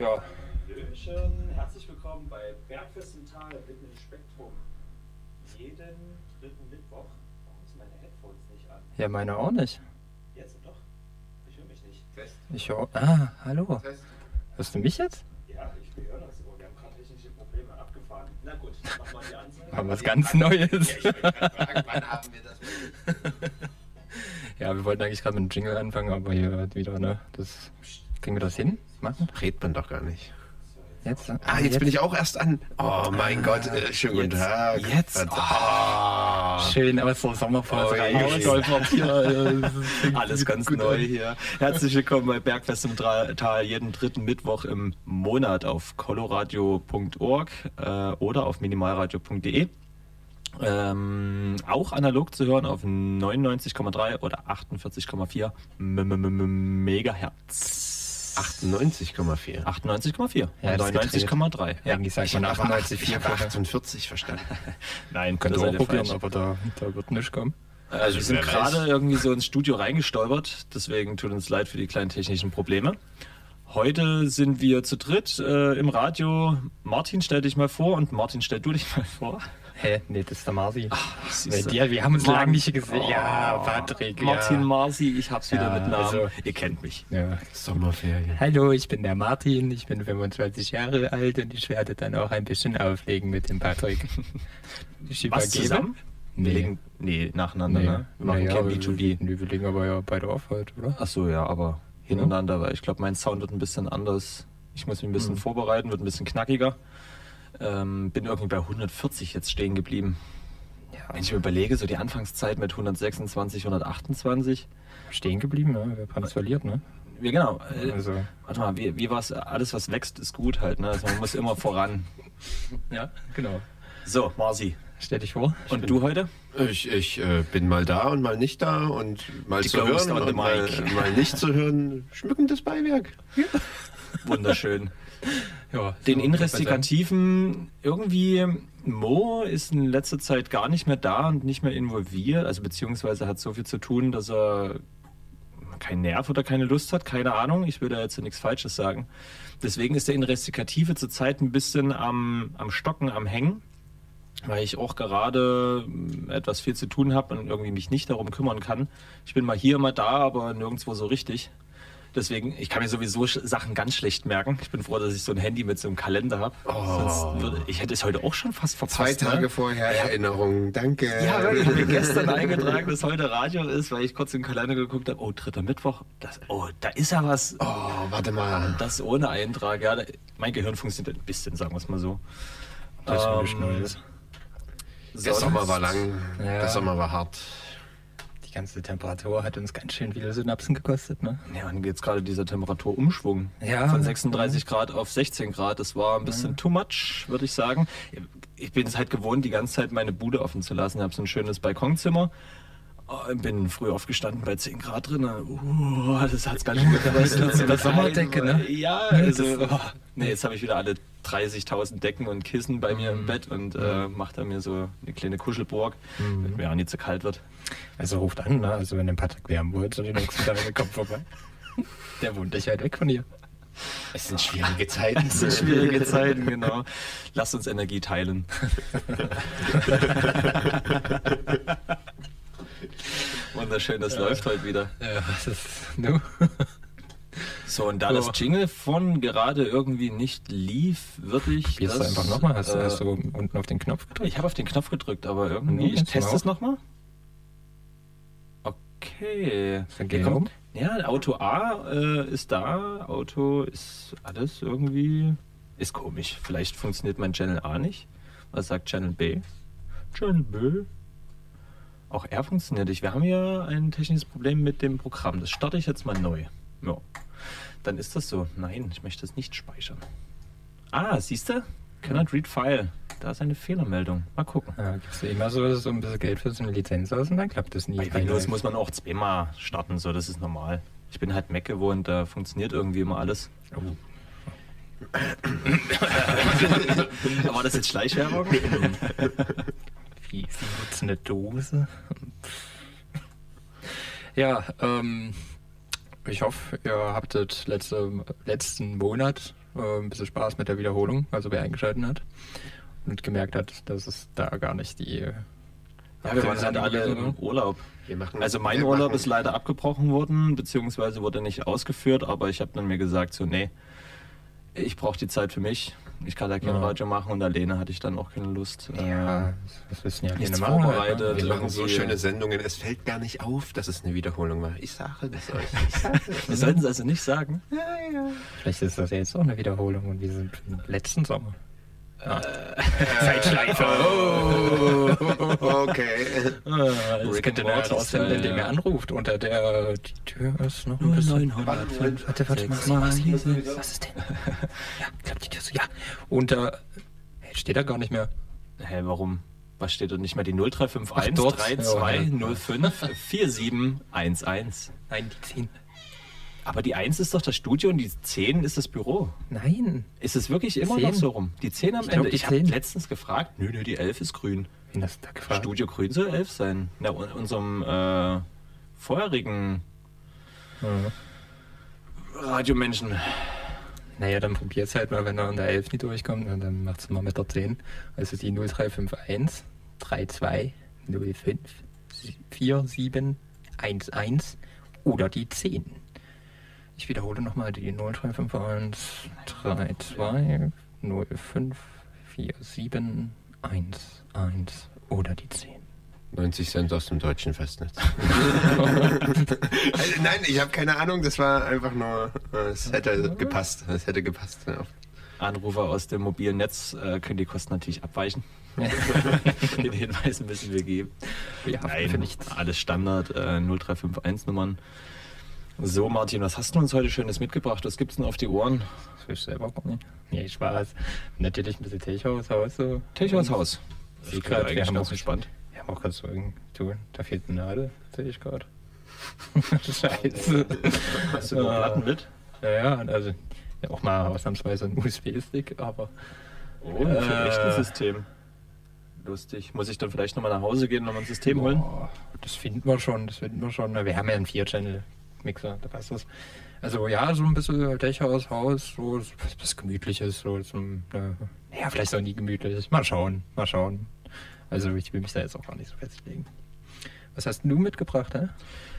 Ja. Hallöchen, herzlich willkommen bei Bergfest im Tal mitten im Spektrum. Jeden dritten Mittwoch. Warum sind meine Headphones nicht an? Ja, meine auch nicht. Jetzt doch. Ich höre mich nicht. Test, Ich höre. Ah, hallo. Test. Hörst du mich jetzt? Ja, ich wir hören uns, aber wir haben gerade technische Probleme abgefahren. Na gut, mach mal die Anzeige. Mal was ganz Neues. Ja, ich wollte gerade fragen, wann haben wir das? Ja, wir wollten eigentlich gerade mit dem Jingle anfangen, aber hier wieder, ne? Das. Kriegen wir das hin? Machen? Redet man doch gar nicht. Jetzt? Ah, jetzt, bin ich auch erst an. Oh mein Gott, äh, schönen guten Jetzt. Tag. Jetzt? Ah, schön aus der Sommerpause Oh, klingt Alles ganz gut neu an. hier. Herzlich willkommen bei Bergfest im Tra- Tal jeden dritten Mittwoch im Monat auf coloradio.org äh, oder auf minimalradio.de. Ähm, auch analog zu hören auf 99,3 oder 48,4 M- M- M- Megahertz. 98,4. 98,4 Ja, und das ist 99,3. Ja. Eigentlich sagt Ich man habe aber 98, ich habe 4 48 verstanden. Nein, Könnt das ihr auch seid ihr probieren, aber da, da wird nichts kommen. Also wir sind gerade irgendwie so ins Studio reingestolpert, deswegen tut uns leid für die kleinen technischen Probleme. Heute sind wir zu dritt äh, im Radio. Martin, stell dich mal vor und Martin, stell du dich mal vor. Hä? Nee, das ist der Marsi. Weil siehste. dir, wir haben uns lange nicht gesehen. Oh, ja, Patrick. Martin ja. Marsi, ich hab's wieder Ja, mit Namen. also- Ihr kennt mich. ja. Sommerferien. Hallo, ich bin der Martin, ich bin 25 Jahre alt und ich werde dann auch ein bisschen auflegen mit dem Patrick. Ich Was zusammen? Wir Nee. legen, nee, nacheinander, Nee, ne? Wir machen naja, kein wir- B2B. Nee, wir legen aber ja beide auf heute, oder? Ach so, ja, aber hintereinander, weil ich glaube, mein Sound wird ein bisschen anders. Ich muss mich ein bisschen Mhm. vorbereiten, wird ein bisschen knackiger. Ähm, bin irgendwie bei 140 jetzt stehen geblieben. Ja, Wenn ich mir überlege, so die Anfangszeit mit 126, 128. stehen geblieben, ja, wir haben es verliert, ne? Wie genau? Äh, Also, warte mal, wie, wie war's? Alles, was wächst, ist gut halt. Ne? Also man muss immer voran. ja, genau. So, Marci. Stell dich vor. Und du heute? Ich, ich äh, bin mal da und mal nicht da und mal Die zu Ghost hören und mal, mal nicht zu hören. Schmückendes Beiwerk. Wunderschön. Ja, Den Investigativen, irgendwie, Mo ist in letzter Zeit gar nicht mehr da und nicht mehr involviert. Also beziehungsweise hat so viel zu tun, dass er keinen Nerv oder keine Lust hat, keine Ahnung. Ich will da jetzt nichts Falsches sagen. Deswegen ist der Investigative zurzeit ein bisschen am, am Stocken, am Hängen, weil ich auch gerade etwas viel zu tun habe und irgendwie mich nicht darum kümmern kann. Ich bin mal hier, mal da, aber nirgendwo so richtig. Deswegen, ich kann mir sowieso Sachen ganz schlecht merken. Ich bin froh, dass ich so ein Handy mit so einem Kalender habe. Sonst würde, ich hätte es heute auch schon fast verpasst. Zwei Tage ne? vorher Erinnerung. Danke. Ja, wirklich. Ich habe mir gestern eingetragen, dass heute Radio ist, weil ich kurz in den Kalender geguckt habe. Oh, dritter Mittwoch. Das, oh, da ist ja was. Oh, warte mal. Das ohne Eintrag. Ja, mein Gehirn funktioniert ein bisschen, sagen wir es mal so. Das ist Ähm, Neues. Der Sommer war lang. Ja. Der Sommer war hart. Die ganze Temperatur hat uns ganz schön viele Synapsen gekostet, ne? Ja, und jetzt gerade dieser Temperaturumschwung Ja. von 36 Grad auf 16 Grad, das war ein bisschen too much, würde ich sagen. Ich bin es halt gewohnt, die ganze Zeit meine Bude offen zu lassen. Ich habe so ein schönes Balkonzimmer. Oh, bin früh aufgestanden bei 10 Grad drin. Uh, das hat's ganz schön gekostet. mit der Sommerdecke, ne? Ja, also, oh, nee, jetzt habe ich wieder alle 30.000 Decken und Kissen bei mir im Bett und äh, mache da mir so eine kleine Kuschelburg, damit mir auch nicht zu kalt wird. Also ruft an, ne? Also wenn den Patrick wärmen wollt, so die nächsten Tage kommt vorbei. Der wohnt nicht weit weg von hier. Es sind schwierige Zeiten. Das sind schwierige Zeiten, genau. Lasst uns Energie teilen. Wunderschön, das läuft heute wieder. Ja, was ist. No? So, und da So. das Jingle von gerade irgendwie nicht lief, würde ich. Probierst du das, einfach nochmal? Hast, du- äh, hast du unten auf den Knopf gedrückt? Ich habe auf den Knopf gedrückt, aber irgendwie. Ja, Ich teste mal es nochmal. Okay. Dann Hier kommt-. Ja, Auto A äh, ist da, Auto ist alles irgendwie. Ist komisch. Vielleicht funktioniert mein Channel A nicht. Was sagt Channel B? Channel B. Auch er funktioniert nicht. Wir haben hier ein technisches Problem mit dem Programm. Das starte ich jetzt mal neu. Ja. Dann ist das so. Nein, ich möchte es nicht speichern. Ah, siehst du? Cannot read file. Da ist eine Fehlermeldung. Mal gucken. Ja, gibst du immer so, so ein bisschen Geld für so eine Lizenz aus und dann klappt das nie. Bei Windows muss man auch zweimal starten, so das ist normal. Ich bin halt Mac gewohnt, da funktioniert irgendwie immer alles. Oh. War das jetzt Schleichwerbung? Sie nutzen eine Dose. Ja, ähm, ich hoffe, ihr habtet letzte, letzten Monat äh, ein bisschen Spaß mit der Wiederholung, also wer eingeschalten hat und gemerkt hat, dass es da gar nicht die. äh, Ja, wir waren halt alle im Urlaub. Machen, Also mein Urlaub machen- ist leider abgebrochen worden, beziehungsweise wurde nicht ausgeführt, aber ich habe dann mir gesagt, so nee, ich brauche die Zeit für mich. Ich kann da kein Ja. Radio machen und alleine hatte ich dann auch keine Lust. Ja, das wissen ja Nichts vorbereitet. Wir machen so schöne Sendungen, es fällt gar nicht auf, dass es eine Wiederholung war. Ich sage das euch. Wir sollten es also nicht sagen. Vielleicht ist das ja jetzt auch eine Wiederholung und wir sind im letzten Sommer. Ah. Zeitschleife. Oh, okay. Das Rick könnte and der Morty rausfinden, Style, indem er ja. anruft. Unter der die Tür ist noch ein bisschen. 905. Warte, warte mal. Sechs, Was, ist denn? Ja, klappt die Tür so? Ja. Unter. Hey, steht da gar nicht mehr. Hä, warum? Was steht da nicht mehr? Die 0351 Ach, dort. 3205 4711. Nein, die 10. Aber die 1 ist doch das Studio und die 10 ist das Büro. Nein. Ist es wirklich immer 10? noch so rum? Die 10 am Ich glaub, Ende? die ich habe 10. letztens gefragt. Nö, nö, die 11 ist grün. Wen hast du da gefragt? Studio Grün soll 11 sein. Na, un unserem äh, vorherigen Ja. Radiomenschen. Naja, dann probier's halt mal, wenn er an der 11 nicht durchkommt, und dann macht's mal mit der 10. Also die 0351 32 05 47 11 oder die 10. Ich wiederhole nochmal die 0351 32 05 47 11 oder die 10. 90 Cent aus dem deutschen Festnetz. also, nein, ich habe keine Ahnung, das war einfach nur, äh, es hätte gepasst. Es hätte gepasst. Ja. Anrufer aus dem mobilen Netz äh, können die Kosten natürlich abweichen. Den Hinweis müssen wir geben. Wir Nein, für nichts. alles Standard, äh, 0351 Nummern. So, Martin, was hast du uns heute Schönes mitgebracht? Was gibt's denn auf die Ohren? Das will ich selber gar nicht. Nee, Spaß. Natürlich ein bisschen Techhaus, Haus so. Techos Haus. Ich grad, wir haben auch- gespannt. Wir haben auch gerade so irgendwie tun. Da fehlt eine Nadel, sehe ich gerade. Scheiße. Hast du noch. Platten mit? Ja, ja, also auch mal ausnahmsweise ein USB-Stick, aber Oh, Äh. für ein System. Lustig. Muss ich dann vielleicht nochmal nach Hause gehen und nochmal ein System holen? Das finden wir schon, das finden wir schon. Wir haben ja einen Vier-Channel-Mixer, da passt das. Also ja, so ein bisschen Dachhaus, Haus, so was, was Gemütliches, so zum, äh, ja, vielleicht auch nie gemütlich. Mal schauen, mal schauen. Also ich will mich da jetzt auch gar nicht so festlegen. Was hast du mitgebracht, hä?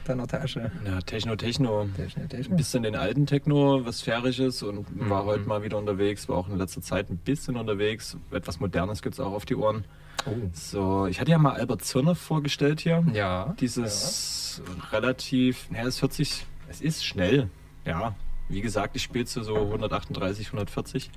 Deiner Tasche. Ja, Techno, Techno. Techno, Techno. Ein bisschen den alten Techno, was Sphärisches und war Mhm. heute mal wieder unterwegs, war auch in letzter Zeit ein bisschen unterwegs. Etwas Modernes gibt es auch auf die Ohren. Oh. So, ich hatte ja mal Albert Zirner vorgestellt hier. Ja. Dieses relativ, naja, es hört sich, es ist schnell, ja. Wie gesagt, ich spiele zu so 138, 140.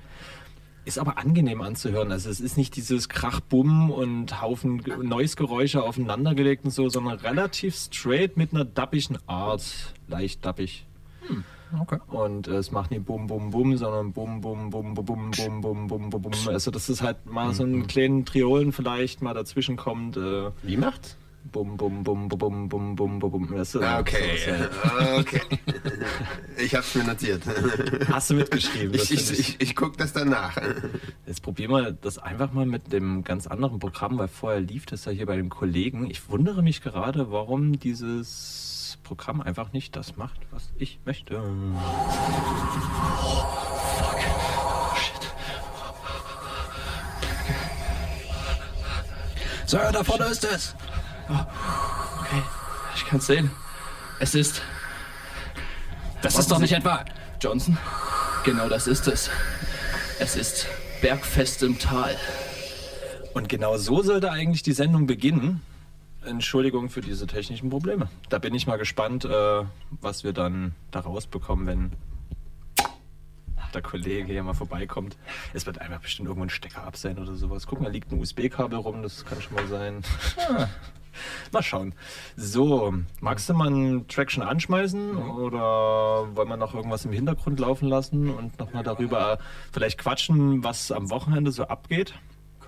Ist aber angenehm anzuhören. Also es ist nicht dieses Krachbumm und Haufen Ge- Noise-Geräusche aufeinandergelegt und so, sondern relativ straight mit einer dappigen Art. Leicht dappig. Ja, okay. Und äh, es macht nicht Bum, Bum, Bum, sondern Bum, Bum, Bum, Bum, Bum, Bum, Bum, Bum, Bum, Bum. Also, dass es halt mal so einen kleinen Triolen vielleicht mal dazwischen kommt. Äh, Wie macht's? Bum, Bum, Bum, Bum, Bum, Bum, Bum, Bum, du, Ah, Okay, halt. okay. Ich hab's mir notiert. Hast du mitgeschrieben? Das Ich, ich, ich, ich guck das dann nach. Jetzt probieren wir das einfach mal mit dem ganz anderen Programm, weil vorher lief das ja hier bei dem Kollegen. Ich wundere mich gerade, warum dieses Programm einfach nicht das macht, was ich möchte. So, da vorne ist es. Oh, okay, ich kann's sehen. Es ist. Das ist doch nicht etwa Johnson. Genau das ist es. Es ist Bergfest im Tal. Und genau so sollte eigentlich die Sendung beginnen. Entschuldigung für diese technischen Probleme. Da bin ich mal gespannt, äh, was wir dann da rausbekommen, wenn der Kollege hier mal vorbeikommt. Es wird einfach bestimmt irgendwo ein Stecker ab sein oder sowas. Guck mal, da liegt ein USB-Kabel rum, das kann schon mal sein. Mal schauen. So, magst du mal einen Track schon anschmeißen oder wollen wir noch irgendwas im Hintergrund laufen lassen und nochmal darüber vielleicht quatschen, was am Wochenende so abgeht?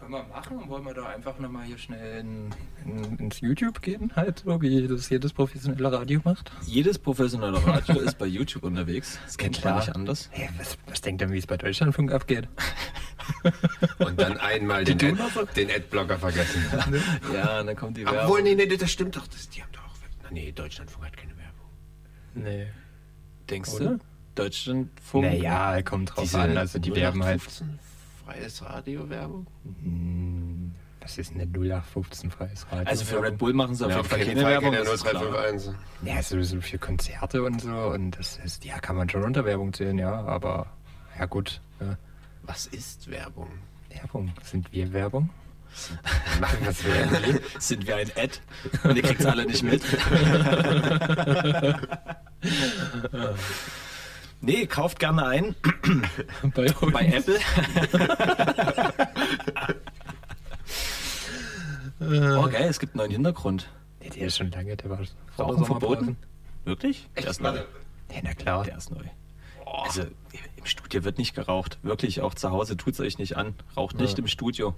Können wir machen. Wollen wir da einfach nochmal hier schnell in, in, ins YouTube gehen, halt, so wie das jedes professionelle Radio macht? Jedes professionelle Radio ist bei YouTube unterwegs. Das kennt man nicht anders. Hey, was, was denkt ihr, wie es bei Deutschlandfunk abgeht? Und dann einmal den, Ad, den Adblocker vergessen. Ja, dann kommt die Obwohl, Werbung. nee, nee, das stimmt doch. Das, die haben doch auch. Na, nee, Deutschlandfunk hat keine Werbung. Nee. Denkst Oder? du? Deutschlandfunk. Naja, kommt drauf an. Also die werben halt. 0815 Freies Radio Werbung? Hm, Was ist eine 0815 freies Radio? Also für Red Bull machen sie auf Ja, jeden Fall keine Werbung. das. 0351. Ja, sowieso für Konzerte und so. Und das ist, ja, kann man schon unter Werbung zählen, ja. Aber ja gut. Ja. Was ist Werbung? Werbung. Sind wir Werbung? Machen was wir. Sind wir ein Ad und ihr kriegt es alle nicht mit. nee, kauft gerne ein Bei bei Apple. oh geil, es gibt einen neuen Hintergrund. Nee, der ist schon lange, der war vor Rauchen verboten? Wirklich? Der ist neu. Ja, na klar. Der ist neu. Also im Studio wird nicht geraucht. Wirklich, auch zu Hause tut es euch nicht an. Raucht nicht im Studio.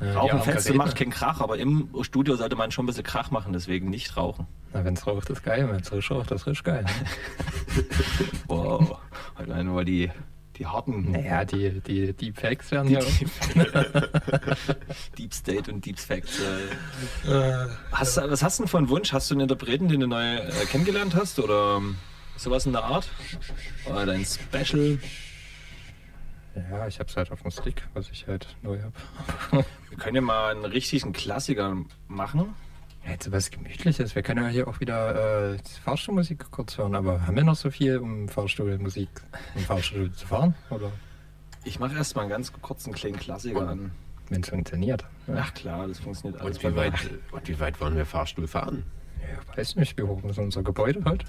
Ja, die Rauchen armen Fenster macht keinen Krach, aber im Studio sollte man schon ein bisschen Krach machen, deswegen nicht rauchen. Na, wenn's raucht, ist geil. Wenn's frisch raucht, ist frisch geil. Wow. Allein nur die, die harten naja, die, die Deepfakes werden ja Deep State und Deep Facts. Äh. Hast, du- was hast du denn für einen Wunsch? Hast du einen Interpreten, den du neu äh, kennengelernt hast? Oder sowas in der Art? Oder dein Special? Ja, ich hab's halt auf dem Stick, was ich halt neu hab. Wir können ja mal einen richtigen Klassiker machen. Ja, Jetzt was Gemütliches. Wir können ja hier auch wieder äh, Fahrstuhlmusik kurz hören, aber haben wir noch so viel, um Fahrstuhlmusik im Fahrstuhl zu fahren? Oder Ich mache erstmal einen ganz kurzen kleinen Klassiker an. wenn es funktioniert? Ja, Ach klar, das funktioniert alles. Und wie, weit, und wie weit wollen wir Fahrstuhl fahren? ja, weiß nicht, wie hoch ist unser Gebäude halt?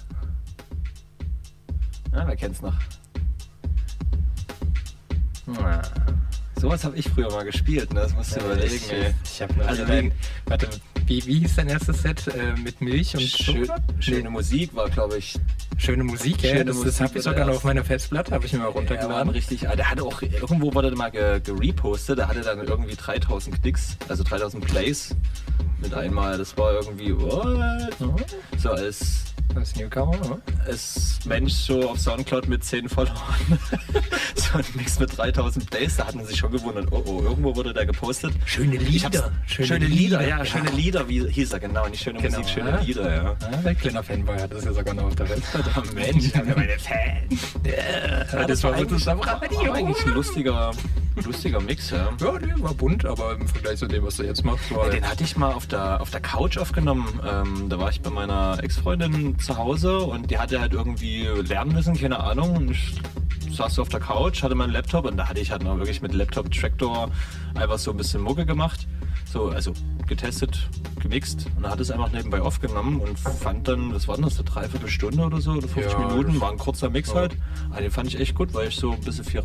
Ja, wer kennt's noch? Ah. Sowas habe ich früher mal gespielt, ne? das musst du überlegen. ich, ey. ich habe Also wenn- Warte, wie, wie hieß dein erstes Set äh, mit Milch und Schön, Zucker? schöne Musik war, glaube ich, Schöne Musik, ja. Schöne das das habe ich sogar noch auf meiner Festplatte, habe ich mir mal runtergeladen. richtig, ah, der hatte auch, irgendwo wurde der mal ge- gerepostet, der hatte dann irgendwie 3000 Klicks, also 3000 Plays mit einmal. Das war irgendwie, what? So als, Das Newcomer, ne? als Mensch so auf Soundcloud mit 10 Followern. so ein Mix mit 3000 Plays, da hat man sich schon gewundert, oh oh, irgendwo wurde der gepostet. Schöne Lieder. Schöne, Lieder, ja, schöne Lieder, wie hieß er genau, nicht schöne Genau, Musik, schöne ja. Lieder, ja. Ja, der kleiner Fanboy hat das ja sogar noch auf der Festplatte. Oh Mensch, ich habe ja meine Fans. Ja, das war so eigentlich, das war eigentlich ein lustiger, lustiger Mix, ja. Ja, der war bunt, aber im Vergleich zu dem, was du jetzt machst, war Ja, den hatte ich mal auf der, auf der Couch aufgenommen. Ähm, da war ich bei meiner Ex-Freundin zu Hause und die hatte halt irgendwie lernen müssen, keine Ahnung. Und ich saß so auf der Couch, hatte meinen Laptop und da hatte ich halt noch wirklich mit Laptop-Tractor einfach so ein bisschen Mucke gemacht. So, also getestet, gemixt und hat es einfach nebenbei aufgenommen und fand dann, das war das, eine Dreiviertelstunde oder so, oder 50 Ja, Minuten, war ein kurzer Mix Ja. halt. Aber den fand ich echt gut, weil ich so ein bisschen viel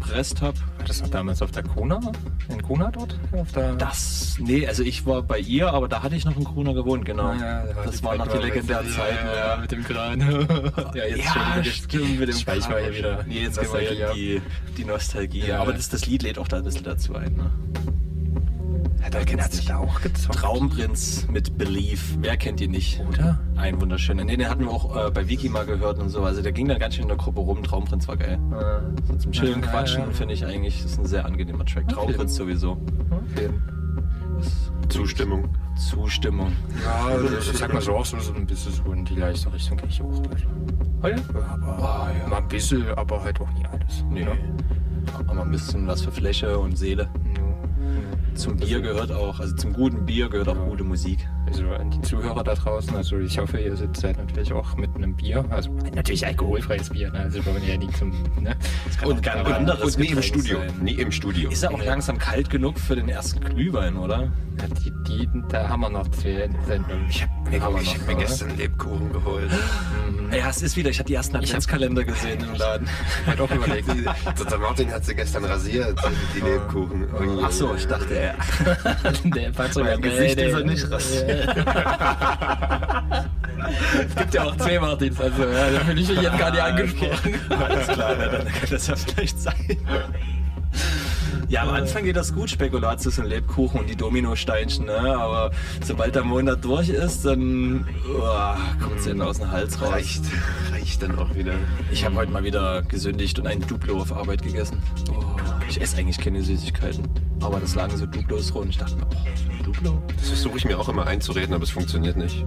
reingepresst habe. War das noch damals auf der Kona? In Kona dort? Auf der Das, nee, also ich war bei ihr, aber da hatte ich noch in Corona gewohnt, genau. Ah, ja, da das waren noch die Zeit legendären mit- Zeiten, ja, ja. mit dem Kran. ja, jetzt Ja, schon wieder- stimmt, mit dem hier wieder. Nee, jetzt gehen wir Nostalgie die, die Nostalgie. Ja. Aber das, das Lied lädt auch da ein bisschen dazu ein. Ne? Hat er hat sich da auch gezockt? Traumprinz mit Believe. Wer kennt ihn nicht? Oder? Ein wunderschöner. Nee, den hatten wir auch äh, bei Wiki mal gehört und so. Also der ging dann ganz schön in der Gruppe rum. Traumprinz war geil. So zum Chillen, Ja, Quatschen ja. finde ich eigentlich, das ist ein sehr angenehmer Track. Traumprinz sowieso. Okay. Zustimmung. Zustimmung. Ja, also ich sag mal so auch so, so ein bisschen so in die leichte Richtung gehe ich auch. Also. Oh ja? Aber ja. mal ein bisschen, aber halt auch nie alles. Nee. Ja. Aber ein bisschen was für Fläche und Seele. Zum Bier gehört auch, also zum guten Bier gehört auch gute Musik. Also an die Zuhörer da draußen, also ich hoffe, ihr sitzt halt natürlich auch mit einem Bier. Also natürlich alkoholfreies Bier, ne? also wir wollen ja nicht zum. Ne? Und ganz anderes nie im Studio. sein. Nie im Studio. Ist er auch langsam kalt genug für den ersten Glühwein, oder? Ja, die, die, da haben wir noch zwei Sendungen. Ich hab, Ich wir hab noch, mir oder? gestern Lebkuchen geholt. Ja, es ist wieder. Ich habe die ersten Adventskalender gesehen im Laden. Hat auch überlegt. Der Martin hat sie gestern rasiert, die Lebkuchen. Oh, Ach so, ich dachte, er. Der hat sogar Mein Gesicht ist er nicht rasiert. Es gibt ja auch zwei Martins, also ja, da bin ich jetzt gar nicht angesprochen. Alles klar, dann kann das ja vielleicht sein. Ja, am Anfang geht das gut, Spekulatius und Lebkuchen und die Dominosteinchen, ne? aber sobald der Monat durch ist, dann oh, kommt es ihnen aus dem Hals raus. Reicht, reicht dann auch wieder. Ich habe heute mal wieder gesündigt und ein Duplo auf Arbeit gegessen. Oh, ich esse eigentlich keine Süßigkeiten, aber das lagen so Duplos rum. Ich dachte mir, oh, Duplo? Das versuche ich mir auch immer einzureden, aber es funktioniert nicht.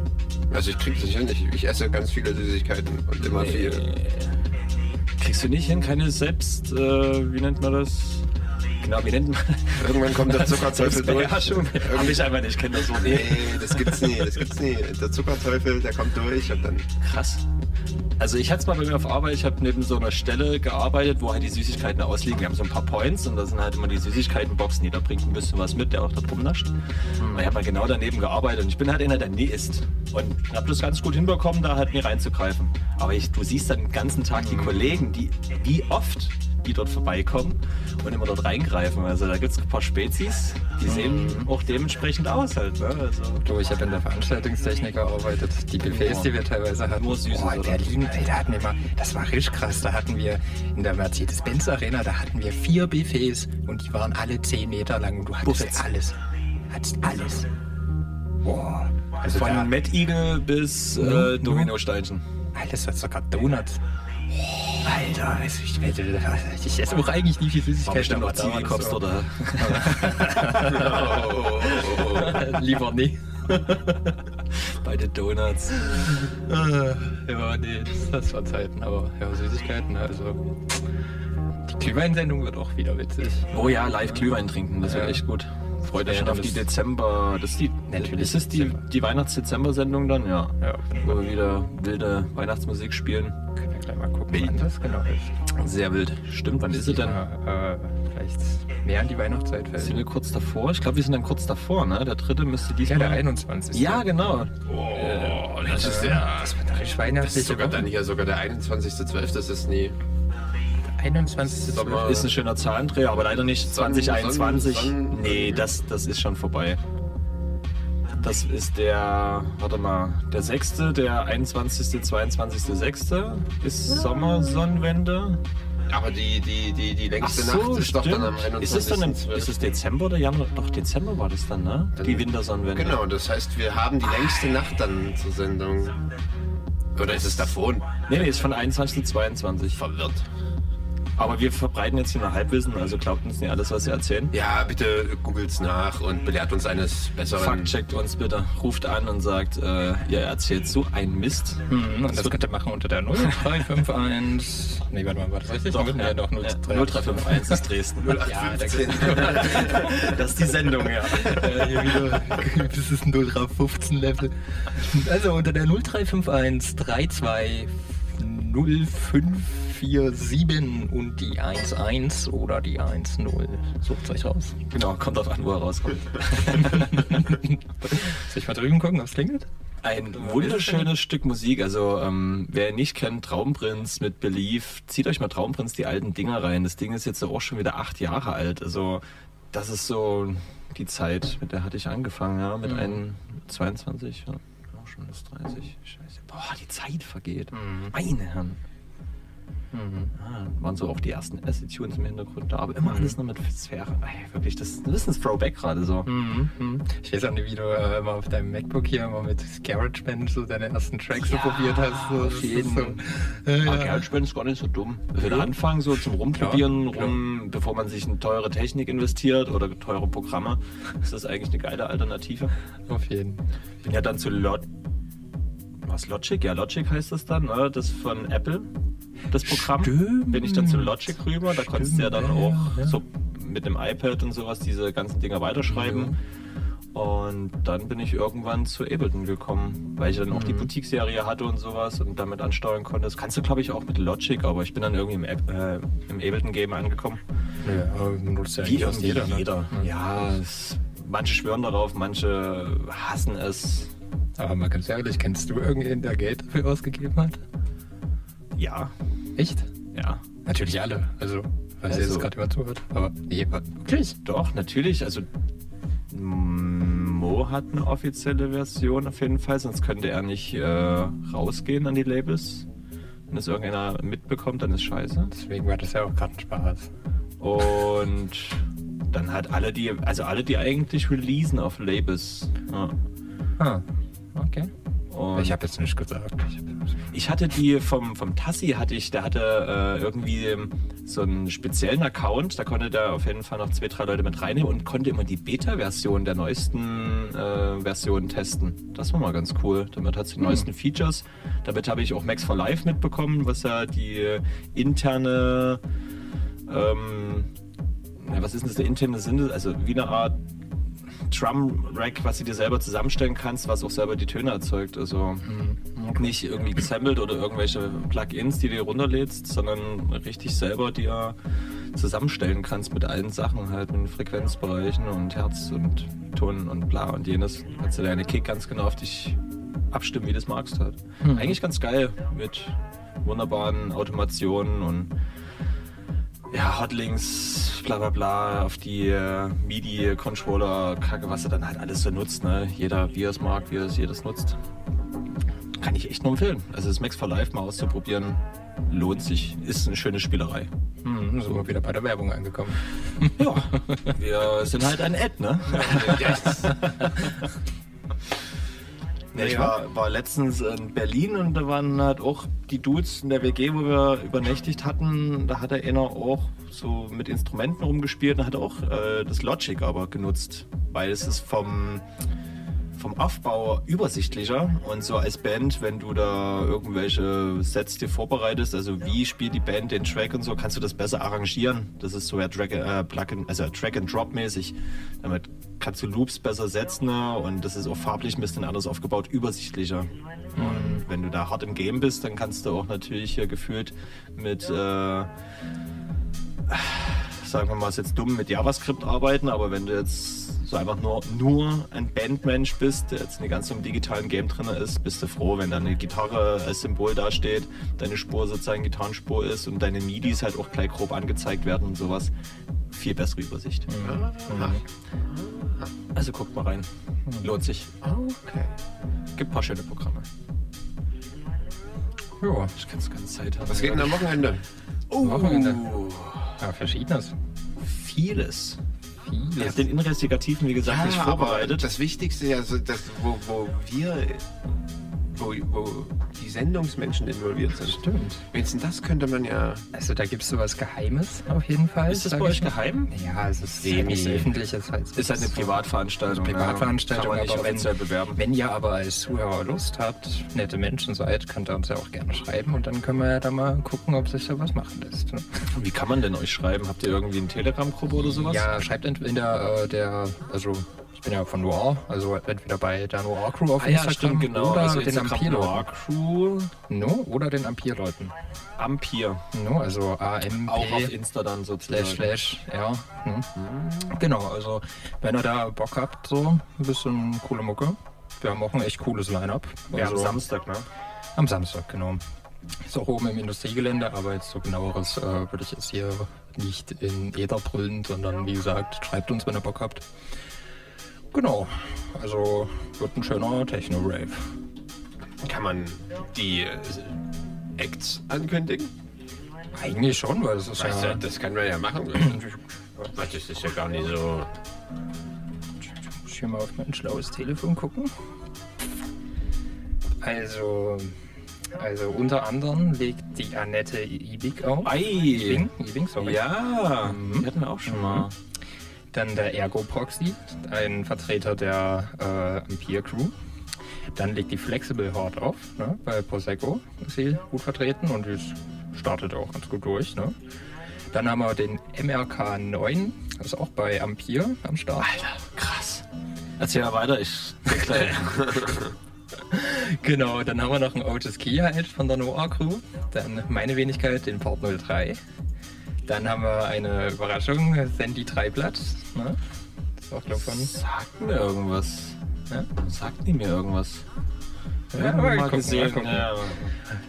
Also ich kriege das nicht hin. Ich, ich esse ganz viele Süßigkeiten und immer viel. Kriegst du nicht hin, keine Selbst, äh, wie nennt man das? Genau, wie nennt man Irgendwann kommt der Zuckerteufel durch. Selbstbeherrschung? Hab ich einfach nicht, ich kenne das so Nee, das gibt's nie, das gibt's nie. Der Zuckerteufel, der kommt durch und dann. Krass. Also ich hatte es mal bei mir auf Arbeit, ich habe neben so einer Stelle gearbeitet, wo halt die Süßigkeiten ausliegen. Wir haben so ein paar Points und da sind halt immer die Süßigkeitenboxen. Jeder bringt ein bisschen was mit, der auch da drum nascht. Und ich habe mal genau daneben gearbeitet und ich bin halt einer, der nie isst. Und habe das ganz gut hinbekommen, da halt nie reinzugreifen. Aber ich, du siehst dann den ganzen Tag die Kollegen, die wie oft die dort vorbeikommen und immer dort reingreifen. Also da gibt es ein paar Spezies, die sehen auch dementsprechend aus halt. Ne? Also, Du, ich habe in der Veranstaltungstechnik gearbeitet. Die Buffets, die wir teilweise hatten. Nur Süßes, Boah, in? Berlin, ey, da hatten wir mal, das war richtig krass. Da hatten wir in der Mercedes-Benz Arena, da hatten wir vier Buffets und die waren alle 10 Meter lang und du hattest Buffets. alles. Hattest alles. Boah. Also von Mad Eagle bis äh, Domino-Steinchen. alles hat sogar Donuts. Alter, also ich, ich, ich esse auch eigentlich nie viel War Süßigkeiten, bestimmt noch Zivi-Cops das so. oder Lieber nie. bei den Donuts. Ja, nee, das, das war Zeiten, aber ja, Süßigkeiten, also. Die Glühweinsendung wird auch wieder witzig. Oh ja, live Glühwein trinken, das wird Ja. echt gut. Freut euch Ja, schon auf das- die Dezember. Das ist die, Natürlich ist es die, Dezember. die Weihnachts-Dezember-Sendung dann? Ja. Ja, Wo wir wieder wilde Weihnachtsmusik spielen. können wir gleich mal gucken, wann das genau ist. Sehr wild. Stimmt, wann ist es denn? Ja, äh, vielleicht mehr an die Weihnachtszeit Sind fällt. wir kurz davor? Ich glaube, wir sind dann kurz davor, ne? Der dritte müsste Ja, diesmal... der 21. Ja, genau. Oh, das ist der. Das wird eine Das weihnachtliche ist sogar Woche. dann hier sogar der 21.12. Das ist nie. 21. Sommer. Ist ein schöner Zahlendreher, aber leider nicht Sonnen- 2021. Sonnen- Sonnen- nee, das, das ist schon vorbei. Das ist der, warte mal, der 6., der 21., 22., 6. ist Sommersonnenwende. Aber die, die, die, die längste so, Nacht ist doch dann am stimmt. 21. Ist es dann im, ist es Dezember oder Januar? Doch, Dezember war das dann, ne? Dann- Die Wintersonnenwende. Genau, das heißt, wir haben die längste Nacht dann zur Sendung. Oder ist es davon? Nee, nee, ist von 21. 22. Verwirrt. Aber wir verbreiten jetzt hier nur Halbwissen, also glaubt uns nicht alles, was wir erzählen. Ja, bitte googelt's nach und belehrt uns eines Besseren. Fact-checkt uns bitte, ruft an und sagt, äh, ihr erzählt so ein Mist. Hm, und das könnt ihr machen unter der 0351. Nee, warte mal, war das richtig? Doch, ja, doch, 03. 0351 ist Dresden. Ja, da das ist die Sendung, ja. Ja, hier wieder. Das ist ein 0315 Level. Also unter der 0351 32 0547 und die 11 oder die 10. Sucht euch raus. Genau, kommt auf an, wo er rauskommt. Soll ich mal drüben gucken, ob es klingelt? Ein wunderschönes Stück Musik. Also, ähm, wer nicht kennt, Traumprinz mit Belief, zieht euch mal Traumprinz die alten Dinger rein. Das Ding ist jetzt auch schon wieder acht Jahre alt. Also, das ist so die Zeit, mit der hatte ich angefangen, ja, mit einem 22, ja, auch schon das 30. Scheiße. Boah, die Zeit vergeht. Meine Herren. Ah, waren so auch die ersten Acid-Tunes im Hintergrund da, aber immer alles noch mit Sphäre. Ey, wirklich, das, ist ein Throwback gerade so. Ich weiß auch nicht, wie du äh, immer auf deinem MacBook hier immer mit GarageBand so deine ersten Tracks so probiert hast. So, auf jeden. So, äh, ja. GarageBand ist gar nicht so dumm. Für den Ja. Anfang so zum Rumprobieren, Klar, rum, bevor man sich in teure Technik investiert oder teure Programme, ist das eigentlich eine geile Alternative. Auf jeden. Bin ja dann zu Log was Logic? Ja, Logic heißt das dann, ne? Das von Apple, das Programm. Stimmt. Bin ich dann zu Logic rüber, da konntest du ja dann Stimmt, ja, auch ja. so mit dem iPad und sowas diese ganzen Dinger weiterschreiben. Und dann bin ich irgendwann zu Ableton gekommen, weil ich dann Mhm. auch die Boutique-Serie hatte und sowas und damit ansteuern konnte. Das kannst du, glaube ich, auch mit Logic, aber ich bin dann irgendwie im, äh, im Ableton-Game angekommen. Ja, nutzt ja Wie irgendwie jeder. jeder. Ne? Ja, es, manche schwören darauf, manche hassen es. Aber mal ganz ehrlich, kennst du irgendwen, der Geld dafür ausgegeben hat? Ja, Echt? ja. Natürlich alle. Also, weiß Also- jetzt gerade immer zuhört. Aber nee, wirklich? Doch, natürlich. Also Mo hat eine offizielle Version auf jeden Fall, sonst könnte er nicht äh, rausgehen an die Labels. Wenn es irgendeiner mitbekommt, dann ist scheiße. Deswegen war das ja auch gerade ein Spaß. Und dann hat alle die, also alle, die eigentlich releasen auf Labels. Ja. Ah, okay. Und Ich habe jetzt nicht gesagt. Ich hatte die vom, vom Tassi, hatte ich, der hatte äh, irgendwie so einen speziellen Account, da konnte der auf jeden Fall noch zwei, drei Leute mit reinnehmen und konnte immer die Beta-Version der neuesten äh, Versionen testen. Das war mal ganz cool. Damit hat es die neuesten Features. Damit habe ich auch Max for Life mitbekommen, was ja die interne, ähm, na, was ist denn das, der interne Sinn? Also wie eine Art Drum-Rack, was du dir selber zusammenstellen kannst, was auch selber die Töne erzeugt. Also nicht irgendwie gesammelt oder irgendwelche Plugins, die du dir runterlädst, sondern richtig selber dir zusammenstellen kannst mit allen Sachen, halt mit Frequenzbereichen und Herz und Ton und bla und jenes. Kannst du deine Kick ganz genau auf dich abstimmen, wie du es magst halt. Eigentlich ganz geil mit wunderbaren Automationen und ja, Hotlinks, bla bla bla, auf die äh, MIDI-Controller, Kacke, was er dann halt alles so nutzt, ne? Jeder, wie er es mag, wie er es jedes nutzt. Kann ich echt nur empfehlen. Also das Max for Life mal auszuprobieren, lohnt sich. Ist eine schöne Spielerei. hm, sind wir wieder bei der Werbung angekommen. Ja, wir sind halt ein Ad, ne? Ja, ich war, war letztens in Berlin und da waren halt auch die Dudes in der WG, wo wir übernächtigt hatten. Da hat er einer auch so mit Instrumenten rumgespielt und hat auch äh, das Logic aber genutzt, weil es ist vom, vom Aufbau übersichtlicher und so als Band, wenn du da irgendwelche Sets dir vorbereitest, also wie spielt die Band den Track und so, kannst du das besser arrangieren. Das ist so ja Drag, äh, Plug also Track and Drop mäßig. Damit kannst du Loops besser setzen ne? und das ist auch farblich ein bisschen anders aufgebaut, übersichtlicher. Und wenn du da hart im Game bist, dann kannst du auch natürlich hier gefühlt mit äh, sagen wir mal, ist jetzt dumm mit JavaScript arbeiten, aber wenn du jetzt so einfach nur, nur ein Bandmensch bist, der jetzt nicht ganz so im digitalen Game drin ist, bist du froh, wenn da eine Gitarre als Symbol dasteht, deine Spur sozusagen Gitarrenspur ist und deine MIDIs halt auch gleich grob angezeigt werden und sowas. Viel bessere Übersicht. Also guckt mal rein. Lohnt sich. Okay. Gibt ein paar schöne Programme. Ja, Ich kann es ganze Zeit haben. Was geht denn am Wochenende? Oh, Wochenende. ja verschiedenes. vieles. Ich habe Vieles. den Investigativen, wie gesagt, nicht aber vorbereitet. das Wichtigste, ja, so das, wo, wo wir, wo, wo die Sendungsmenschen involviert sind. Stimmt. Wenigstens das könnte man ja. Also da gibt es sowas Geheimes auf jeden Fall. Ist das bei euch geheim? Ja, es ist Semi. nicht öffentlich. Es heißt, Ist halt eine Privatveranstaltung. Privatveranstaltung, ja. Kann man nicht aber wenn, bewerben. wenn ihr aber als Zuhörer Lust habt, nette Menschen seid, könnt ihr uns ja auch gerne schreiben und dann können wir ja da mal gucken, ob sich da was machen lässt. Ne? Wie kann man denn euch schreiben? Habt ihr irgendwie eine Telegram-Gruppe oder sowas? Ja, schreibt entweder äh, der, also ich bin ja von Noir, also entweder bei der Noir Crew auf Ah, ja, Instagram stimmt, genau. oder also den Ampir-Leuten. Crew No, oder den Ampir-Leuten. Ampir. No, also AM Auch auf Insta dann sozusagen. slash slash, ja. Hm. Genau, also wenn ihr da Bock habt, so ein bisschen coole Mucke. Wir haben auch ein echt cooles Line-Up. Ja, am Also- Samstag, ne? Am Samstag, genau. Ist auch oben im Industriegelände, aber jetzt so genaueres äh, würde ich jetzt hier nicht in Äther brüllen, sondern wie gesagt, schreibt uns, wenn ihr Bock habt. Genau, also wird ein schöner Techno-Rave. Kann man die äh, Acts ankündigen? Eigentlich schon, weil es ist Weißt ja... du, das kann man ja machen. Das ist ja gar nicht so. Muss ich hier mal auf mein schlaues Telefon gucken. Also, also unter anderem legt die Annette Ibig auf. Ei! Ibing, Ibing, sorry. Ja, die hatten wir auch schon mal. Dann der Ergo Proxy, ein Vertreter der äh, Ampere Crew. Dann legt die Flexible Horde auf, ne? bei Prosecco ist sie gut vertreten und die startet auch ganz gut durch. Ne? Dann haben wir den MRK 9, das ist auch bei Ampere am Start. Alter, krass. Erzähl mal weiter, ich bin gleich. Genau, dann haben wir noch einen Otis Key halt von der Noah Crew. Dann meine Wenigkeit, den Port 03. Dann haben wir eine Überraschung, Sandy Dreiblatt. Ne? Das ist auch, glaube von. Sagt mir irgendwas. Ja? Sagt die mir irgendwas? Ja, Irgendwo mal mal gucken, gesehen. mal gucken. Ja.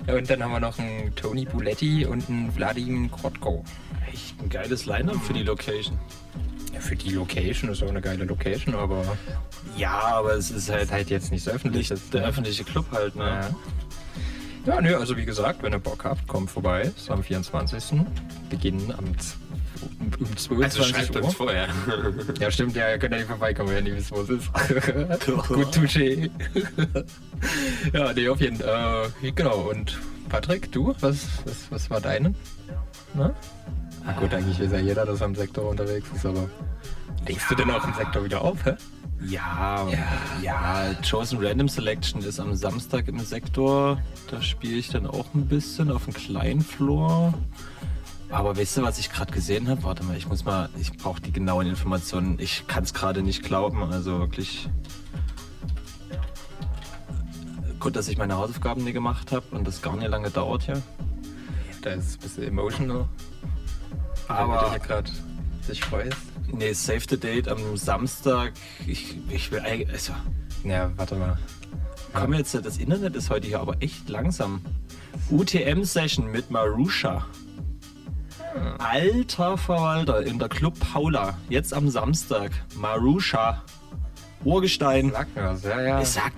Ja, und dann haben wir noch einen Tony Buletti und einen Vladimir Krotko. Echt ein geiles Line-Up für die Location. Ja, für die Location ist auch eine geile Location, aber Ja, aber es ist halt, halt jetzt nicht so öffentlich. nicht der öffentliche Club halt, ne? Ja. Ja, nö, also wie gesagt, wenn ihr Bock habt, kommt vorbei. Ist am 24. Beginnen am um um 22 Also schreibt Uhr. uns vorher. Ja, stimmt, ja, ihr könnt ja nicht vorbeikommen, wenn ihr wisst, wo es ist. Gut, touché. ja, nee, auf jeden Fall. Äh, genau, und Patrick, du, was, was, was war deine? Na? Na gut, eigentlich weiß ja jeder, dass er im Sektor unterwegs ist, aber legst du denn auch im Sektor wieder auf, hä? Ja, ja, Chosen Random Selection ist am Samstag im Sektor. Da spiele ich dann auch ein bisschen auf dem kleinen Floor. Aber weißt du, was ich gerade gesehen habe? Warte mal, ich muss mal, ich brauche die genauen Informationen. Ich kann es gerade nicht glauben. Also wirklich. Gut, dass ich meine Hausaufgaben nie gemacht habe und das gar nicht lange dauert hier. Da ist es ein bisschen emotional. Aber- Weil du dich gerade dich freust. Nee, Save the Date am Samstag. Ich, ich will eigentlich. Also, Ja, warte mal. Komm jetzt, das Internet ist heute hier aber echt langsam. UTM-Session mit Marusha. Alter Verwalter in der Club Paula. Jetzt am Samstag. Marusha. Urgestein. Sag mir was, ja, ja. Es sagt.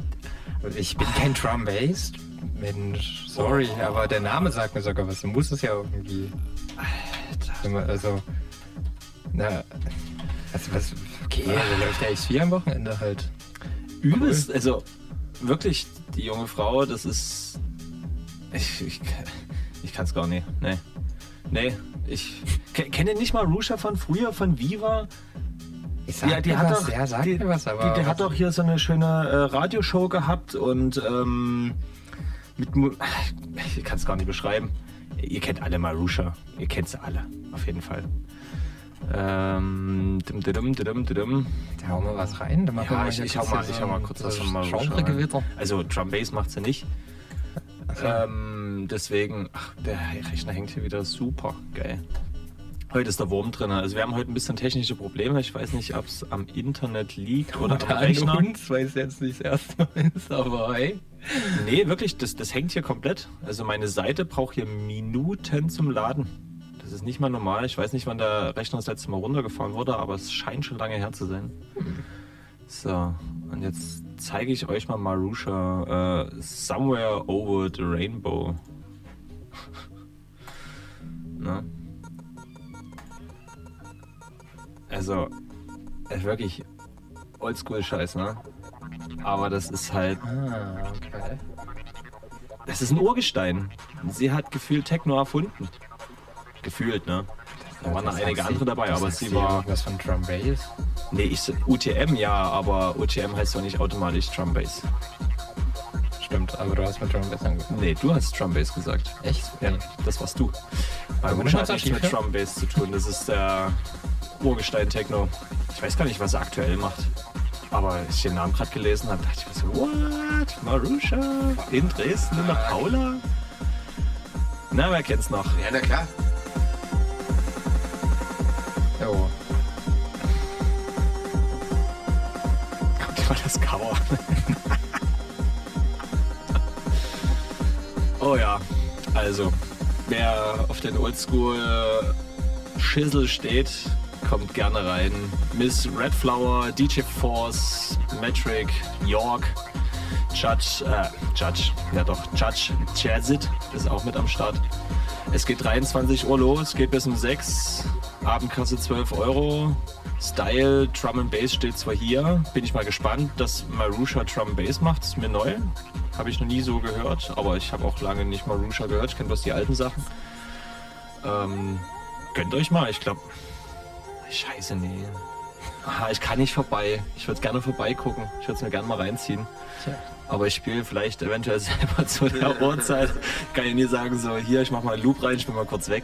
Ich bin kein Drum Bass. Mensch, sorry, aber der Name sagt mir sogar was. Du musst es ja irgendwie. Alter. Also. Na. Also was. Okay, also läuft der X4 am Wochenende halt. Übelst. Also wirklich, die junge Frau, das ist. Ich, ich, ich kann es gar nicht. Nee. Nee. Ich ke- kenne nicht mal Rusha von früher, von Viva. Ich Ja, die hat doch, ja, sag die, mir was, aber. die, die hat doch hier so eine schöne äh, Radioshow gehabt und ähm, mit ich kann es gar nicht beschreiben. Ihr kennt alle Marusha. Ihr kennt sie alle, auf jeden Fall. Ähm, dim, dim, dim, dim. Da hauen wir was rein. Dann Ja, ich, ich, hau kurz mal, ich hau mal kurz von Marusha. rein. Genregewitter. Also Drum Bass macht sie nicht. Ähm, deswegen, ach, der Rechner hängt hier wieder super geil. Heute ist der Wurm drin. Also wir haben heute ein bisschen technische Probleme. Ich weiß nicht, ob es am Internet liegt oder am Oder an Rechner. uns, weil es jetzt nicht das erste Mal ist, aber hey. Nee, wirklich, das, das hängt hier komplett. Also meine Seite braucht hier Minuten zum Laden. Das ist nicht mal normal. Ich weiß nicht, wann der Rechner das letzte Mal runtergefahren wurde, aber es scheint schon lange her zu sein. So, und jetzt zeige ich euch mal Marusha äh, Somewhere Over the Rainbow. ne? Also, äh, wirklich Oldschool-Scheiß, ne? Aber das ist halt Ah, okay. das ist ein Urgestein. Sie hat gefühlt Techno erfunden. Gefühlt, ne? Da waren noch einige andere dabei, aber sie war. Was von Drum Bass? Nee, ich UTM ja, aber UTM heißt doch nicht automatisch Drum Bass. Stimmt, aber du hast mit Drum Bass angefangen. Nee, du hast Drum Bass gesagt. Echt? Ja, das warst du. Bei Wunsch hat nichts mit? Drum Bass zu tun. Das ist der Urgestein Techno. Ich weiß gar nicht, was er aktuell macht. Aber als ich den Namen gerade gelesen habe, dachte ich mir so, what? Marusha? In Dresden, der Paula? Na, wer kennt's noch? Ja, na klar. Jo. Guck dir mal das Cover an. oh ja, also, wer auf den Oldschool Schissel steht, kommt gerne rein. Miss Redflower, DJ Force, Metric, York, Judge, äh, Judge, ja doch, Judge Jazzit ist auch mit am Start. Es geht 23 Uhr los, geht bis um 6. Abendkasse 12 Euro. Style, Drum and Bass steht zwar hier. Bin ich mal gespannt, dass Marusha Drum and Bass macht. Ist mir neu. Habe ich noch nie so gehört. Aber ich habe auch lange nicht Marusha gehört. Ich kenne bloß die alten Sachen. Ähm, gönnt euch mal. Ich glaube. Scheiße, nee. Aha, ich kann nicht vorbei. Ich würde gerne vorbeigucken. Ich würde es mir gerne mal reinziehen. Tja. Aber ich spiele vielleicht eventuell selber zu der Uhrzeit. Kann ich nie sagen, so hier, ich mach mal einen Loop rein, ich bin mal kurz weg.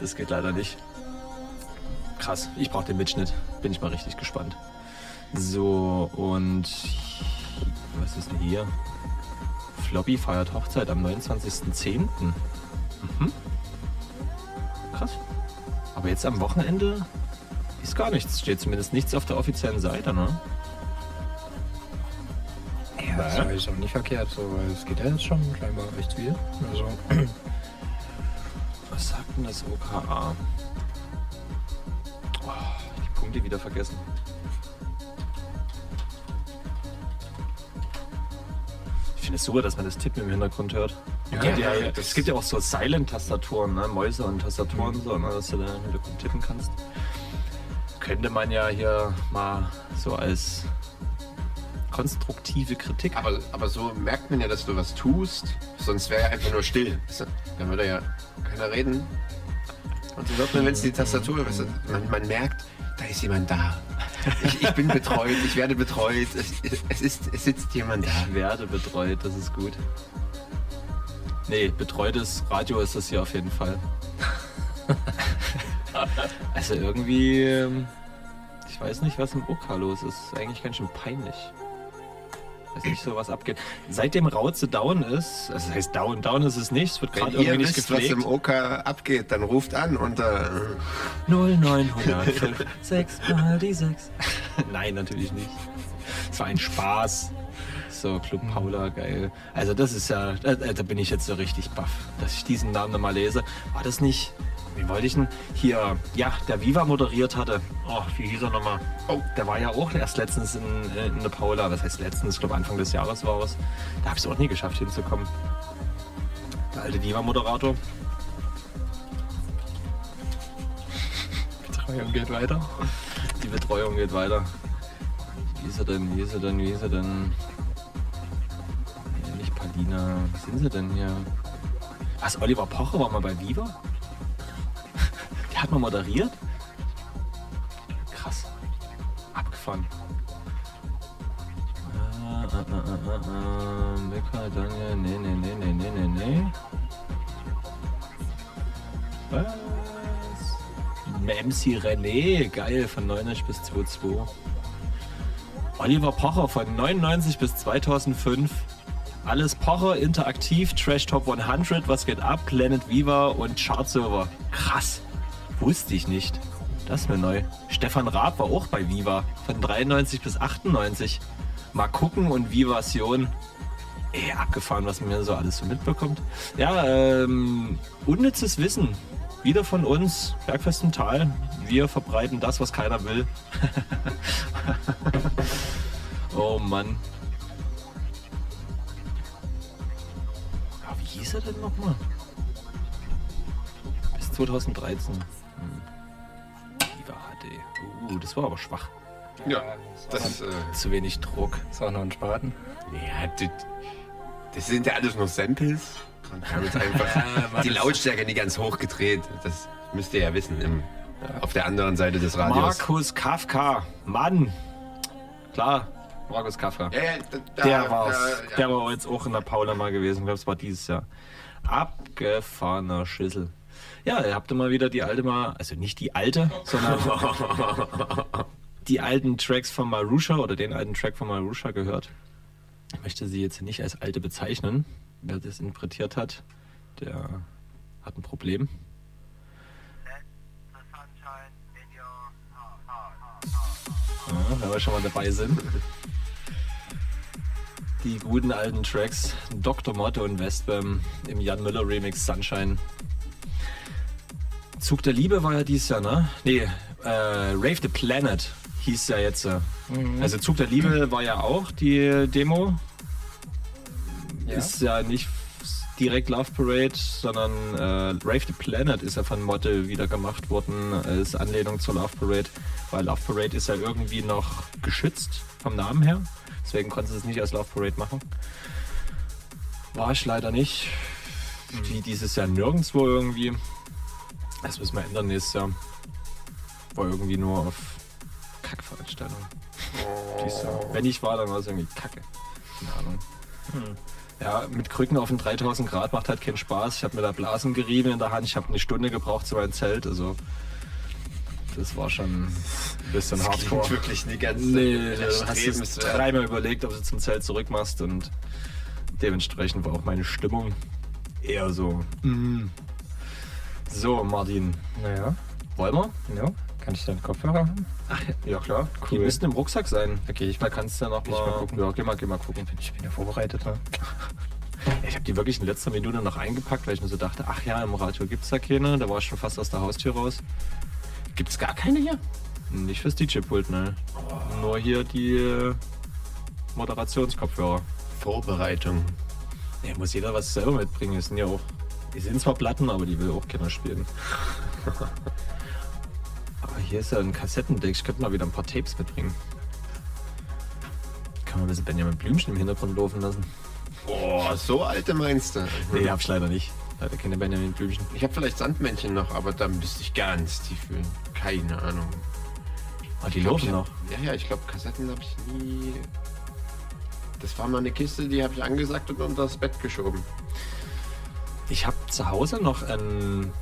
Das geht leider nicht. Krass, ich brauche den Mitschnitt. Bin ich mal richtig gespannt. So, und was ist denn hier? Floppy feiert Hochzeit am 29.10. Mhm. Krass. Aber jetzt am Wochenende ist gar nichts. Steht zumindest nichts auf der offiziellen Seite, ne? Ja, das Ja. ist auch nicht verkehrt, so, weil es geht ja jetzt schon scheinbar recht viel. Also, Was sagt denn das OKA? Oh, die Punkte wieder vergessen. Ich finde es super, dass man das Tippen im Hintergrund hört. Ja, Ja, ja, Es gibt ja auch so Silent-Tastaturen, ne? Mäuse und Tastaturen, so, ne? dass du da im Hintergrund tippen kannst. könnte man ja hier mal so als konstruktive Kritik. Aber, aber so merkt man ja, dass du was tust, sonst wäre ja einfach nur still. Dann würde ja keiner reden. Und so wird man, wenn es die Tastatur ist, man, man merkt, da ist jemand da. Ich, ich bin betreut, ich werde betreut, es, es, ist, es sitzt jemand da. Ich werde betreut, das ist gut. Nee, betreutes Radio ist das hier auf jeden Fall. also irgendwie, ähm, ich weiß nicht, was im OK los ist. Eigentlich ganz schön peinlich. Weiß nicht so, was abgeht. Seitdem Rauze down ist, also das heißt down, down ist es nicht, es wird gerade ihr irgendwie nicht wisst, was gepflegt. im OK abgeht, dann ruft an unter 0905, 6 mal die 6. Nein, natürlich nicht. Es war ein Spaß. So, Club Paula, geil. Also das ist ja, da, da bin ich jetzt so richtig baff, dass ich diesen Namen nochmal lese. War das nicht, wie wollte ich denn? Hier, ja, der Viva moderiert hatte. Oh, wie hieß er nochmal? Oh, der war ja auch erst letztens in, in der Paula. Was heißt letztens? Ich glaube Anfang des Jahres war es. Da habe ich es auch nie geschafft hinzukommen. Der alte Viva-Moderator. Betreuung geht weiter. Die Betreuung geht weiter. Wie ist er denn? Wie ist er denn? Wie ist er denn? Nee, nicht Palina. Was sind sie denn hier? Was? Oliver Pocher war mal bei Viva? Der hat mal moderiert? Krass. Abgefahren. Ah, ah, ah, ah, ah, ah. Becker, Daniel. Nee, nee, nee, nee, nee, nee, nee. Was? MC René, geil, von 99 bis 22. Oliver Pocher von 99 bis 2005. Alles Pocher, interaktiv, Trash Top 100, was geht ab, Planet Viva und Chartserver. Krass. Wusste ich nicht. Das ist mir neu. Stefan Raab war auch bei Viva. Von 93 bis 98. Mal gucken und Vivation. Ey, abgefahren, was man mir so alles so mitbekommt. Ja, ähm, unnützes Wissen. Wieder von uns, Bergfest im Tal. Wir verbreiten das, was keiner will. oh Mann. Hieß er denn nochmal? Bis 2013. Hm. Viva HD. Uh, das war aber schwach. Ja, das ist. Äh, Zu wenig Druck. Ist auch noch ein Spaten. ja, das, das sind ja alles nur Samples. Und haben jetzt einfach die Lautstärke nicht ganz hoch gedreht. Das müsst ihr ja wissen. Im, auf der anderen Seite des Radios. Markus Kafka. Mann. Klar, Markus Kafka. Ja, ja, da, Der war's. da, ja. Der war jetzt auch in der Paula mal gewesen. Ich glaube, es war dieses Jahr. Abgefahrener Schüssel. Ja, ihr habt mal wieder die alte mal, also nicht die alte, sondern die alten Tracks von Marusha oder den alten Track von Marusha gehört. Ich möchte sie jetzt nicht als alte bezeichnen. Wer das interpretiert hat, der hat ein Problem. Ja, wenn wir schon mal dabei sind. Die guten alten Tracks Dr. Motto und Westbam im Jan Müller Remix Sunshine. Zug der Liebe war ja dieses Jahr, ne? Nee, äh, Rave the Planet hieß ja jetzt. äh. Also Zug der Liebe war ja auch die Demo. Ja. Ist ja nicht direkt Love Parade, sondern äh, Rave the Planet ist ja von Motte wieder gemacht worden als Anlehnung zur Love Parade, weil Love Parade ist ja irgendwie noch geschützt vom Namen her. Deswegen konnte sie es nicht als Love Parade machen. War ich leider nicht. Wie dieses Jahr nirgendwo irgendwie. Das müssen wir ändern nächstes Jahr. War irgendwie nur auf Kackveranstaltungen. Jahr. Wenn ich war, dann war es irgendwie Kacke. Keine Ahnung. Ja, mit Krücken auf den 3000 Grad macht halt keinen Spaß. Ich habe mir da Blasen gerieben in der Hand. Ich habe eine Stunde gebraucht zu meinem Zelt. Also, das war schon ein bisschen Das hardcore. klingt wirklich nicht ganz Nee, du hast es dreimal überlegt, ob du zum Zelt zurückmachst und dementsprechend war auch meine Stimmung eher so. mm. So, Martin, Naja, wollen wir? ja. Kann ich deinen Kopfhörer haben? Ach, ja klar. Die Cool. müssten im Rucksack sein. Okay, ich Da kannst du ja noch mal, mal gucken. Ja, geh mal, geh mal gucken. Ich bin ja vorbereitet. Ne? Ich habe die wirklich in letzter Minute noch eingepackt, weil ich mir so dachte, ach ja, im Radio gibt's da keine. Da war ich schon fast aus der Haustür raus. Gibt's gar keine hier? Nicht fürs DJ-Pult, ne? Nur hier die äh, Moderationskopfhörer. Vorbereitung. Ja, muss jeder was selber mitbringen. Die sind ja auch. Die sind zwar Platten, aber die will auch keiner spielen. hier ist ja ein Kassettendeck. Ich könnte mal wieder ein paar Tapes mitbringen. Kann man ein bisschen Benjamin Blümchen im Hintergrund laufen lassen? Boah, so alte meinst du? Nee, hab ich leider nicht. Leider keine Benjamin Blümchen. Ich habe vielleicht Sandmännchen noch, aber da müsste ich ganz tief fühlen. Keine Ahnung. Ah, die laufen noch. Ja, ja, ich glaube, Kassetten habe ich nie. Das war mal eine Kiste, die habe ich angesagt und unter das Bett geschoben. Ich habe zu Hause noch ein,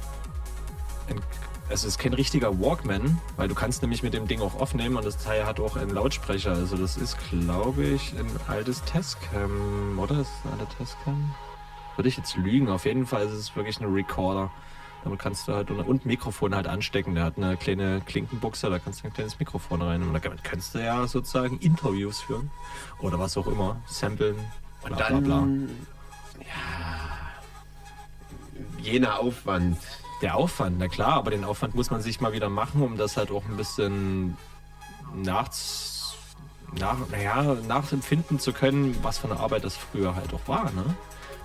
ein. Es ist kein richtiger Walkman, weil du kannst nämlich mit dem Ding auch aufnehmen und das Teil hat auch einen Lautsprecher. Also das ist, glaube ich, ein altes Tascam, oder? Ist es ein alter Tascam? Würde ich jetzt lügen. Auf jeden Fall ist es wirklich ein Recorder. Damit kannst du halt und Mikrofon halt anstecken. Der hat eine kleine Klinkenbuchse, da kannst du ein kleines Mikrofon rein. Und damit kannst du ja sozusagen Interviews führen. Oder was auch immer. Samplen. Und bla, dann. bla, bla. Ja. Jener Aufwand. Der Aufwand, na klar, aber den Aufwand muss man sich mal wieder machen, um das halt auch ein bisschen nach, nach, naja, nachempfinden zu können, was für eine Arbeit das früher halt auch war. Ne?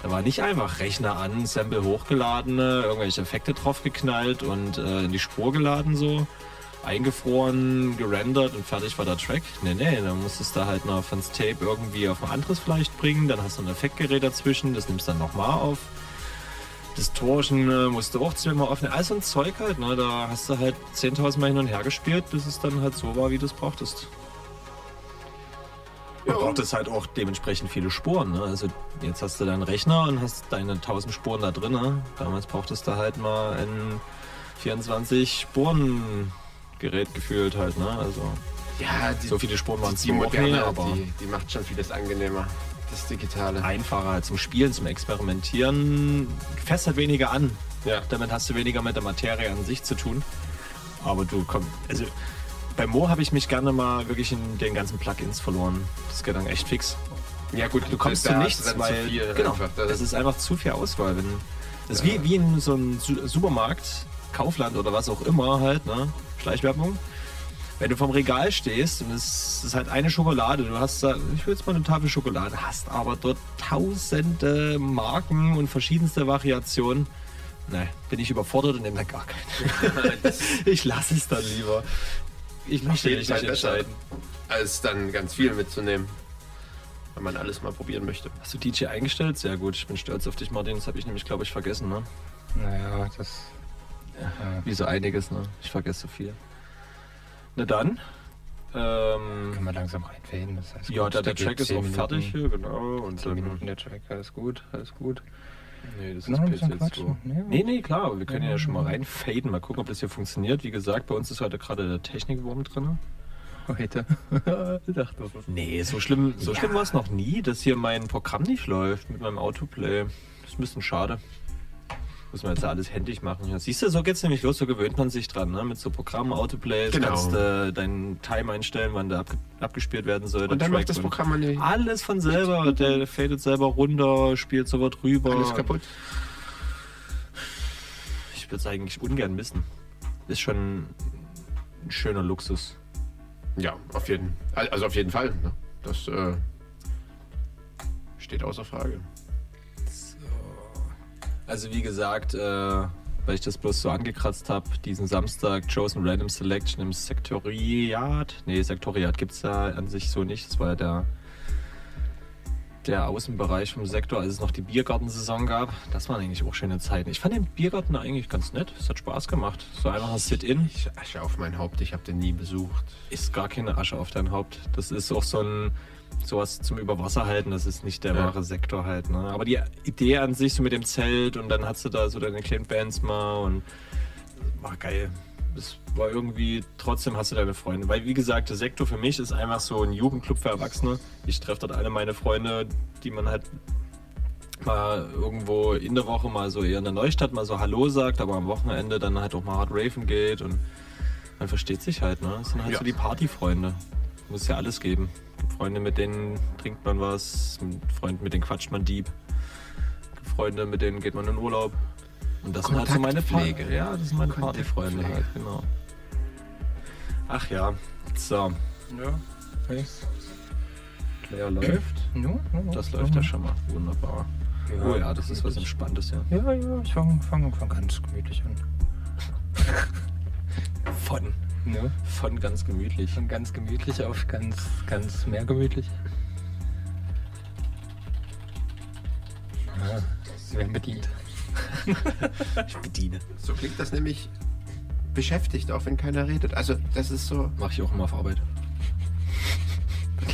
Da war nicht einfach Rechner an, Sample hochgeladen, irgendwelche Effekte draufgeknallt und äh, in die Spur geladen so, eingefroren, gerendert und fertig war der Track. Nee, nee, dann musstest du halt noch vons Tape irgendwie auf ein anderes vielleicht bringen, dann hast du ein Effektgerät dazwischen, das nimmst du dann nochmal auf. Distortion äh, musst du auch zweimal aufnehmen. Also ein Zeug halt, ne? Da hast du halt 10.000 Mal hin und her gespielt, bis es dann halt so war, wie du es brauchtest. Du Ja. brauchtest halt auch dementsprechend viele Spuren, ne? Also jetzt hast du deinen Rechner und hast deine 1000 Spuren da drin. Ne? Damals brauchtest du halt mal ein 24 Spuren Gerät gefühlt halt, ne? Also Ja, die, so viele Spuren waren es die moderne, nicht, aber die, die macht schon vieles angenehmer. Das Digitale. einfacher zum Spielen, zum Experimentieren. Fässt halt weniger an. Ja. Damit hast du weniger mit der Materie an sich zu tun. Aber du kommst. Also bei Mo habe ich mich gerne mal wirklich in den ganzen Plugins verloren. Das geht dann echt fix. Ja gut, Du kommst zu nichts, weil zu viel genau, einfach. das ist einfach zu viel Auswahl. Wenn, das ist Ja. wie, wie in so einem Su Supermarkt, Kaufland oder was auch immer halt, ne? Schleichwerbung. Wenn du vom Regal stehst und es ist halt eine Schokolade, du hast da, ich will jetzt mal eine Tafel Schokolade, hast aber dort tausende Marken und verschiedenste Variationen. Ne, bin ich überfordert und nehme da gar keine. ich lasse es dann lieber. Ich möchte nicht besser. entscheiden. Als dann ganz viel mitzunehmen. Wenn man alles mal probieren möchte. Hast du DJ eingestellt? Sehr gut. Ich bin stolz auf dich, Martin. Das habe ich nämlich, glaube ich, vergessen. Ne? Naja, das. Ja. Wie so einiges, ne? Ich vergesse so viel. Na dann. Ähm, Können wir langsam reinfaden. Das heißt, ja, gut, der, der Track ist 10 auch Minuten, fertig hier, genau. Und 10 dann, Minuten der Track, alles gut, alles gut. Nee, das ist bis jetzt so. Ja. Nee, nee, klar, aber wir können ja schon mal reinfaden, mal gucken, ob das hier funktioniert. Wie gesagt, bei uns ist heute gerade der Technikwurm drin. Heute. ich dachte, Nee, so schlimm, so Ja. schlimm war es noch nie, dass hier mein Programm nicht läuft mit meinem Autoplay. Das ist ein bisschen schade. Muss man jetzt alles händisch machen. Ja, siehst du, so geht's nämlich los, so gewöhnt man sich dran, ne? Mit so Programmen, Autoplays, Genau. kannst äh, deinen Time einstellen, wann der abge abgespielt werden soll. Und dann Track macht das Programm eine, Alles von selber, der fadet selber runter, spielt sogar drüber. alles kaputt. Ich würde es eigentlich ungern missen. Ist schon ein schöner Luxus. Ja, auf jeden Also auf jeden Fall. Ne? Das äh, steht außer Frage. Also wie gesagt, äh, weil ich das bloß so angekratzt habe, diesen Samstag Chosen Random Selection im Sektoriat. Nee, Sektoriat gibt es da an sich so nicht. Das war ja der, der Außenbereich vom Sektor, als es noch die Biergartensaison gab. Das waren eigentlich auch schöne Zeiten. Ich fand den Biergarten eigentlich ganz nett. Es hat Spaß gemacht. So einfach ein Sit-In. Ich Asche auf mein Haupt, ich habe den nie besucht. Ist gar keine Asche auf dein Haupt. Das ist auch so ein sowas zum Überwasser halten, das ist nicht der Ja. wahre Sektor halt. Ne? Aber die Idee an sich so mit dem Zelt und dann hast du da so deine kleinen Bands mal und war geil. Das war irgendwie, trotzdem hast du deine Freunde. Weil wie gesagt, der Sektor für mich ist einfach so ein Jugendclub für Erwachsene. Ich treffe dort alle meine Freunde, die man halt mal irgendwo in der Woche mal so eher in der Neustadt mal so Hallo sagt, aber am Wochenende dann halt auch mal hart raven geht und man versteht sich halt, ne? Das sind halt Ja. so die Partyfreunde. Muss ja alles geben. Freunde, mit denen trinkt man was, mit Freunden, mit denen quatscht man Dieb. Freunde, mit denen geht man in Urlaub. Und das sind halt so meine. Kontaktpflege. Ja, das sind meine Partyfreunde halt, genau. Ach ja, so. Ja, okay. Claire läuft. Ja, ja, Das läuft ja schon mal. Wunderbar. Oh ja, das ist was Entspanntes, ja. Ja, ja, ich fange fang, fang ganz gemütlich an. Von. Ne? Von ganz gemütlich. Von ganz gemütlich auf ganz, ganz mehr gemütlich. Ja, sie werden bedient. Ich bediene. So klingt das nämlich beschäftigt, auch wenn keiner redet. Also, das ist so. Mache ich auch immer auf Arbeit.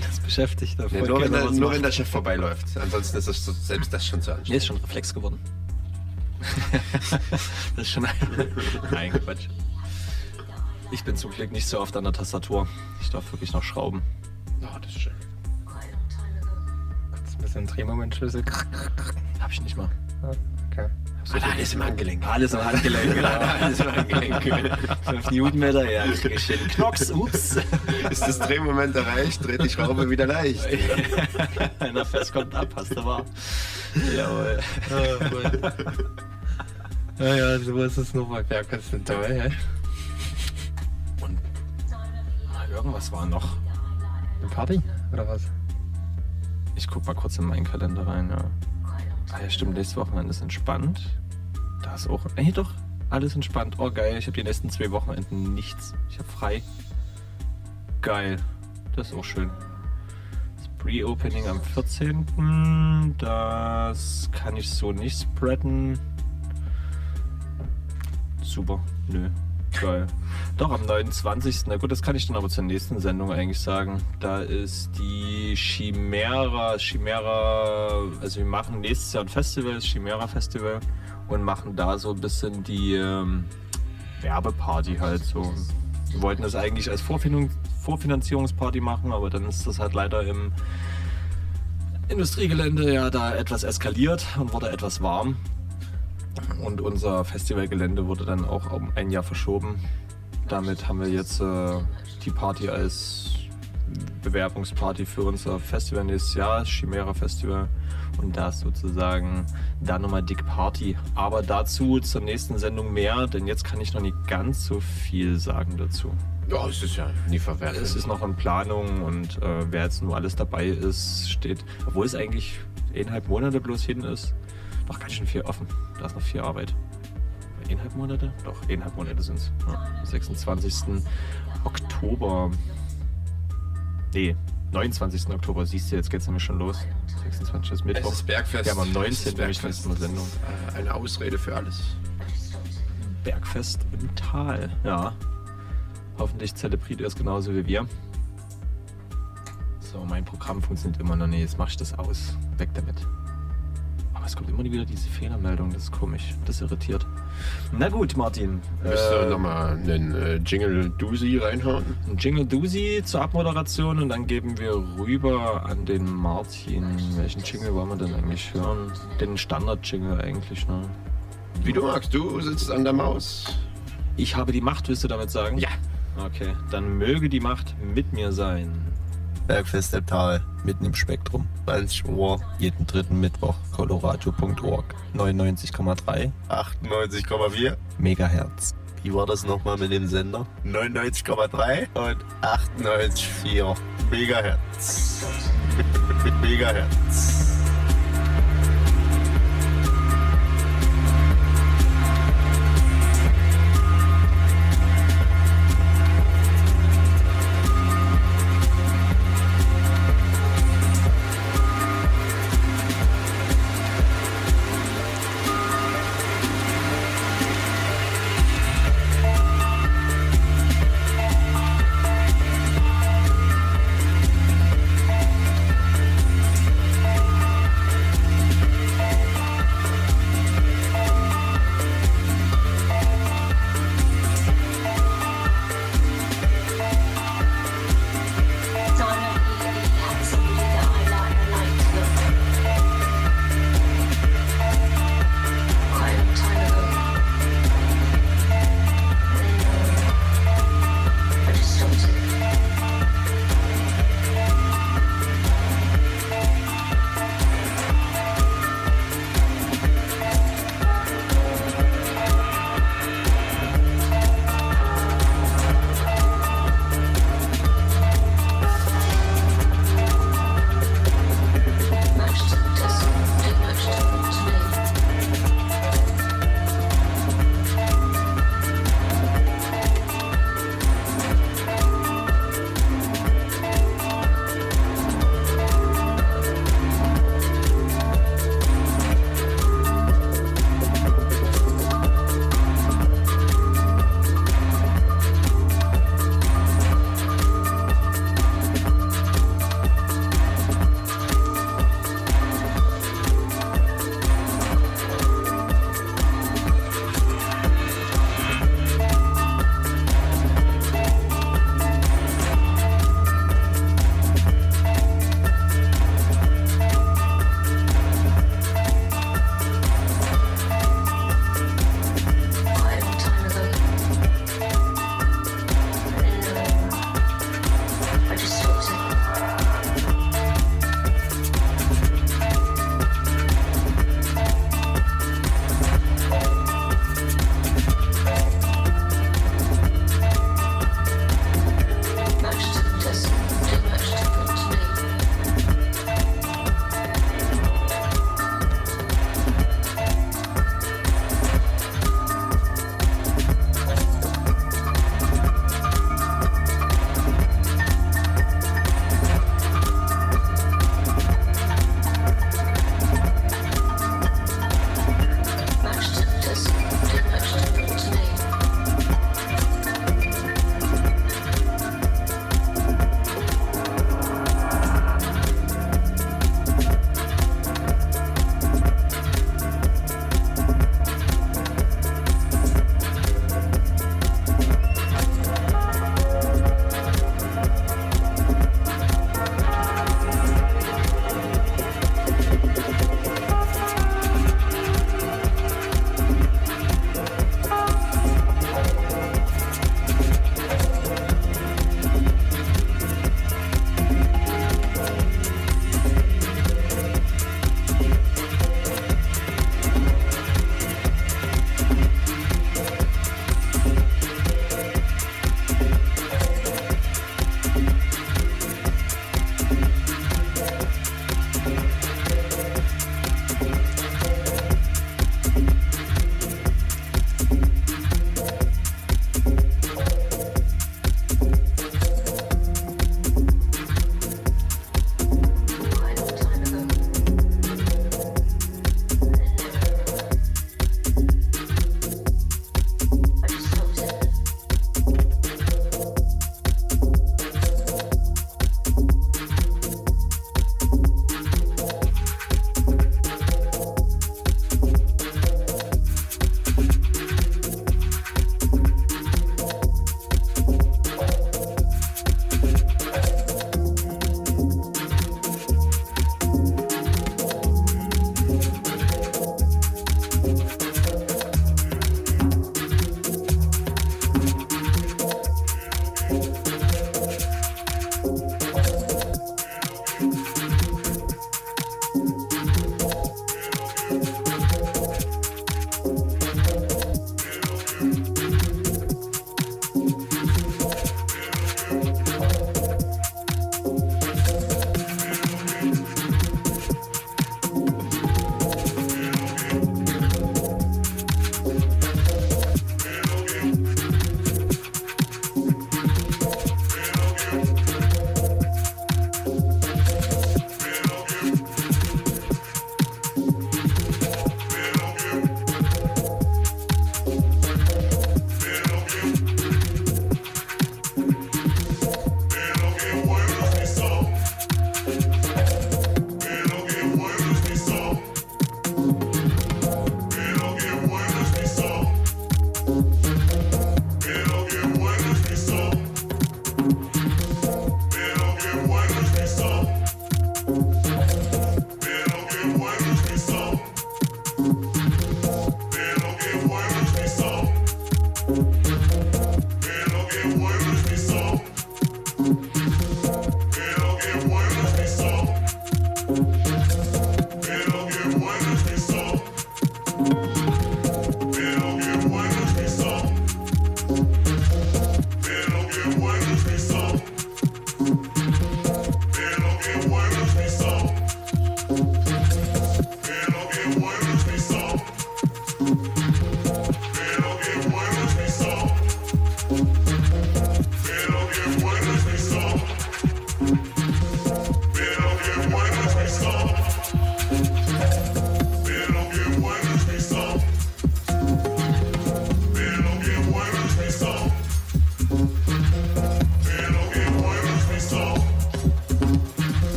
Das beschäftigt. Da Ja, freut nur, wenn der, nur wenn der Chef vorbeiläuft. Ansonsten ist das so, selbst das schon zu Mir anstrengend. ist schon Reflex geworden. das ist schon ein. Nein, Quatsch. Ich bin zum Glück nicht so oft an der Tastatur. Ich darf wirklich noch schrauben. Oh, das ist schön. Kurz ein bisschen Drehmomentschlüssel. Hab ich nicht mal. Ja, Okay. So viel- Alles im Handgelenk. Alles im Handgelenk, genau. Alles im Handgelenk. 5 Newtonmeter, ja, krieg ich hin. Knocks, ups. Ist das Drehmoment erreicht, dreht die Schraube wieder leicht. Einer fest kommt ab, hast du wahr. Jawohl. Ja, ja, so ist es nur bei Bergkasten toll, ja. Irgendwas war noch. Eine Party oder was? Ich guck mal kurz in meinen Kalender rein, ja. Ah ja, stimmt, nächstes Wochenende ist entspannt. Da ist auch. Ey, doch, alles entspannt. Oh, geil, ich habe die nächsten zwei Wochenenden nichts. Ich habe frei. Geil. Das ist auch schön. Das Pre-Opening am 14. Das kann ich so nicht spreaden. Super. Nö. Geil. Doch, am 29. Na gut, das kann ich dann aber zur nächsten Sendung eigentlich sagen. Da ist die Chimera, Chimera, also wir machen nächstes Jahr ein Festival, das Chimera Festival, und machen da so ein bisschen die ähm, Werbeparty halt so. Wir wollten das eigentlich als Vorfinan Vorfinanzierungsparty machen, aber dann ist das halt leider im Industriegelände ja da etwas eskaliert und wurde etwas warm. Und unser Festivalgelände wurde dann auch um ein Jahr verschoben. Damit haben wir jetzt äh, die Party als Bewerbungsparty für unser Festival nächstes Jahr, das Chimera Festival. Und da ist sozusagen dann nochmal dick Party. Aber dazu zur nächsten Sendung mehr, denn jetzt kann ich noch nicht ganz so viel sagen dazu. Ja, es ist ja nie verwertet. Es ist noch in Planung und äh, wer jetzt nur alles dabei ist, steht, obwohl es eigentlich eineinhalb Monate bloß hin ist, noch ganz schön viel offen. Da ist noch viel Arbeit. Eineinhalb Monate? Doch, eineinhalb Monate sind es. Ja. Am 26. Oktober. Nee, 29. Oktober. Siehst du, jetzt geht's nämlich schon los. 26. ist es Mittwoch. ist Bergfest. Wir haben am Es 19. ist nämlich Bergfest. eine Sendung. Äh, Eine Ausrede für alles. Bergfest im Tal. Ja. Hoffentlich zelebriert ihr es genauso wie wir. So, mein Programm funktioniert immer noch nicht. Jetzt mache ich das aus. Weg damit. Aber es kommt immer wieder diese Fehlermeldung. Das ist komisch. Das irritiert. Na gut, Martin. Willst du Äh, nochmal einen äh, Jingle Doozy reinhauen? ein Jingle Doozy zur Abmoderation und dann geben wir rüber an den Martin. Welchen Jingle wollen wir denn eigentlich hören? Den Standard-Jingle eigentlich, ne? Wie du magst, du sitzt an der Maus. Ich habe die Macht, willst du damit sagen? Ja. Okay, dann möge die Macht mit mir sein. Bergfest im Tal, mitten im Spektrum. 20 Uhr, jeden dritten Mittwoch. Coloradio.org. 99,3, 98,4 Megahertz. Wie war das nochmal mit dem Sender? 99,3 und 98,4 Megahertz. Megahertz.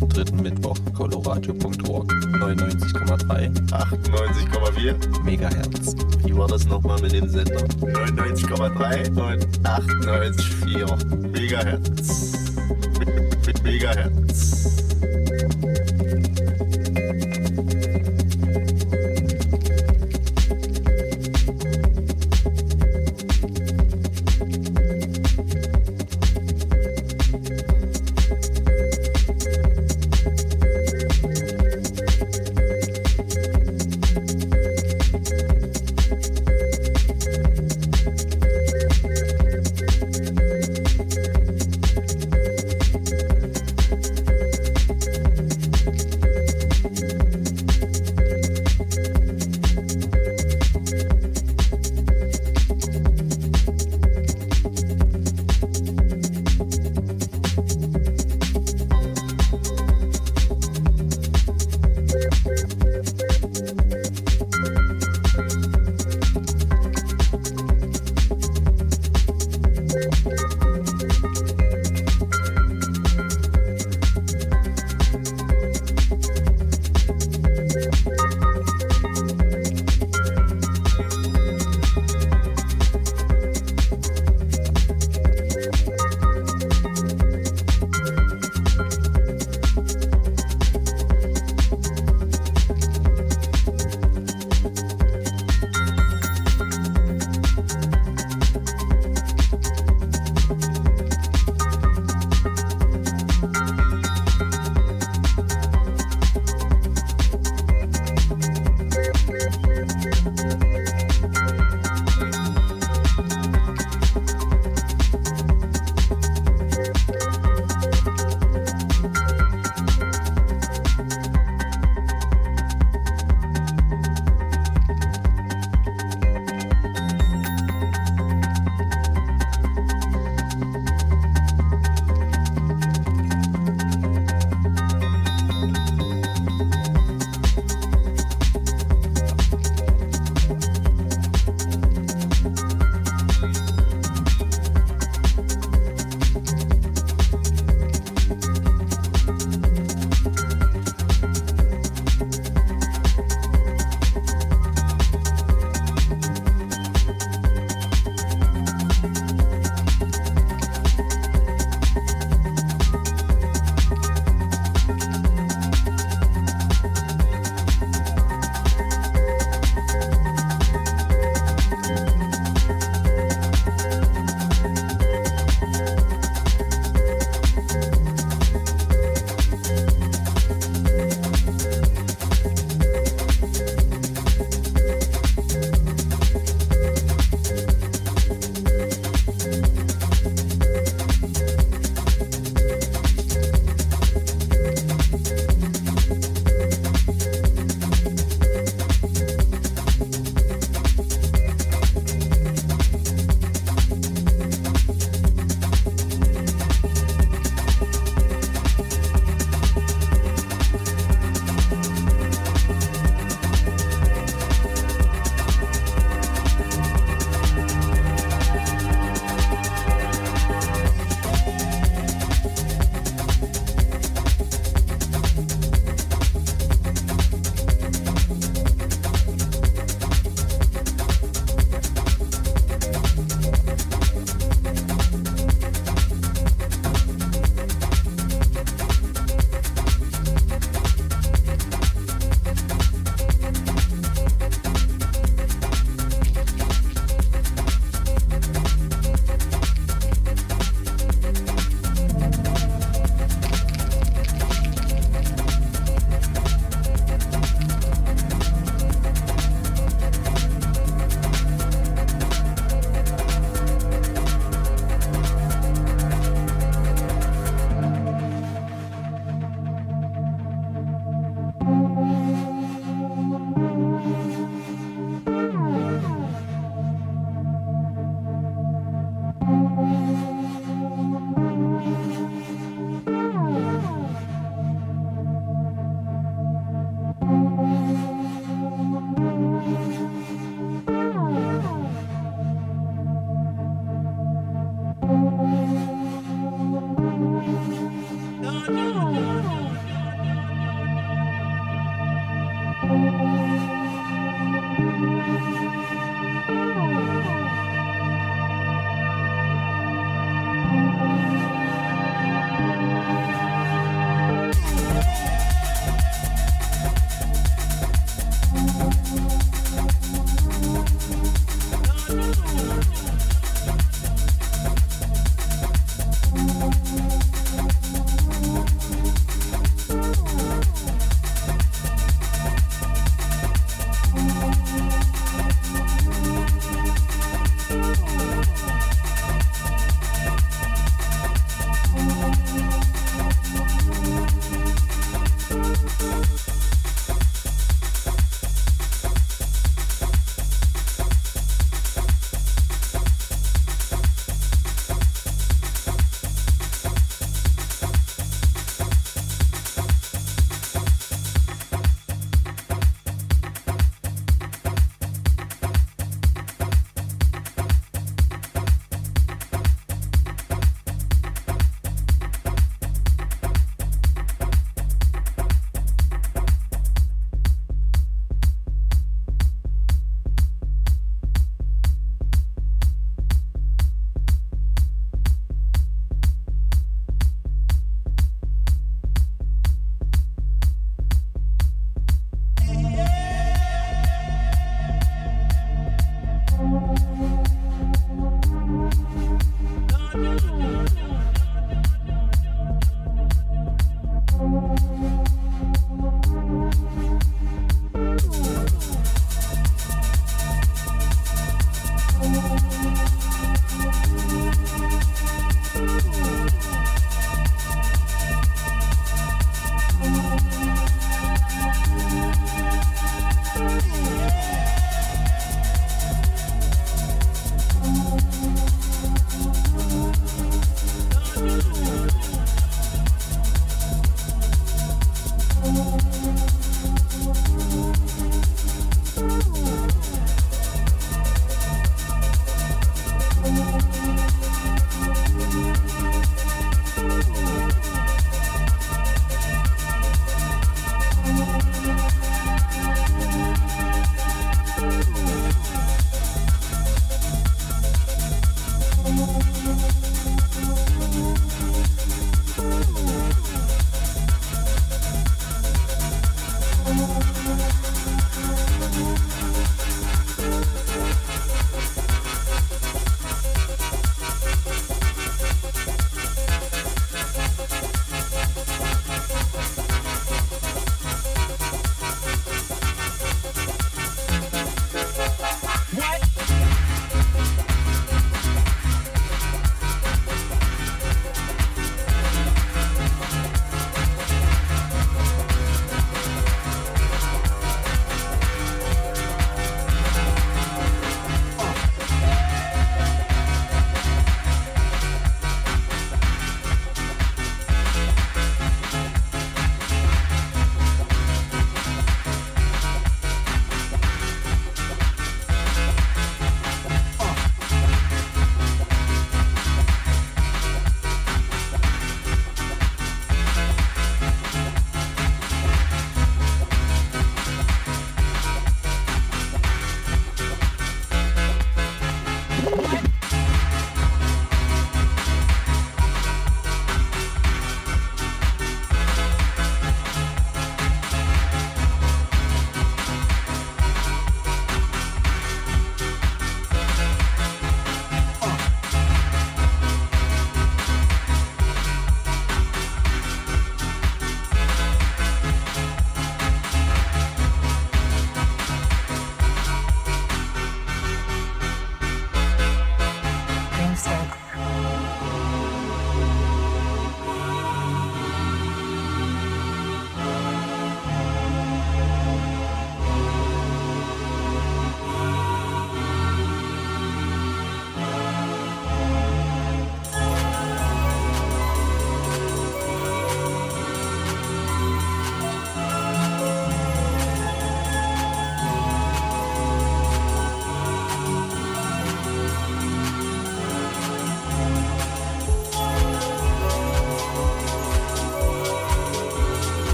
Jeden dritten Mittwoch. Coloradio.org. 99,3, 98,4 Megahertz. Wie war das nochmal mit dem Sender? 99,3 und 98,4 Megahertz. Me- Megahertz.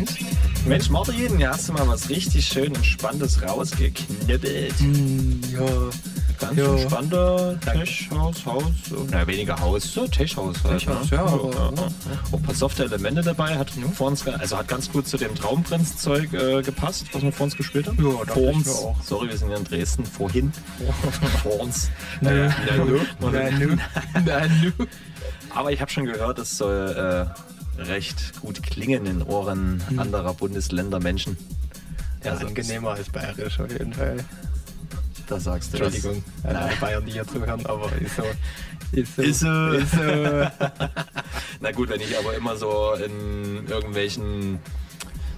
1, 2, 1. Mensch, Martin, hier hast du mal was richtig schön Entspanntes rausgeknibbelt. Ja. Ganz Ja. entspannter Tischhaus, Haus, na weniger Haus, so Tischhaus halt. Tischhaus, ne? ja, aber- ja. Auch ein paar softe Elemente dabei, hat vor uns, also hat ganz gut zu dem Traumprinz-Zeug äh, gepasst, was wir vor uns gespielt haben. Ja, vor uns. auch. Sorry, wir sind hier in Dresden, vorhin. vor uns. Äh. Na. Na, aber ich habe schon gehört, es soll äh, recht gut klingen in Ohren anderer Bundesländer Menschen. Ja, Also, angenehmer als bayerisch auf jeden Fall. Da sagst du das. Entschuldigung, an alle Bayern, die hier zuhören, aber ist so. Ist so. Ist so. Ist so. Na gut, wenn ich aber immer so in irgendwelchen,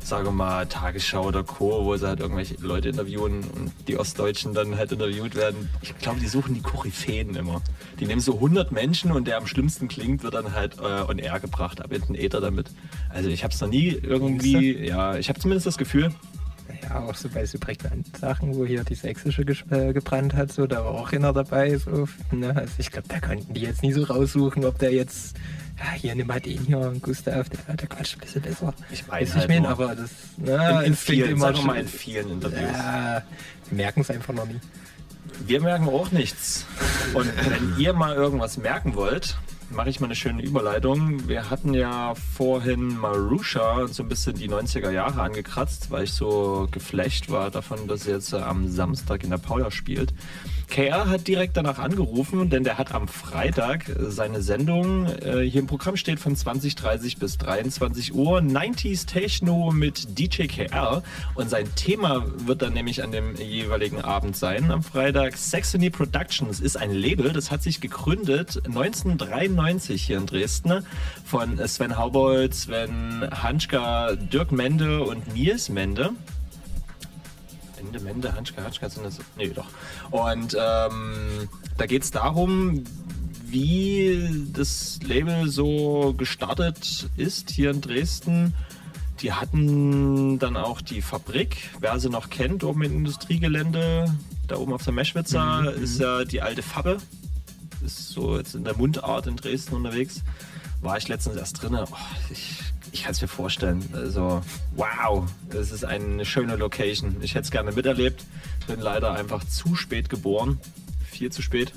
sagen wir mal, Tagesschau oder Co., wo sie halt irgendwelche Leute interviewen und die Ostdeutschen dann halt interviewt werden, ich glaube, die suchen die Koryphäen immer. Die nehmen so 100 Menschen und der am schlimmsten klingt, wird dann halt äh, on air gebracht, ab in den Äther damit. Also ich habe es noch nie irgendwie, ja, ich habe zumindest das Gefühl, Ja, auch so bei so prägnanten Sachen, wo hier die sächsische äh, gebrannt hat, so, da war auch einer dabei. So, ne? Also ich glaube, da konnten die jetzt nie so raussuchen, ob der jetzt, ja, hier nimm mal den hier, Gustav, der, der quatscht ein bisschen besser. Ich mein Weiß halt mein, nur. aber das, in, ne, in klingt vielen, immer wir mal in schon- vielen Interviews. Ja, wir merken es einfach noch nie. Wir merken auch nichts. Und wenn ihr mal irgendwas merken wollt, mache ich mal eine schöne Überleitung. Wir hatten ja vorhin Marusha so ein bisschen die 90er Jahre angekratzt, weil ich so geflasht war davon, dass sie jetzt am Samstag in der Paula spielt. KR hat direkt danach angerufen, denn der hat am Freitag äh, seine Sendung, äh, hier im Programm steht von 20.30 bis 23 Uhr, 90s Techno mit DJ KR. Und sein Thema wird dann nämlich an dem jeweiligen Abend sein, am Freitag. Saxony Productions ist ein Label, das hat sich gegründet 1993 hier in Dresden von Sven Haubold, Sven Hanschka, Dirk Mende und Nils Mende. Ende, Mende, Hanschka, Hanschka sind das. Nee, doch. Und ähm, da geht es darum, wie das Label so gestartet ist hier in Dresden. Die hatten dann auch die Fabrik, wer sie noch kennt, oben im Industriegelände, da oben auf der Meschwitzer, ist ja die alte Fabbe. Ist so jetzt in der Mundart in Dresden unterwegs. War ich letztens erst drin. Oh, ich ich kann es mir vorstellen. Also, wow, es ist eine schöne Location. Ich hätte es gerne miterlebt. Bin leider einfach zu spät geboren. Viel zu spät.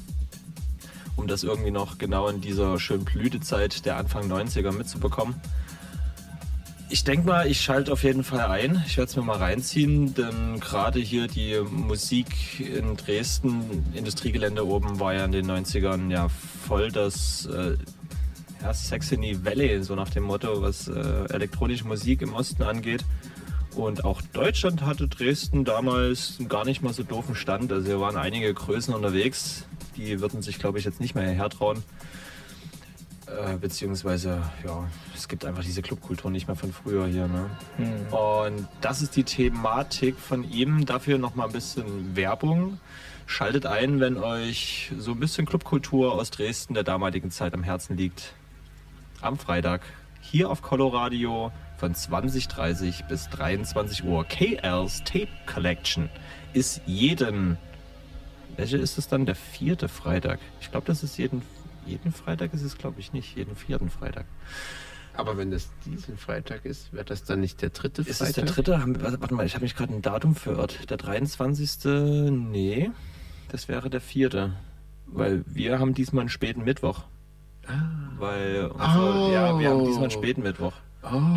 Um das irgendwie noch genau in dieser schönen Blütezeit der Anfang 90er mitzubekommen. Ich denke mal, ich schalte auf jeden Fall ein. Ich werde es mir mal reinziehen, denn gerade hier die Musik in Dresden, Industriegelände oben, war ja in den 90ern ja voll das äh, ja, Saxony Valley, so nach dem Motto, was äh, elektronische Musik im Osten angeht. Und auch Deutschland hatte Dresden damals gar nicht mal so doofen Stand. Also hier waren einige Größen unterwegs, die würden sich, glaube ich, jetzt nicht mehr hierher trauen. Äh, beziehungsweise, ja, es gibt einfach diese Clubkultur nicht mehr von früher hier. Ne? Und das ist die Thematik von ihm. Dafür nochmal ein bisschen Werbung. Schaltet ein, wenn euch so ein bisschen Clubkultur aus Dresden der damaligen Zeit am Herzen liegt. Am Freitag hier auf Coloradio von 20.30 bis 23 Uhr. KL's Tape Collection ist jeden. Welche ist es dann? Der vierte Freitag. Ich glaube, das ist jeden. Jeden Freitag ist es, glaube ich, nicht. Jeden vierten Freitag. Aber wenn das diesen Freitag ist, wird das dann nicht der dritte Ist Freitag? es der dritte? Warte mal, ich habe mich gerade ein Datum verirrt. Der 23. Nee, das wäre der vierte. Weil wir haben diesmal einen späten Mittwoch. Weil unsere, Oh. ja, wir haben diesmal einen späten Mittwoch.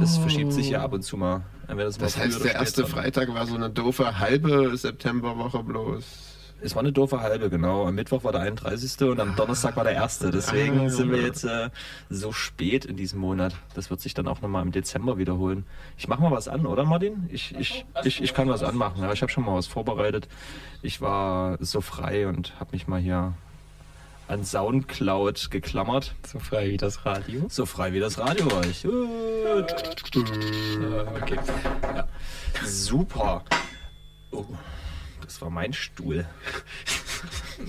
Das verschiebt sich ja ab und zu mal. Das, Das heißt, der erste. Freitag war so eine doofe halbe Septemberwoche bloß. Es war eine doofe halbe, genau. Am Mittwoch war der 31. und am Donnerstag war der erste. Deswegen Ah. sind wir jetzt äh, so spät in diesem Monat. Das wird sich dann auch nochmal im Dezember wiederholen. Ich mach mal was an, oder Martin? Ich, ich, ich, ich kann was anmachen. Ja, ich habe schon mal was vorbereitet. Ich war so frei und habe mich mal hier an Soundcloud geklammert. So frei wie das Radio. So frei wie das Radio war ich. Äh, okay. Ja. Super. Oh, das war mein Stuhl.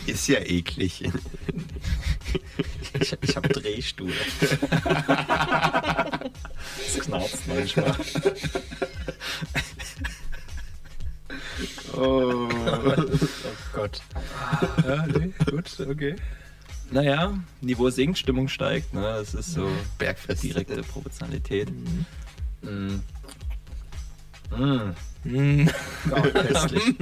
Ist ja eklig. Ich, ich habe Drehstuhl. Das knarzt manchmal. Oh. Oh Gott. ja, nee, gut, okay. Naja, Niveau sinkt, Stimmung steigt. Ne? Das ist so Bergfest. direkte Proportionalität. Mm. Mm. Mm. Ja, köstlich.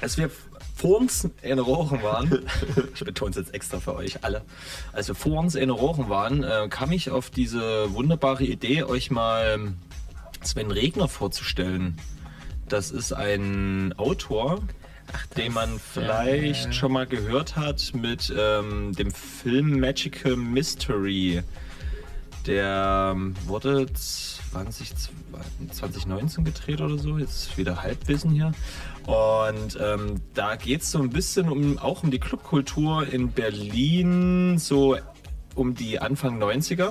Als wir vor uns in Rochen waren, ich betone es jetzt extra für euch alle, als wir vor uns in Rochen waren, äh, kam ich auf diese wunderbare Idee, euch mal Sven Regner vorzustellen. Das ist ein Autor, den man vielleicht schon mal gehört hat mit ähm, dem Film Magical Mystery. Der ähm, wurde 20, 2019 gedreht oder so, jetzt wieder Halbwissen hier. Und ähm, da geht es so ein bisschen um, auch um die Clubkultur in Berlin, so um die Anfang 90er.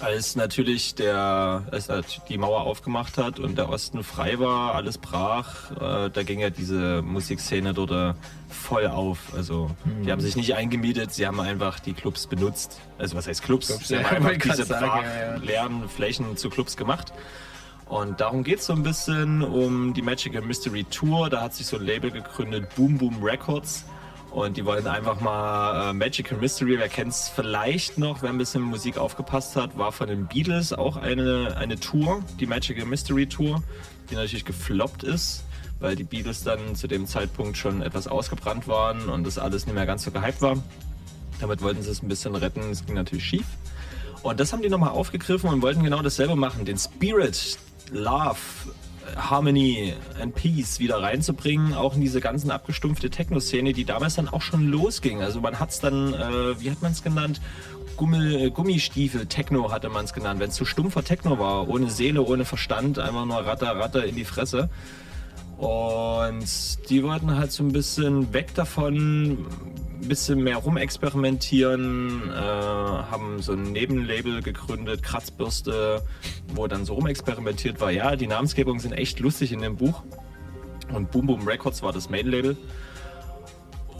Als natürlich der, als er die Mauer aufgemacht hat und der Osten frei war, alles brach, äh, da ging ja diese Musikszene dort äh, voll auf. Also die haben sich nicht eingemietet, sie haben einfach die Clubs benutzt. Also was heißt Clubs? Clubs, sie ja, haben einfach diese sagen, ja, ja. leeren Flächen zu Clubs gemacht. Und darum geht es so ein bisschen um die Magical Mystery Tour. Da hat sich so ein Label gegründet, Boom Boom Records. Und die wollen einfach mal äh, Magical Mystery, wer kennt es vielleicht noch, wer ein bisschen Musik aufgepasst hat, war von den Beatles auch eine, eine Tour, die Magical Mystery Tour, die natürlich gefloppt ist, weil die Beatles dann zu dem Zeitpunkt schon etwas ausgebrannt waren und das alles nicht mehr ganz so gehypt war. Damit wollten sie es ein bisschen retten, es ging natürlich schief. Und das haben die nochmal aufgegriffen und wollten genau dasselbe machen, den Spirit, Love, Harmony and Peace wieder reinzubringen, auch in diese ganzen abgestumpfte Techno-Szene, die damals dann auch schon losging. Also man hat es dann, äh, wie hat man es genannt? Gummel, Gummistiefel, Techno hatte man es genannt, wenn es so stumpfer Techno war, ohne Seele, ohne Verstand, einfach nur Ratter, Ratter in die Fresse. Und die wollten halt so ein bisschen weg davon, ein bisschen mehr rumexperimentieren, äh, haben so ein Nebenlabel gegründet, Kratzbürste, wo dann so rumexperimentiert war. Ja, die Namensgebungen sind echt lustig in dem Buch. Und Boom Boom Records war das Main-Label.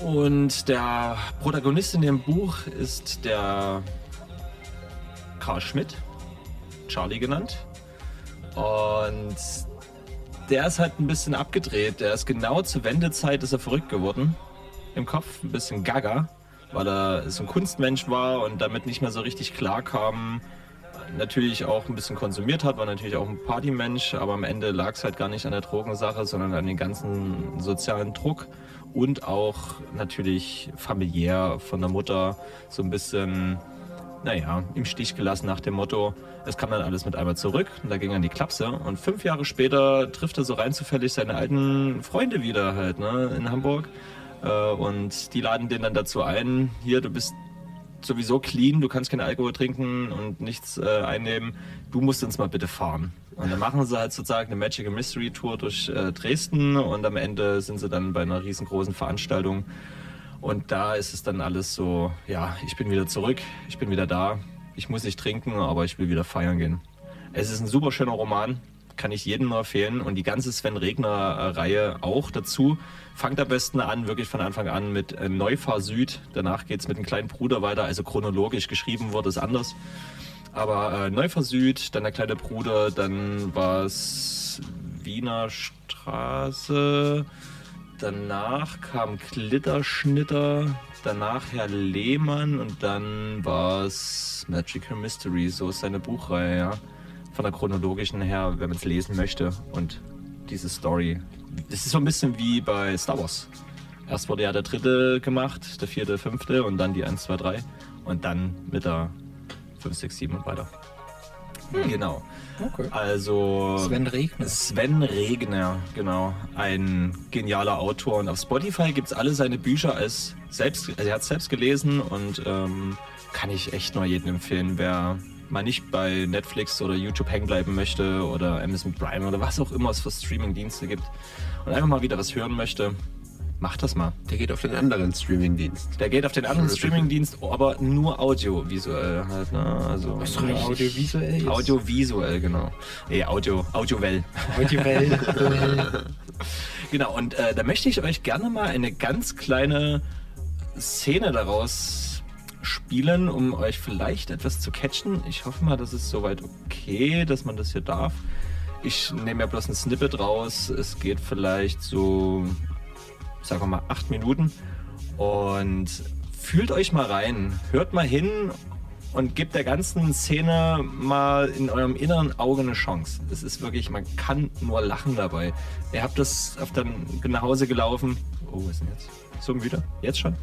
Und der Protagonist in dem Buch ist der Karl Schmidt, Charlie genannt. Und der ist halt ein bisschen abgedreht. Der ist genau zur Wendezeit ist er verrückt geworden. Im Kopf ein bisschen gaga, weil er so ein Kunstmensch war und damit nicht mehr so richtig klar kam. Natürlich auch ein bisschen konsumiert hat, war natürlich auch ein Partymensch, aber am Ende lag es halt gar nicht an der Drogensache, sondern an dem ganzen sozialen Druck und auch natürlich familiär von der Mutter so ein bisschen naja, im Stich gelassen nach dem Motto, es kam dann alles mit einmal zurück und da ging in die Klapse. Und fünf Jahre später trifft er so rein zufällig seine alten Freunde wieder halt, ne, in Hamburg. Äh, und die laden den dann dazu ein, hier, du bist sowieso clean, du kannst keinen Alkohol trinken und nichts äh, einnehmen, du musst uns mal bitte fahren. Und dann machen sie halt sozusagen eine Magical Mystery Tour durch äh, Dresden und am Ende sind sie dann bei einer riesengroßen Veranstaltung und da ist es dann alles so, ja, ich bin wieder zurück, ich bin wieder da, ich muss nicht trinken, aber ich will wieder feiern gehen. Es ist ein super schöner Roman, kann ich jedem nur empfehlen und die ganze Sven Regner-Reihe auch dazu. Fangt am besten an, wirklich von Anfang an mit äh, Neufahr Süd, danach geht es mit dem kleinen Bruder weiter, also chronologisch geschrieben wurde es anders. Aber äh, Neufahr Süd, dann der kleine Bruder, dann war es Wiener Straße, Danach kam Klitterschnitter, danach Herr Lehmann und dann war es Magical Mystery, so ist seine Buchreihe, ja. Von der chronologischen her, wenn man es lesen möchte und diese Story. Es ist so ein bisschen wie bei Star Wars. Erst wurde ja der dritte gemacht, der vierte, fünfte und dann die 1, 2, 3 und dann mit der 5, 6, 7 und weiter. Genau. Okay. Also Sven Regner. Sven Regner, genau. Ein genialer Autor. Und auf Spotify gibt es alle seine Bücher als selbst, also er hat selbst gelesen und ähm, kann ich echt nur jedem empfehlen, wer mal nicht bei Netflix oder YouTube hängen bleiben möchte oder Amazon Prime oder was auch immer es für Streamingdienste gibt und einfach mal wieder was hören möchte, macht das mal. Der geht auf den anderen Streamingdienst. Der geht auf den anderen Streamingdienst, aber nur audiovisuell halt, ne? Also Audiovisuell. jetzt? audiovisuell, genau. Nee, Audio, Audiovell. Audiovell. Genau, und äh, da möchte ich euch gerne mal eine ganz kleine Szene daraus spielen, um euch vielleicht etwas zu catchen. Ich hoffe mal, das ist soweit okay, dass man das hier darf. Ich nehme ja bloß ein Snippet raus. Es geht vielleicht so, sagen wir mal, acht Minuten. Und fühlt euch mal rein, hört mal hin und gebt der ganzen Szene mal in eurem inneren Auge eine Chance. Es ist wirklich, man kann nur lachen dabei. Ihr habt das auf dann nach Hause gelaufen. Oh, was ist denn jetzt? So wieder? Jetzt schon?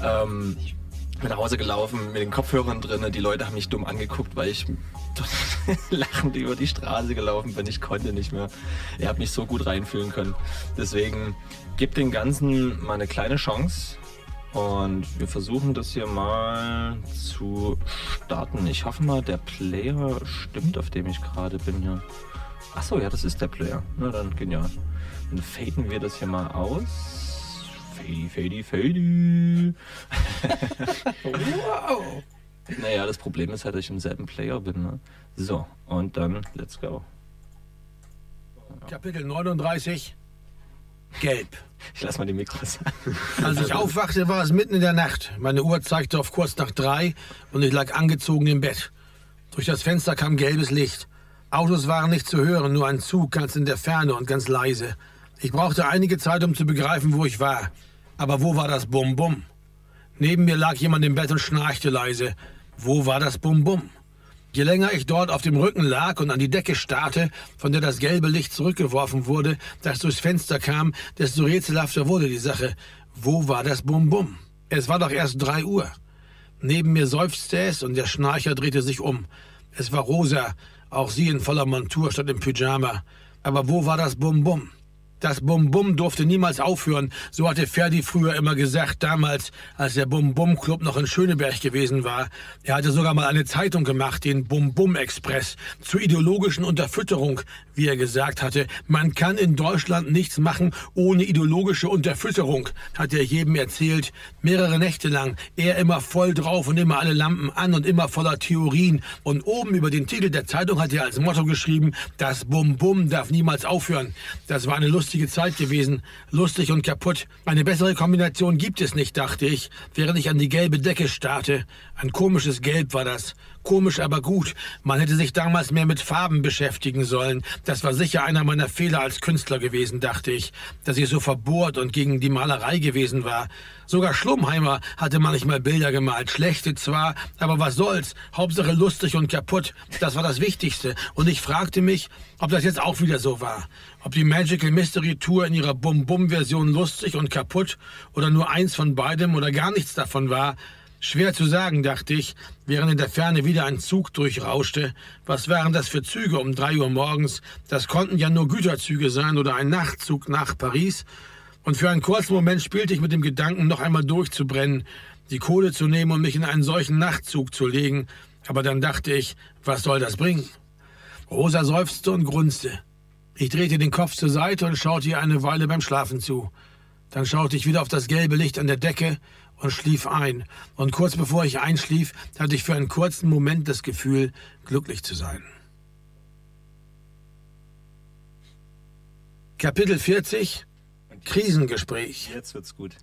Ja. Ähm, bin nach Hause gelaufen mit den Kopfhörern drin. Die Leute haben mich dumm angeguckt, weil ich lachend über die Straße gelaufen bin. Ich konnte nicht mehr. Ihr habt mich so gut reinfühlen können. Deswegen gebt den Ganzen mal eine kleine Chance. Und wir versuchen das hier mal zu starten. Ich hoffe mal, der Player stimmt, auf dem ich gerade bin hier. Achso, ja, das ist der Player. Na dann, genial. Dann faden wir das hier mal aus. Fady, fady, fady. Wow. Naja, das Problem ist halt, dass ich im selben Player bin. Ne? So, und dann, let's go. Kapitel 39. Gelb. Ich lass mal die Mikros. Als ich aufwachte, war es mitten in der Nacht. Meine Uhr zeigte auf kurz nach drei und ich lag angezogen im Bett. Durch das Fenster kam gelbes Licht. Autos waren nicht zu hören, nur ein Zug ganz in der Ferne und ganz leise. Ich brauchte einige Zeit, um zu begreifen, wo ich war. Aber wo war das Bum-Bum? Neben mir lag jemand im Bett und schnarchte leise. Wo war das Bum-Bum? Je länger ich dort auf dem Rücken lag und an die Decke starrte, von der das gelbe Licht zurückgeworfen wurde, das durchs Fenster kam, desto rätselhafter wurde die Sache. Wo war das Bum-Bum? Es war doch erst drei Uhr. Neben mir seufzte es und der Schnarcher drehte sich um. Es war Rosa, auch sie in voller Montur statt im Pyjama. Aber wo war das Bum-Bum? Das Bum-Bum durfte niemals aufhören, so hatte Ferdi früher immer gesagt, damals, als der Bum-Bum-Club noch in Schöneberg gewesen war. Er hatte sogar mal eine Zeitung gemacht, den Bum-Bum-Express, zur ideologischen Unterfütterung, wie er gesagt hatte. Man kann in Deutschland nichts machen ohne ideologische Unterfütterung, hat er jedem erzählt. Mehrere Nächte lang, er immer voll drauf und immer alle Lampen an und immer voller Theorien. Und oben über den Titel der Zeitung hat er als Motto geschrieben, das Bum-Bum darf niemals aufhören. Das war eine lustige Zeit gewesen, lustig und kaputt. Eine bessere Kombination gibt es nicht, dachte ich, während ich an die gelbe Decke starrte. Ein komisches Gelb war das. Komisch, aber gut. Man hätte sich damals mehr mit Farben beschäftigen sollen. Das war sicher einer meiner Fehler als Künstler gewesen, dachte ich, dass ich so verbohrt und gegen die Malerei gewesen war. Sogar Schlumheimer hatte manchmal Bilder gemalt. Schlechte zwar, aber was soll's? Hauptsache lustig und kaputt. Das war das Wichtigste. Und ich fragte mich, ob das jetzt auch wieder so war. Ob die Magical Mystery Tour in ihrer Bum-Bum-Version lustig und kaputt oder nur eins von beidem oder gar nichts davon war. Schwer zu sagen, dachte ich, während in der Ferne wieder ein Zug durchrauschte. Was waren das für Züge um drei Uhr morgens? Das konnten ja nur Güterzüge sein oder ein Nachtzug nach Paris. Und für einen kurzen Moment spielte ich mit dem Gedanken, noch einmal durchzubrennen, die Kohle zu nehmen und mich in einen solchen Nachtzug zu legen. Aber dann dachte ich, was soll das bringen? Rosa seufzte und grunzte. Ich drehte den Kopf zur Seite und schaute ihr eine Weile beim Schlafen zu. Dann schaute ich wieder auf das gelbe Licht an der Decke und schlief ein. Und kurz bevor ich einschlief, hatte ich für einen kurzen Moment das Gefühl, glücklich zu sein. Kapitel 40 Krisengespräch. Jetzt wird's gut.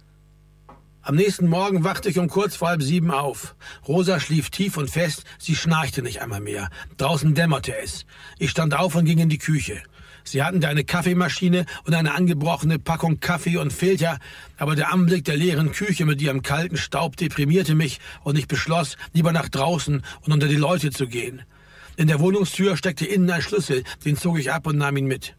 Am nächsten Morgen wachte ich um kurz vor halb sieben auf. Rosa schlief tief und fest, sie schnarchte nicht einmal mehr. Draußen dämmerte es. Ich stand auf und ging in die Küche. Sie hatten da eine Kaffeemaschine und eine angebrochene Packung Kaffee und Filter, aber der Anblick der leeren Küche mit ihrem kalten Staub deprimierte mich und ich beschloss, lieber nach draußen und unter die Leute zu gehen. In der Wohnungstür steckte innen ein Schlüssel, den zog ich ab und nahm ihn mit.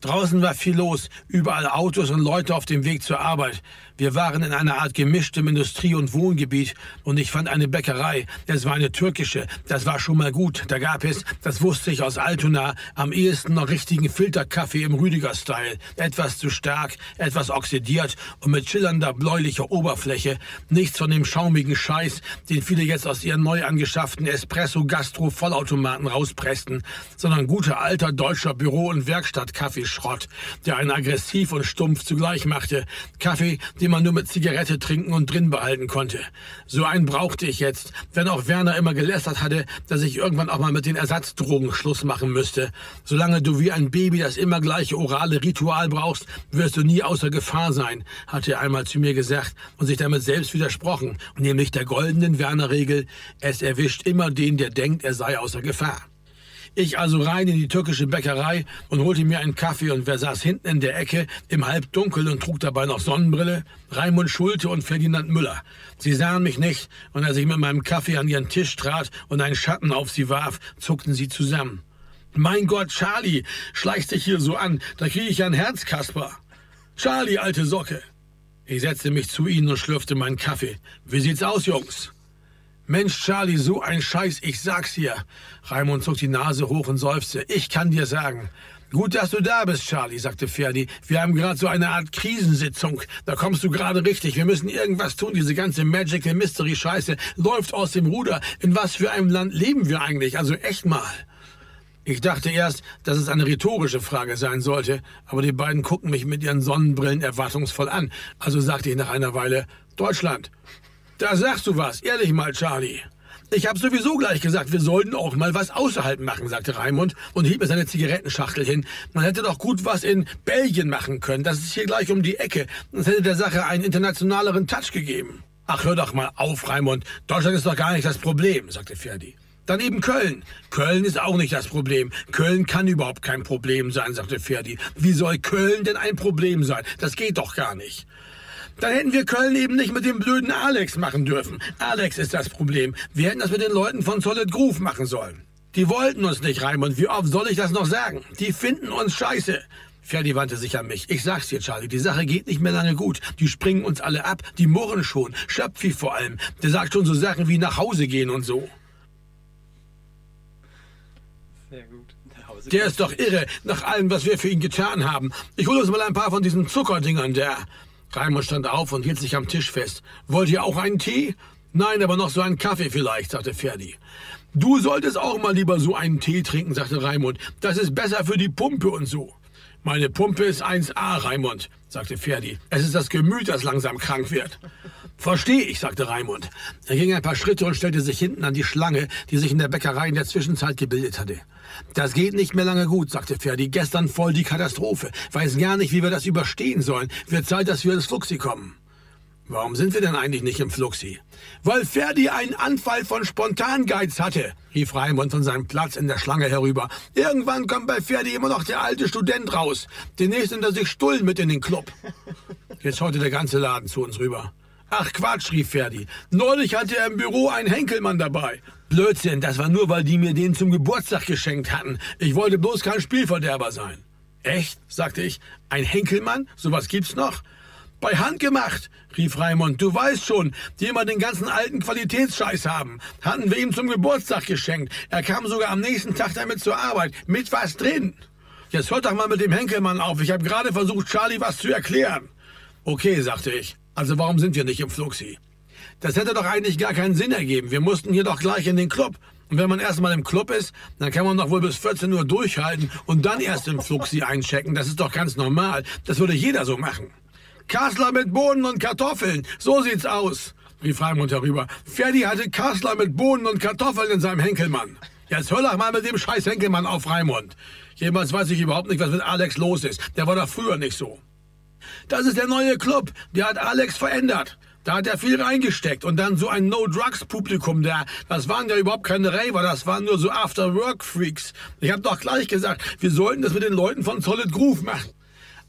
Draußen war viel los, überall Autos und Leute auf dem Weg zur Arbeit. Wir waren in einer Art gemischtem Industrie- und Wohngebiet und ich fand eine Bäckerei. Es war eine türkische. Das war schon mal gut. Da gab es, das wusste ich aus Altona, am ehesten noch richtigen Filterkaffee im Rüdiger-Style. Etwas zu stark, etwas oxidiert und mit schillernder bläulicher Oberfläche. Nichts von dem schaumigen Scheiß, den viele jetzt aus ihren neu angeschafften Espresso-Gastro-Vollautomaten rauspressten, sondern guter alter deutscher Büro- und Werkstatt-Kaffeeschrott, der einen aggressiv und stumpf zugleich machte. Kaffee, den man nur mit Zigarette trinken und drin behalten konnte. So einen brauchte ich jetzt, wenn auch Werner immer gelästert hatte, dass ich irgendwann auch mal mit den Ersatzdrogen Schluss machen müsste. Solange du wie ein Baby das immer gleiche orale Ritual brauchst, wirst du nie außer Gefahr sein, hatte er einmal zu mir gesagt und sich damit selbst widersprochen, nämlich der goldenen Werner-Regel, es erwischt immer den, der denkt, er sei außer Gefahr. Ich also rein in die türkische Bäckerei und holte mir einen Kaffee und wer saß hinten in der Ecke im Halbdunkel und trug dabei noch Sonnenbrille? Raimund Schulte und Ferdinand Müller. Sie sahen mich nicht und als ich mit meinem Kaffee an ihren Tisch trat und einen Schatten auf sie warf, zuckten sie zusammen. Mein Gott, Charlie, schleicht dich hier so an, da kriege ich ja ein Herz, Kasper. Charlie, alte Socke. Ich setzte mich zu ihnen und schlürfte meinen Kaffee. Wie sieht's aus, Jungs? Mensch, Charlie, so ein Scheiß, ich sag's dir. Raimund zog die Nase hoch und seufzte. Ich kann dir sagen. Gut, dass du da bist, Charlie, sagte Ferdi. Wir haben gerade so eine Art Krisensitzung. Da kommst du gerade richtig. Wir müssen irgendwas tun. Diese ganze Magical Mystery Scheiße läuft aus dem Ruder. In was für einem Land leben wir eigentlich? Also echt mal. Ich dachte erst, dass es eine rhetorische Frage sein sollte, aber die beiden gucken mich mit ihren Sonnenbrillen erwartungsvoll an. Also sagte ich nach einer Weile, Deutschland. Da sagst du was, ehrlich mal, Charlie. Ich habe sowieso gleich gesagt, wir sollten auch mal was außerhalb machen, sagte Raimund und hieb mir seine Zigarettenschachtel hin. Man hätte doch gut was in Belgien machen können. Das ist hier gleich um die Ecke. Das hätte der Sache einen internationaleren Touch gegeben. Ach, hör doch mal auf, Raimund. Deutschland ist doch gar nicht das Problem, sagte Ferdi. Dann eben Köln. Köln ist auch nicht das Problem. Köln kann überhaupt kein Problem sein, sagte Ferdi. Wie soll Köln denn ein Problem sein? Das geht doch gar nicht. Dann hätten wir Köln eben nicht mit dem blöden Alex machen dürfen. Alex ist das Problem. Wir hätten das mit den Leuten von Solid Groove machen sollen. Die wollten uns nicht, Raimund. Wie oft soll ich das noch sagen? Die finden uns scheiße. Ferdi wandte sich an mich. Ich sag's dir, Charlie, die Sache geht nicht mehr lange gut. Die springen uns alle ab, die murren schon. Schöpfi vor allem. Der sagt schon so Sachen wie nach Hause gehen und so. Sehr gut. Der ist doch irre, nach allem, was wir für ihn getan haben. Ich hole uns mal ein paar von diesen Zuckerdingern, der... Raimund stand auf und hielt sich am Tisch fest. Wollt ihr auch einen Tee? Nein, aber noch so einen Kaffee vielleicht, sagte Ferdi. Du solltest auch mal lieber so einen Tee trinken, sagte Raimund. Das ist besser für die Pumpe und so. Meine Pumpe ist 1A, Raimund, sagte Ferdi. Es ist das Gemüt, das langsam krank wird. Verstehe ich, sagte Raimund. Er ging ein paar Schritte und stellte sich hinten an die Schlange, die sich in der Bäckerei in der Zwischenzeit gebildet hatte. Das geht nicht mehr lange gut, sagte Ferdi. Gestern voll die Katastrophe. Weiß gar nicht, wie wir das überstehen sollen. Wird Zeit, dass wir ins Fluxi kommen. Warum sind wir denn eigentlich nicht im Fluxi? Weil Ferdi einen Anfall von Spontangeiz hatte, rief Raimund von seinem Platz in der Schlange herüber. Irgendwann kommt bei Ferdi immer noch der alte Student raus. Demnächst nimmt er sich Stullen mit in den Club. Jetzt schaute der ganze Laden zu uns rüber. Ach Quatsch, rief Ferdi. Neulich hatte er im Büro einen Henkelmann dabei. Blödsinn, das war nur, weil die mir den zum Geburtstag geschenkt hatten. Ich wollte bloß kein Spielverderber sein. Echt? sagte ich. Ein Henkelmann? Sowas gibt's noch? Bei Hand gemacht, rief Raimund. Du weißt schon, die immer den ganzen alten Qualitätsscheiß haben. Hatten wir ihm zum Geburtstag geschenkt. Er kam sogar am nächsten Tag damit zur Arbeit. Mit was drin? Jetzt hört doch mal mit dem Henkelmann auf. Ich habe gerade versucht, Charlie was zu erklären. Okay, sagte ich. Also warum sind wir nicht im Fluxi? Das hätte doch eigentlich gar keinen Sinn ergeben. Wir mussten hier doch gleich in den Club. Und wenn man erstmal im Club ist, dann kann man doch wohl bis 14 Uhr durchhalten und dann erst im Fluxi einchecken. Das ist doch ganz normal. Das würde jeder so machen. Kassler mit Bohnen und Kartoffeln. So sieht's aus, rief Raimund herüber. Ferdi hatte Kassler mit Bohnen und Kartoffeln in seinem Henkelmann. Jetzt hör doch mal mit dem scheiß Henkelmann auf, Raimund. Jemals weiß ich überhaupt nicht, was mit Alex los ist. Der war doch früher nicht so. Das ist der neue Club. Der hat Alex verändert. Da hat er viel reingesteckt und dann so ein No-Drugs-Publikum da. Das waren ja überhaupt keine Raver, das waren nur so After-Work-Freaks. Ich hab doch gleich gesagt, wir sollten das mit den Leuten von Solid Groove machen.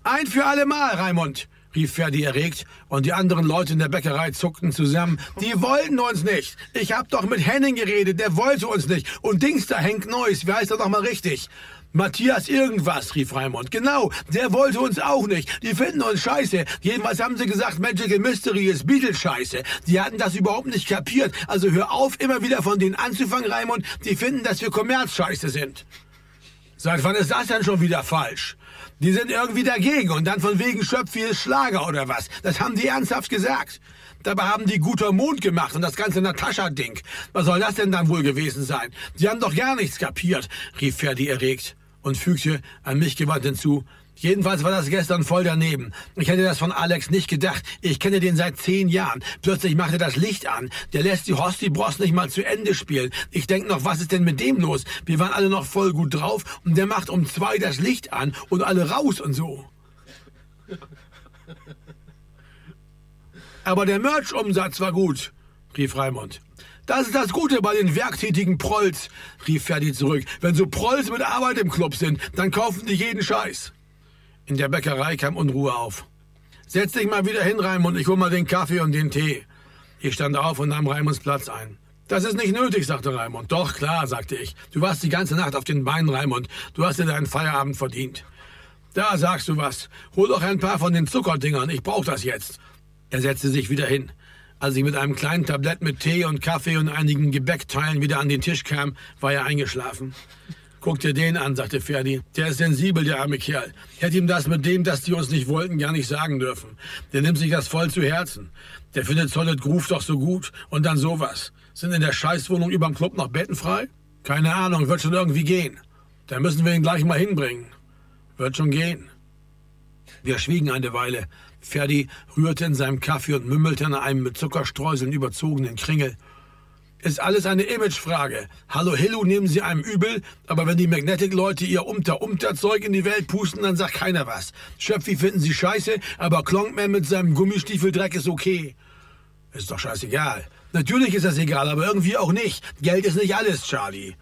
Ein für alle Mal, Raimund, rief Ferdi erregt und die anderen Leute in der Bäckerei zuckten zusammen. Die wollten uns nicht. Ich hab doch mit Henning geredet, der wollte uns nicht. Und Dings da, Henk Neuss, wie heißt er doch mal richtig? Matthias irgendwas, rief Raimund. Genau, der wollte uns auch nicht. Die finden uns scheiße. Jedenfalls haben sie gesagt, Magical Mystery ist Beatles scheiße. Die hatten das überhaupt nicht kapiert. Also hör auf, immer wieder von denen anzufangen, Raimund. Die finden, dass wir Kommerzscheiße sind. Seit wann ist das denn schon wieder falsch? Die sind irgendwie dagegen und dann von wegen Schöpfi ist Schlager oder was. Das haben die ernsthaft gesagt. Dabei haben die guter Mond gemacht und das ganze Natascha-Ding. Was soll das denn dann wohl gewesen sein? Sie haben doch gar nichts kapiert, rief Ferdi erregt und fügte an mich gewandt hinzu. Jedenfalls war das gestern voll daneben. Ich hätte das von Alex nicht gedacht. Ich kenne den seit zehn Jahren. Plötzlich macht er das Licht an. Der lässt die Hosti-Bros nicht mal zu Ende spielen. Ich denk noch, was ist denn mit dem los? Wir waren alle noch voll gut drauf und der macht um zwei das Licht an und alle raus und so. Aber der Merch-Umsatz war gut, rief Raimund. Das ist das Gute bei den werktätigen Prolls, rief Ferdi zurück. Wenn so Prolls mit Arbeit im Club sind, dann kaufen die jeden Scheiß. In der Bäckerei kam Unruhe auf. Setz dich mal wieder hin, Raimund, ich hol mal den Kaffee und den Tee. Ich stand auf und nahm Raimunds Platz ein. Das ist nicht nötig, sagte Raimund. Doch, klar, sagte ich. Du warst die ganze Nacht auf den Beinen, Raimund. Du hast dir deinen Feierabend verdient. Da sagst du was. Hol doch ein paar von den Zuckerdingern. Ich brauch das jetzt. Er setzte sich wieder hin. Als ich mit einem kleinen Tablett mit Tee und Kaffee und einigen Gebäckteilen wieder an den Tisch kam, war er eingeschlafen. Guck dir den an, sagte Ferdi. Der ist sensibel, der arme Kerl. Hätte ihm das mit dem, dass die uns nicht wollten, gar nicht sagen dürfen. Der nimmt sich das voll zu Herzen. Der findet Solid Groove doch so gut. Und dann sowas. Sind in der Scheißwohnung überm Club noch Betten frei? Keine Ahnung, wird schon irgendwie gehen. Dann müssen wir ihn gleich mal hinbringen. Wird schon gehen. Wir schwiegen eine Weile. Ferdi rührte in seinem Kaffee und mümmelte an einem mit Zuckerstreuseln überzogenen Kringel. Ist alles eine Imagefrage. Hallo Hillu nehmen Sie einem übel, aber wenn die Magnetic-Leute ihr Umter-Umter-Zeug in die Welt pusten, dann sagt keiner was. Schöpfi finden Sie scheiße, aber Klonkman mit seinem Gummistiefeldreck ist okay. Ist doch scheißegal. Natürlich ist das egal, aber irgendwie auch nicht. Geld ist nicht alles, Charlie.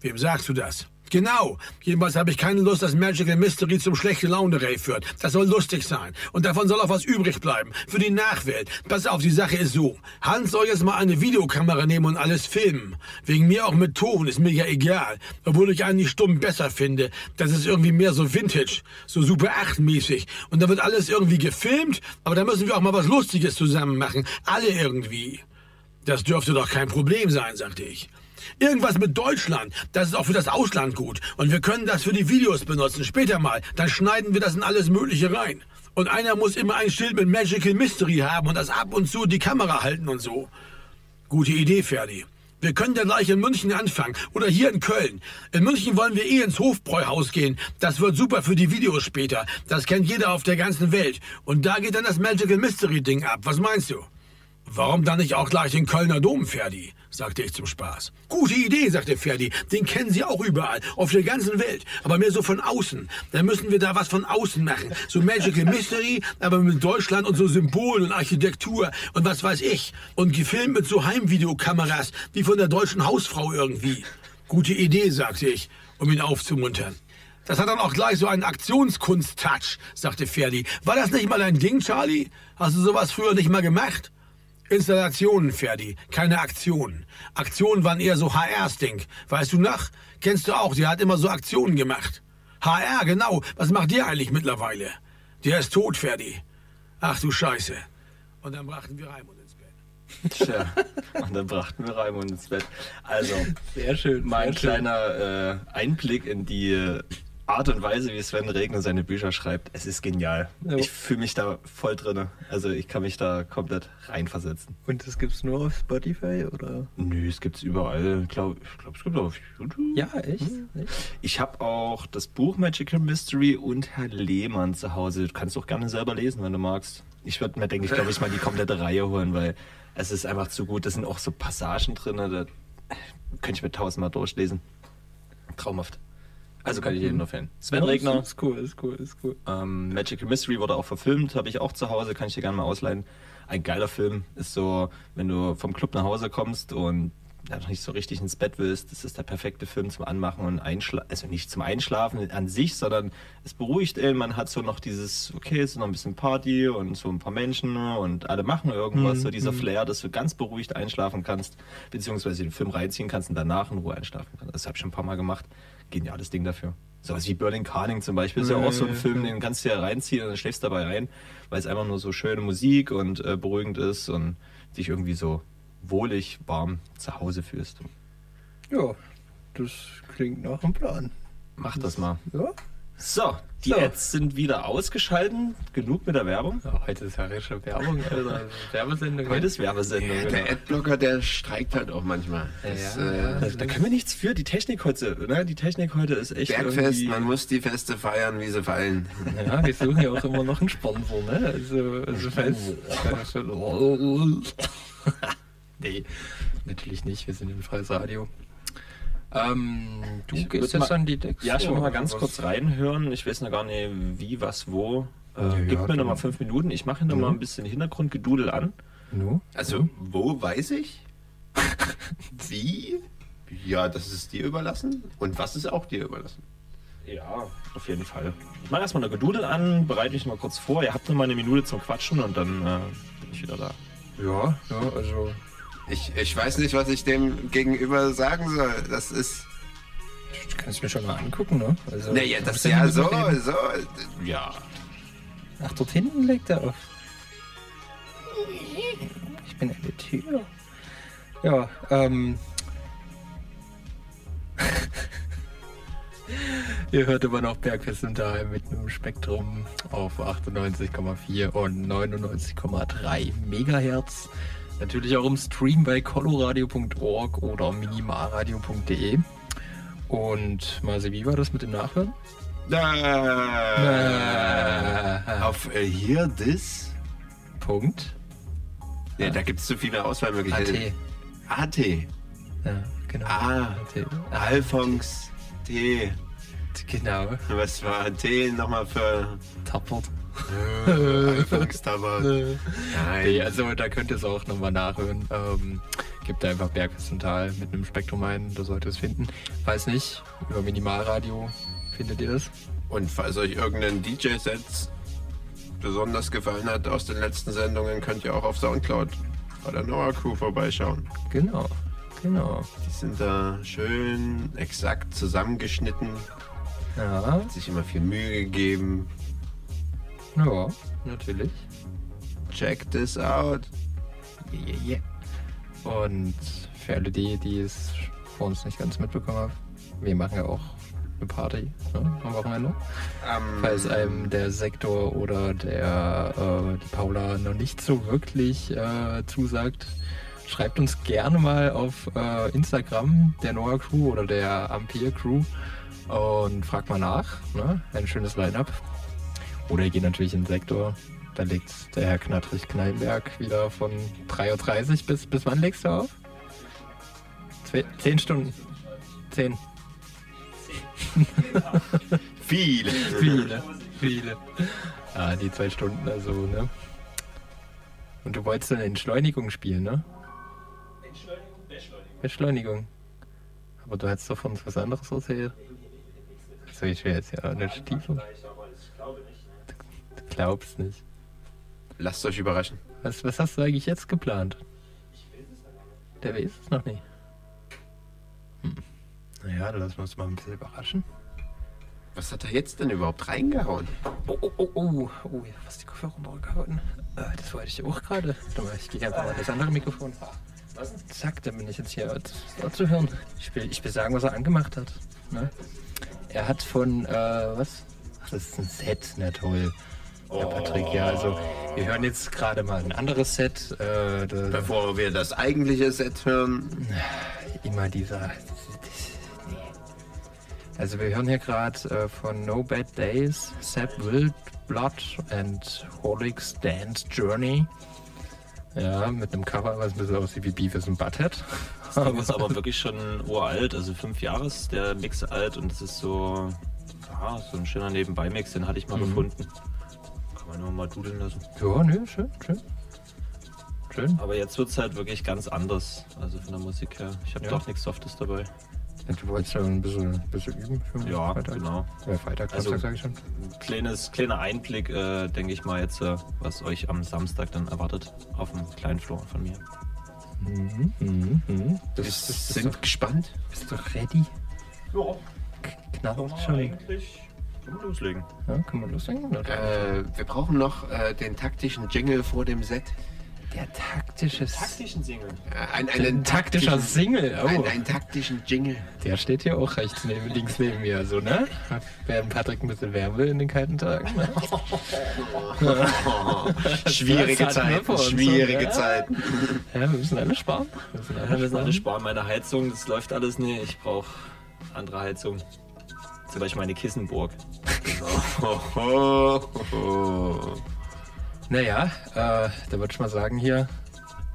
Wem sagst du das? Genau. Jedenfalls habe ich keine Lust, dass Magical Mystery zum schlechte Laune Rave führt. Das soll lustig sein. Und davon soll auch was übrig bleiben. Für die Nachwelt. Pass auf, die Sache ist so. Hans soll jetzt mal eine Videokamera nehmen und alles filmen. Wegen mir auch mit Ton, ist mir ja egal. Obwohl ich eigentlich stumm besser finde. Das ist irgendwie mehr so Vintage. So Super 8 mäßig. Und da wird alles irgendwie gefilmt, aber da müssen wir auch mal was Lustiges zusammen machen. Alle irgendwie. Das dürfte doch kein Problem sein, sagte ich. Irgendwas mit Deutschland. Das ist auch für das Ausland gut. Und wir können das für die Videos benutzen. Später mal. Dann schneiden wir das in alles Mögliche rein. Und einer muss immer ein Schild mit Magical Mystery haben und das ab und zu die Kamera halten und so. Gute Idee, Ferdi. Wir können dann gleich in München anfangen oder hier in Köln. In München wollen wir eh ins Hofbräuhaus gehen. Das wird super für die Videos später. Das kennt jeder auf der ganzen Welt. Und da geht dann das Magical Mystery Ding ab. Was meinst du? Warum dann nicht auch gleich den Kölner Dom, Ferdi? sagte ich zum Spaß. Gute Idee, sagte Ferdi. Den kennen Sie auch überall, auf der ganzen Welt, aber mehr so von außen. Dann müssen wir da was von außen machen. So Magical Mystery, aber mit Deutschland und so Symbolen und Architektur und was weiß ich. Und gefilmt mit so Heimvideokameras, wie von der deutschen Hausfrau irgendwie. Gute Idee, sagte ich, um ihn aufzumuntern. Das hat dann auch gleich so einen Aktionskunst-Touch, sagte Ferdi. War das nicht mal ein Ding, Charlie? Hast du sowas früher nicht mal gemacht? Installationen, Ferdi, keine Aktionen. Aktionen waren eher so HRs Ding. Weißt du nach? Kennst du auch, der hat immer so Aktionen gemacht. HR, genau. Was macht der eigentlich mittlerweile? Der ist tot, Ferdi. Ach du Scheiße. Und dann brachten wir Raimund ins Bett. Tja, und dann brachten wir Raimund ins Bett. Also, Sehr schön. mein sehr schön. kleiner äh, Einblick in die äh, Art und Weise, wie Sven Regner seine Bücher schreibt. Es ist genial. Ja. Ich fühle mich da voll drin. Also ich kann mich da komplett reinversetzen. Und das gibt's nur auf Spotify oder? Nö, es gibt's überall. Ich glaube, ich glaub, es gibt auch auf YouTube. Ja, echt? echt? Ich habe auch das Buch Magical Mystery und Herr Lehmann zu Hause. Du kannst auch gerne selber lesen, wenn du magst. Ich würde mir, denke ich, glaube ich, mal die komplette Reihe holen, weil es ist einfach zu gut. Da sind auch so Passagen drin, da könnte ich mir tausendmal durchlesen. Traumhaft. Also kann ich jedem nur empfehlen. Sven Regner, Ist cool, ist cool, ist cool. ähm, Magical Mystery wurde auch verfilmt, habe ich auch zu Hause, kann ich dir gerne mal ausleihen. Ein geiler Film ist so, wenn du vom Club nach Hause kommst und ja, noch nicht so richtig ins Bett willst, das ist der perfekte Film zum Anmachen und Einschlafen, also nicht zum Einschlafen an sich, sondern es beruhigt ihn, man hat so noch dieses, okay, es ist noch ein bisschen Party und so ein paar Menschen und alle machen irgendwas, so dieser Flair, dass du ganz beruhigt einschlafen kannst, beziehungsweise den Film reinziehen kannst und danach in Ruhe einschlafen kannst. Das habe ich schon ein paar Mal gemacht. Geniales Ding dafür. Sowas wie Berlin Carling zum Beispiel ist ja auch so ein Film, den kannst du ja reinziehen und dann schläfst dabei rein, weil es einfach nur so schöne Musik und äh, beruhigend ist und dich irgendwie so wohlig, warm zu Hause fühlst. Ja, das klingt nach einem Plan. Mach das mal. Ja? So, die So. Ads sind wieder ausgeschalten. Genug mit der Werbung. ja heute ist ja schon Werbung, Alter. Werbesendung. Heute ist Werbesendung. Der Genau. Adblocker, der streikt halt auch manchmal. Das, Ja, äh, ja. Da, da können wir nichts für. Die Technik heute, ne? Die Technik heute ist echt Bergfest, man muss die Feste feiern, wie sie fallen. Ja, wir suchen ja auch immer noch einen Sponsor, ne? Also, also falls. nee, natürlich nicht. Wir sind im freies Radio. Ähm, du Ich gehst jetzt mal- an die Decks. Ja, ich will mal ganz Was- kurz reinhören. Ich weiß noch gar nicht, wie, was, wo. Äh, Ja, gib ja, mir noch mal dann- fünf Minuten. Ich mache noch mal ein bisschen Hintergrundgedudel an. Nu? Also, wo weiß ich? Wie? Ja, das ist dir überlassen. Und was ist auch dir überlassen? Ja, auf jeden Fall. Ich mache erstmal eine Gedudel an, bereite mich mal kurz vor. Ihr habt nur mal eine Minute zum Quatschen und dann äh, bin ich wieder da. Ja, ja, also. Ich, ich weiß nicht, was ich dem gegenüber sagen soll. Das ist. Du kannst mir schon mal angucken, ne? Also, Naja, das ist ja mit so, dem- so. Ja. Ach, dort hinten legt er auf. Ich bin an der Tür. Ja, ähm. Ihr hört immer noch Bergfest im Tal mit einem Spektrum auf 98,4 und 99,3 Megahertz. Natürlich auch im Stream bei coloradio.org oder minimalradio.de. Und Marci, wie war das mit dem Nachhören? Äh, auf äh, hier das? Punkt. Ja, da gibt es so viele Auswahlmöglichkeiten. AT. AT. Ja, genau. Ah, AT. Alphons T. Genau. Was war T nochmal für Tappert. Äh, Alphons Tabak? Nee, Nein. also da könnt ihr es auch nochmal nachhören. Ähm, gebt da einfach Bergfest und Tal mit einem Spektrum ein, da solltet ihr es finden. Falls nicht, über Minimalradio findet ihr es. Und falls euch irgendein DJ-Set besonders gefallen hat aus den letzten Sendungen, könnt ihr auch auf Soundcloud bei der Noah Crew vorbeischauen. Genau, genau. Die sind da schön exakt zusammengeschnitten, Ja, hat sich immer viel Mühe gegeben. Ja, natürlich. Check this out. Yeah, yeah. Und für alle die, die es vor uns nicht ganz mitbekommen haben, wir machen ja auch eine Party ne, am Wochenende. Am Falls einem der Sektor oder der äh, die Paula noch nicht so wirklich äh, zusagt, schreibt uns gerne mal auf äh, Instagram der Noah Crew oder der Ampere Crew und fragt mal nach. Ne? Ein schönes Line-Up. Oder ihr geht natürlich in den Sektor. Da legt der Herr Knattrich Kneipenberg wieder von 3.30 Uhr bis, bis wann legst du auf? Zwei, zehn Stunden. Zehn. viele. Viele, viele. Ja, die zwei Stunden, also, ne? Und du wolltest eine Entschleunigung spielen, ne? Entschleunigung, Beschleunigung. Beschleunigung. Aber du hast doch von uns was anderes erzählt. So, ich will jetzt ja nicht tiefer. Du glaubst nicht. Lasst euch überraschen. Was, was hast du eigentlich jetzt geplant? Der weiß es noch nicht. Hm. Naja, dann lassen wir uns mal ein bisschen überraschen. Was hat er jetzt denn überhaupt reingehauen? Oh, oh, oh, oh, oh, ja, was die Kopfhörer runtergehauen. Äh, das wollte ich auch gerade. Ich gehe einfach mal das andere Mikrofon. Zack, dann bin ich jetzt hier zu, zu hören. Ich will, ich will sagen, was er angemacht hat. Ne? Er hat von, äh, was? Ach, das ist ein Set, na toll. Ja, Patrick, ja, also wir hören jetzt gerade mal ein anderes Set. Äh, Bevor wir das eigentliche Set hören. immer dieser. Nee. Also wir hören hier gerade äh, von No Bad Days, Sap Wild Blood and Horlicks Dance Journey. Ja, mit einem Cover, was ein bisschen aussieht wie Beavis und Butthead. Das Ding ist aber wirklich schon uralt, also fünf Jahre ist der Mix alt und es ist so, ja, so ein schöner Nebenbei-Mix, den hatte ich mal gefunden. Kann man nur mal dudeln lassen. Ja, nö, schön, schön. Schön. Aber jetzt wird es halt wirklich ganz anders, also von der Musik her. Ich habe Ja. doch nichts Softes dabei. Du wolltest ja ein bisschen, ein bisschen üben für Ja, Freitag. genau. Ja, Freitag, Also- Samstag, sag ich schon. Ein kleines, kleiner Einblick, äh, denke ich mal jetzt, äh, was euch am Samstag dann erwartet auf dem kleinen Floor von mir. Mhm, mhm, mhm. Wir Das, das, sind das, gespannt. bist du ready? Ja, Knallt schon. eigentlich können wir loslegen. Ja, kann man loslegen? Äh, wir brauchen noch äh, den taktischen Jingle vor dem Set. Der taktische Taktischen Single. Äh, ein, Ein einen taktischer taktischen- Single. Oh. Ein, einen taktischen Jingle. Der steht hier auch rechts neben, links neben mir, so, ne? Während Patrick ein bisschen wärmen will in den kalten Tagen. Ne? schwierige wir Zeiten, uns, schwierige ja. Zeiten. Ja, wir müssen alle sparen. Wir müssen alle Ja, wir müssen alle sparen. sparen. Meine Heizung, das läuft alles nicht. Ich brauche andere Heizung. Zum Beispiel meine Kissenburg. Ho, ho. Naja, äh, da würde ich mal sagen hier,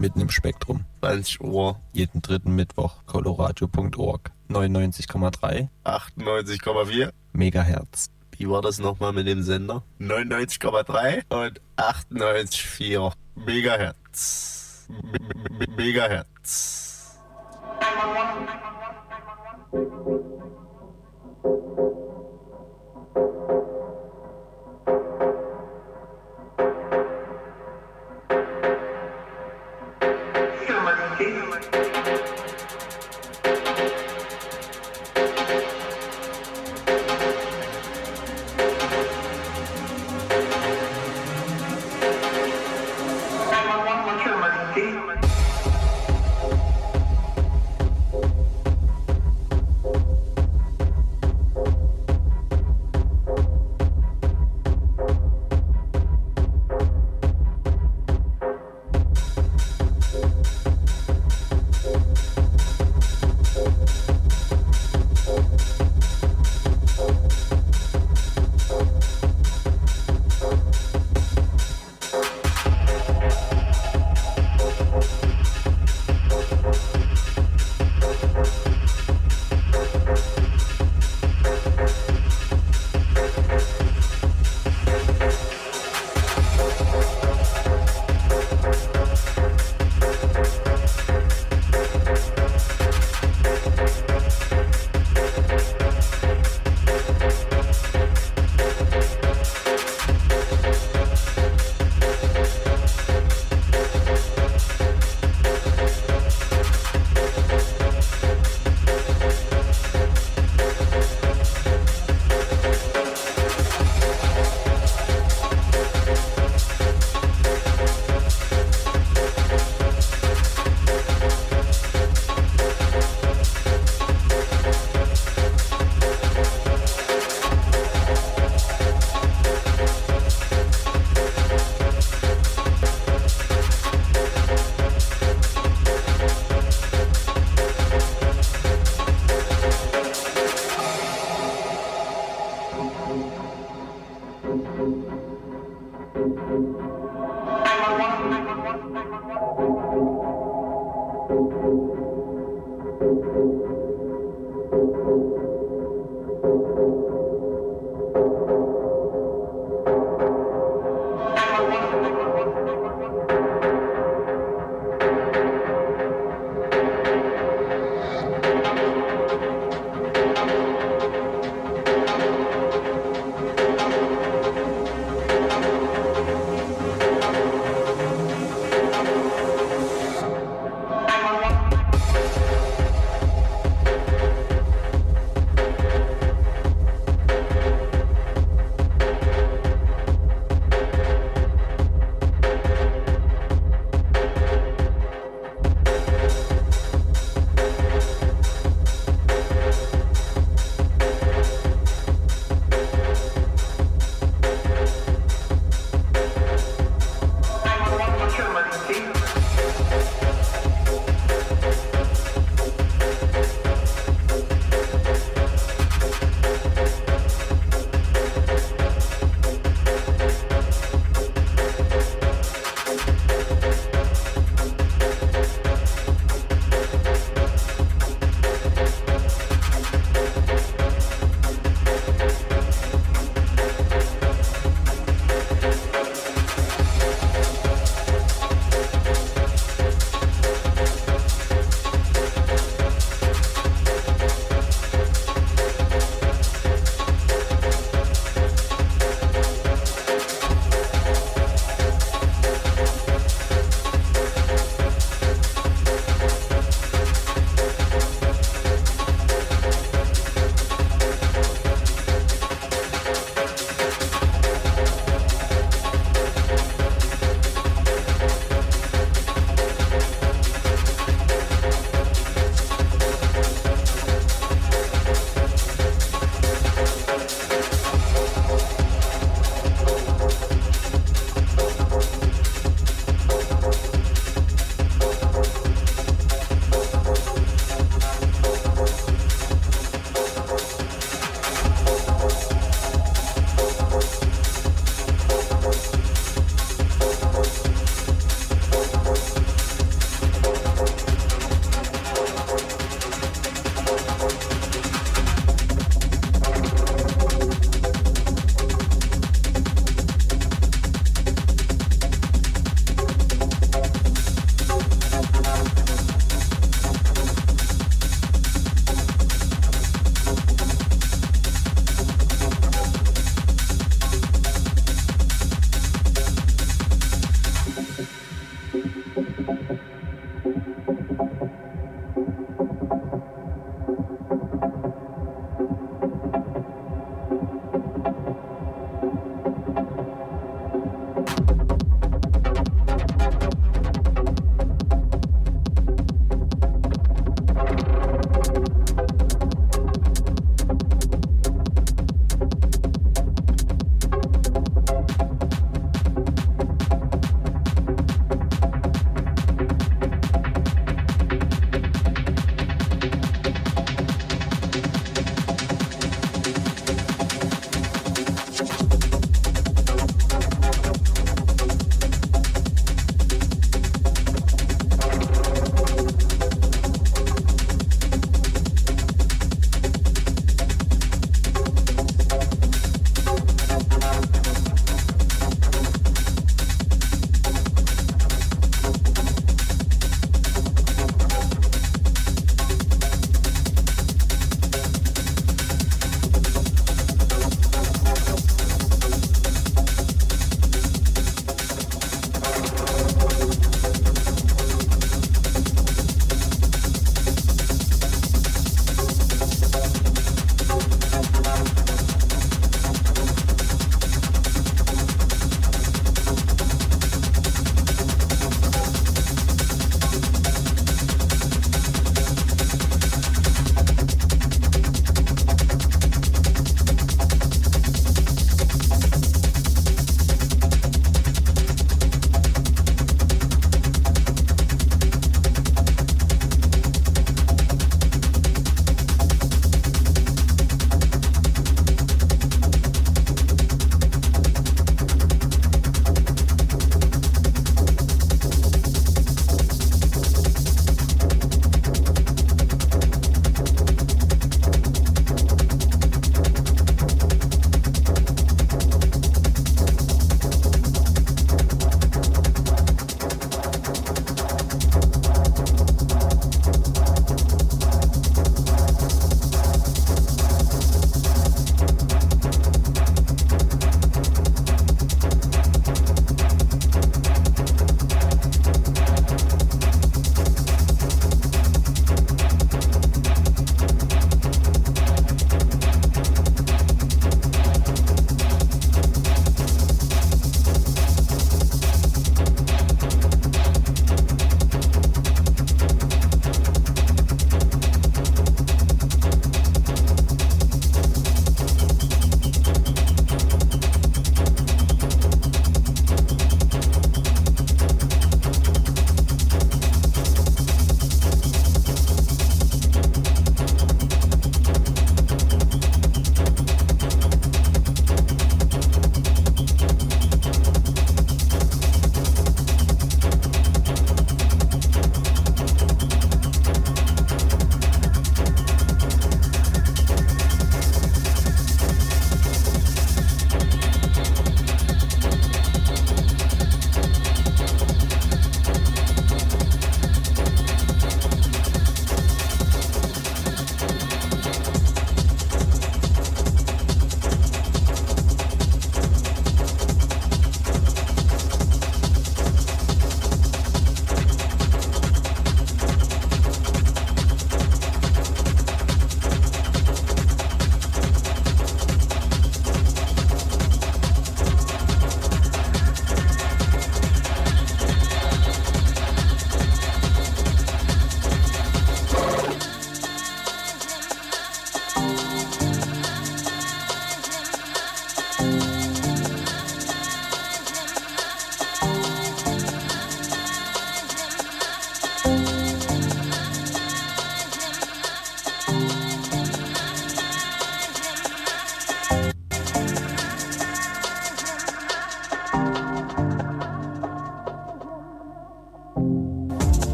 Mitten im Spektrum. 20 Uhr, jeden dritten Mittwoch. Coloradio.org. 99,3. 98,4. Megahertz. Wie war das nochmal mit dem Sender? 99,3 und 98,4. Megahertz. Me- me- Megahertz. thank you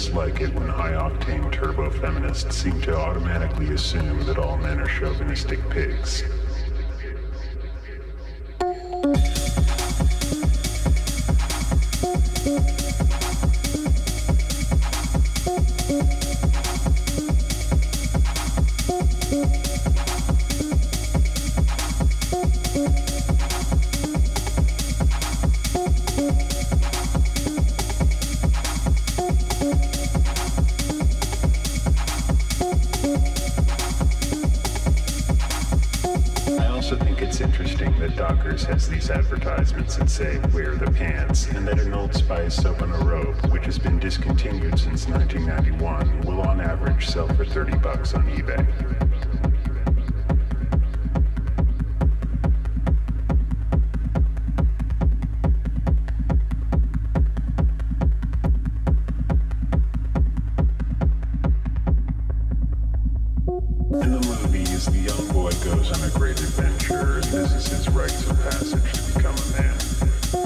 just like it when high-octane turbo feminists seem to automatically assume that all men are chauvinistic pigs. say wear the pants, and that an old spice soap on a robe, which has been discontinued since 1991, will on average sell for 30 bucks on eBay. the young boy goes on a great adventure and is his rites of passage to become a man. I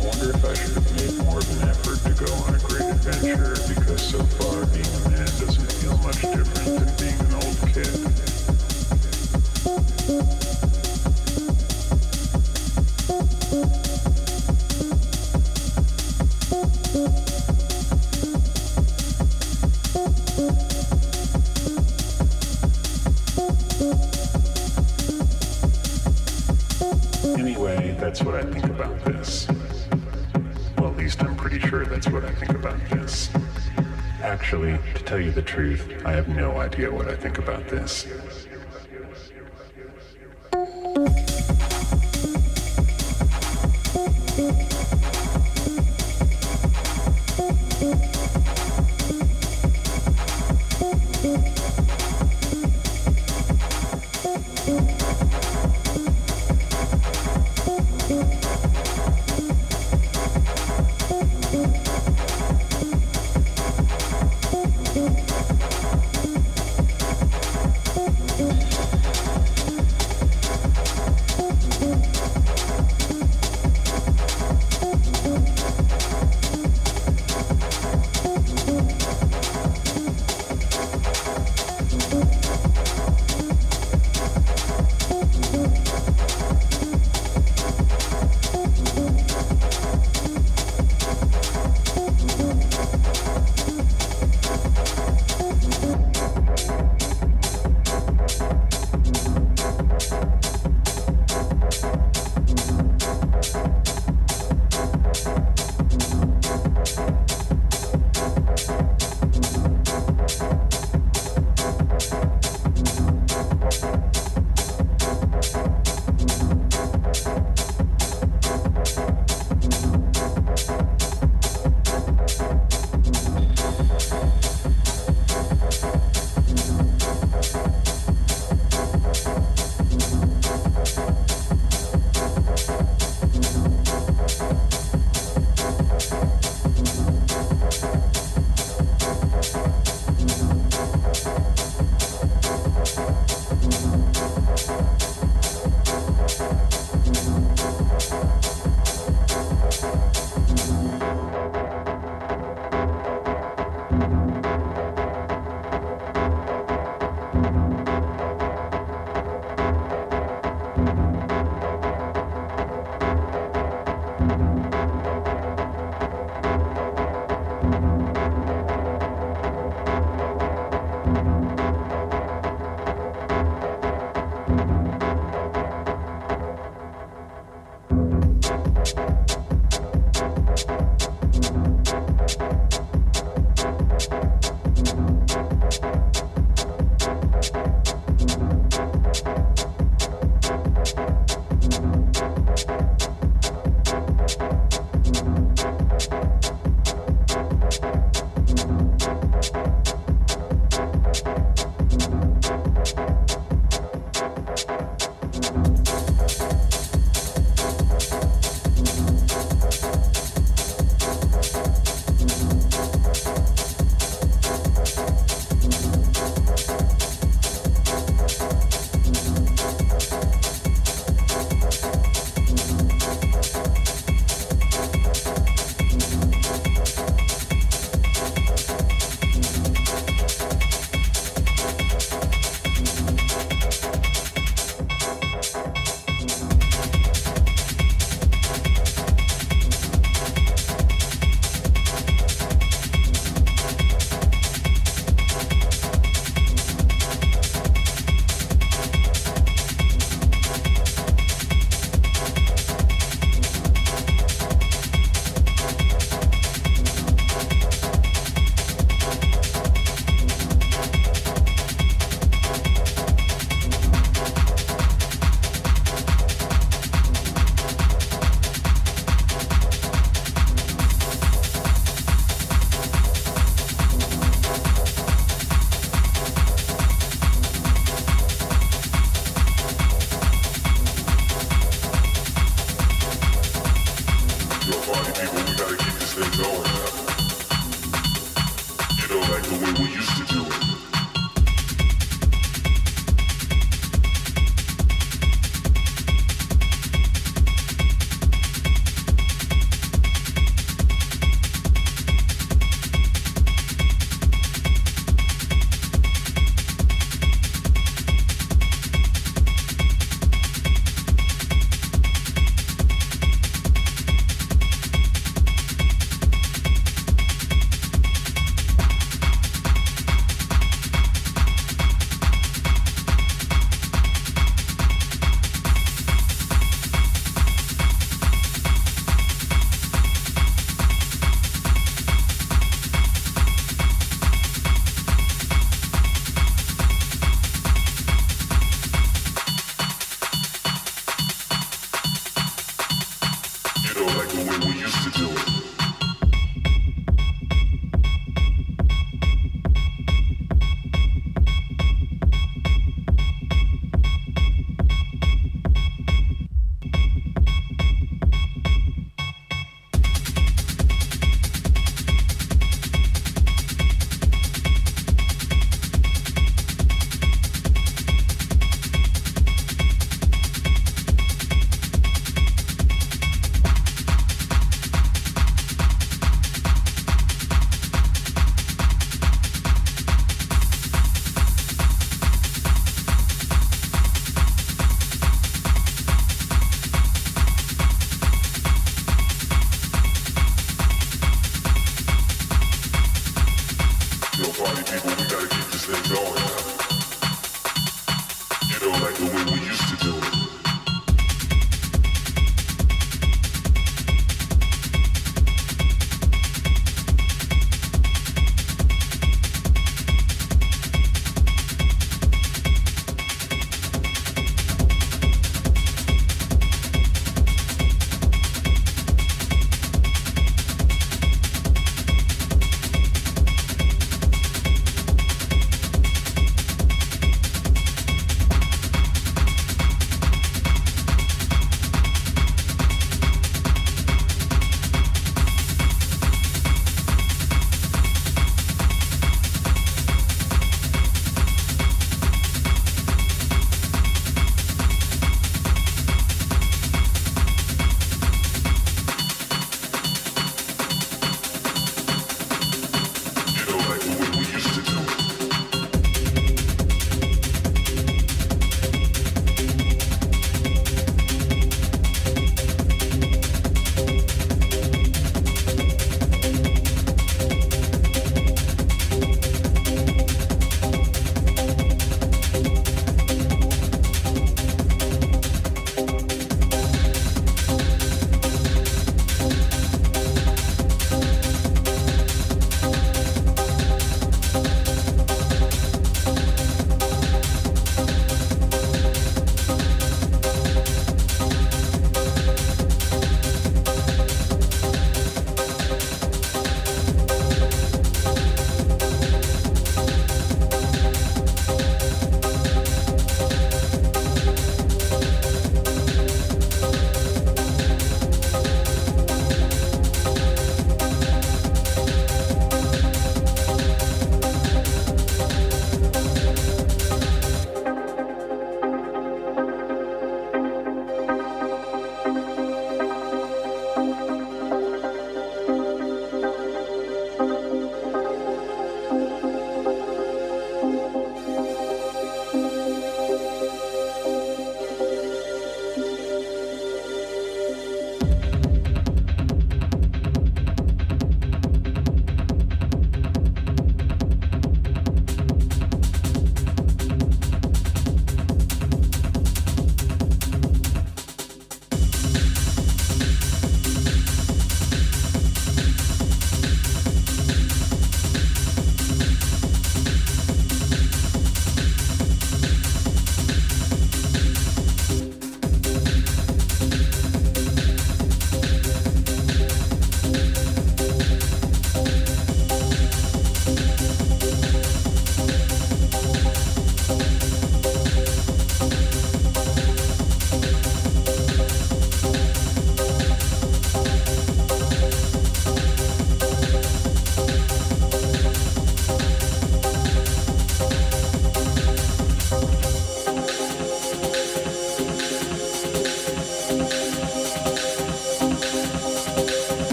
wonder if I should have made more of an effort to go on a great adventure because so far being idea what I think about this.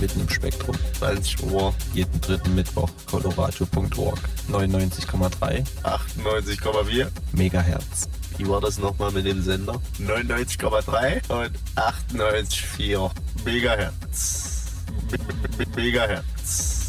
Mitten im Spektrum. 20 Uhr, jeden dritten Mittwoch. Colorado.org. 99,3, 98,4 Megahertz. Wie war das nochmal mit dem Sender? 99,3 und 98,4 Megahertz. M- Megahertz.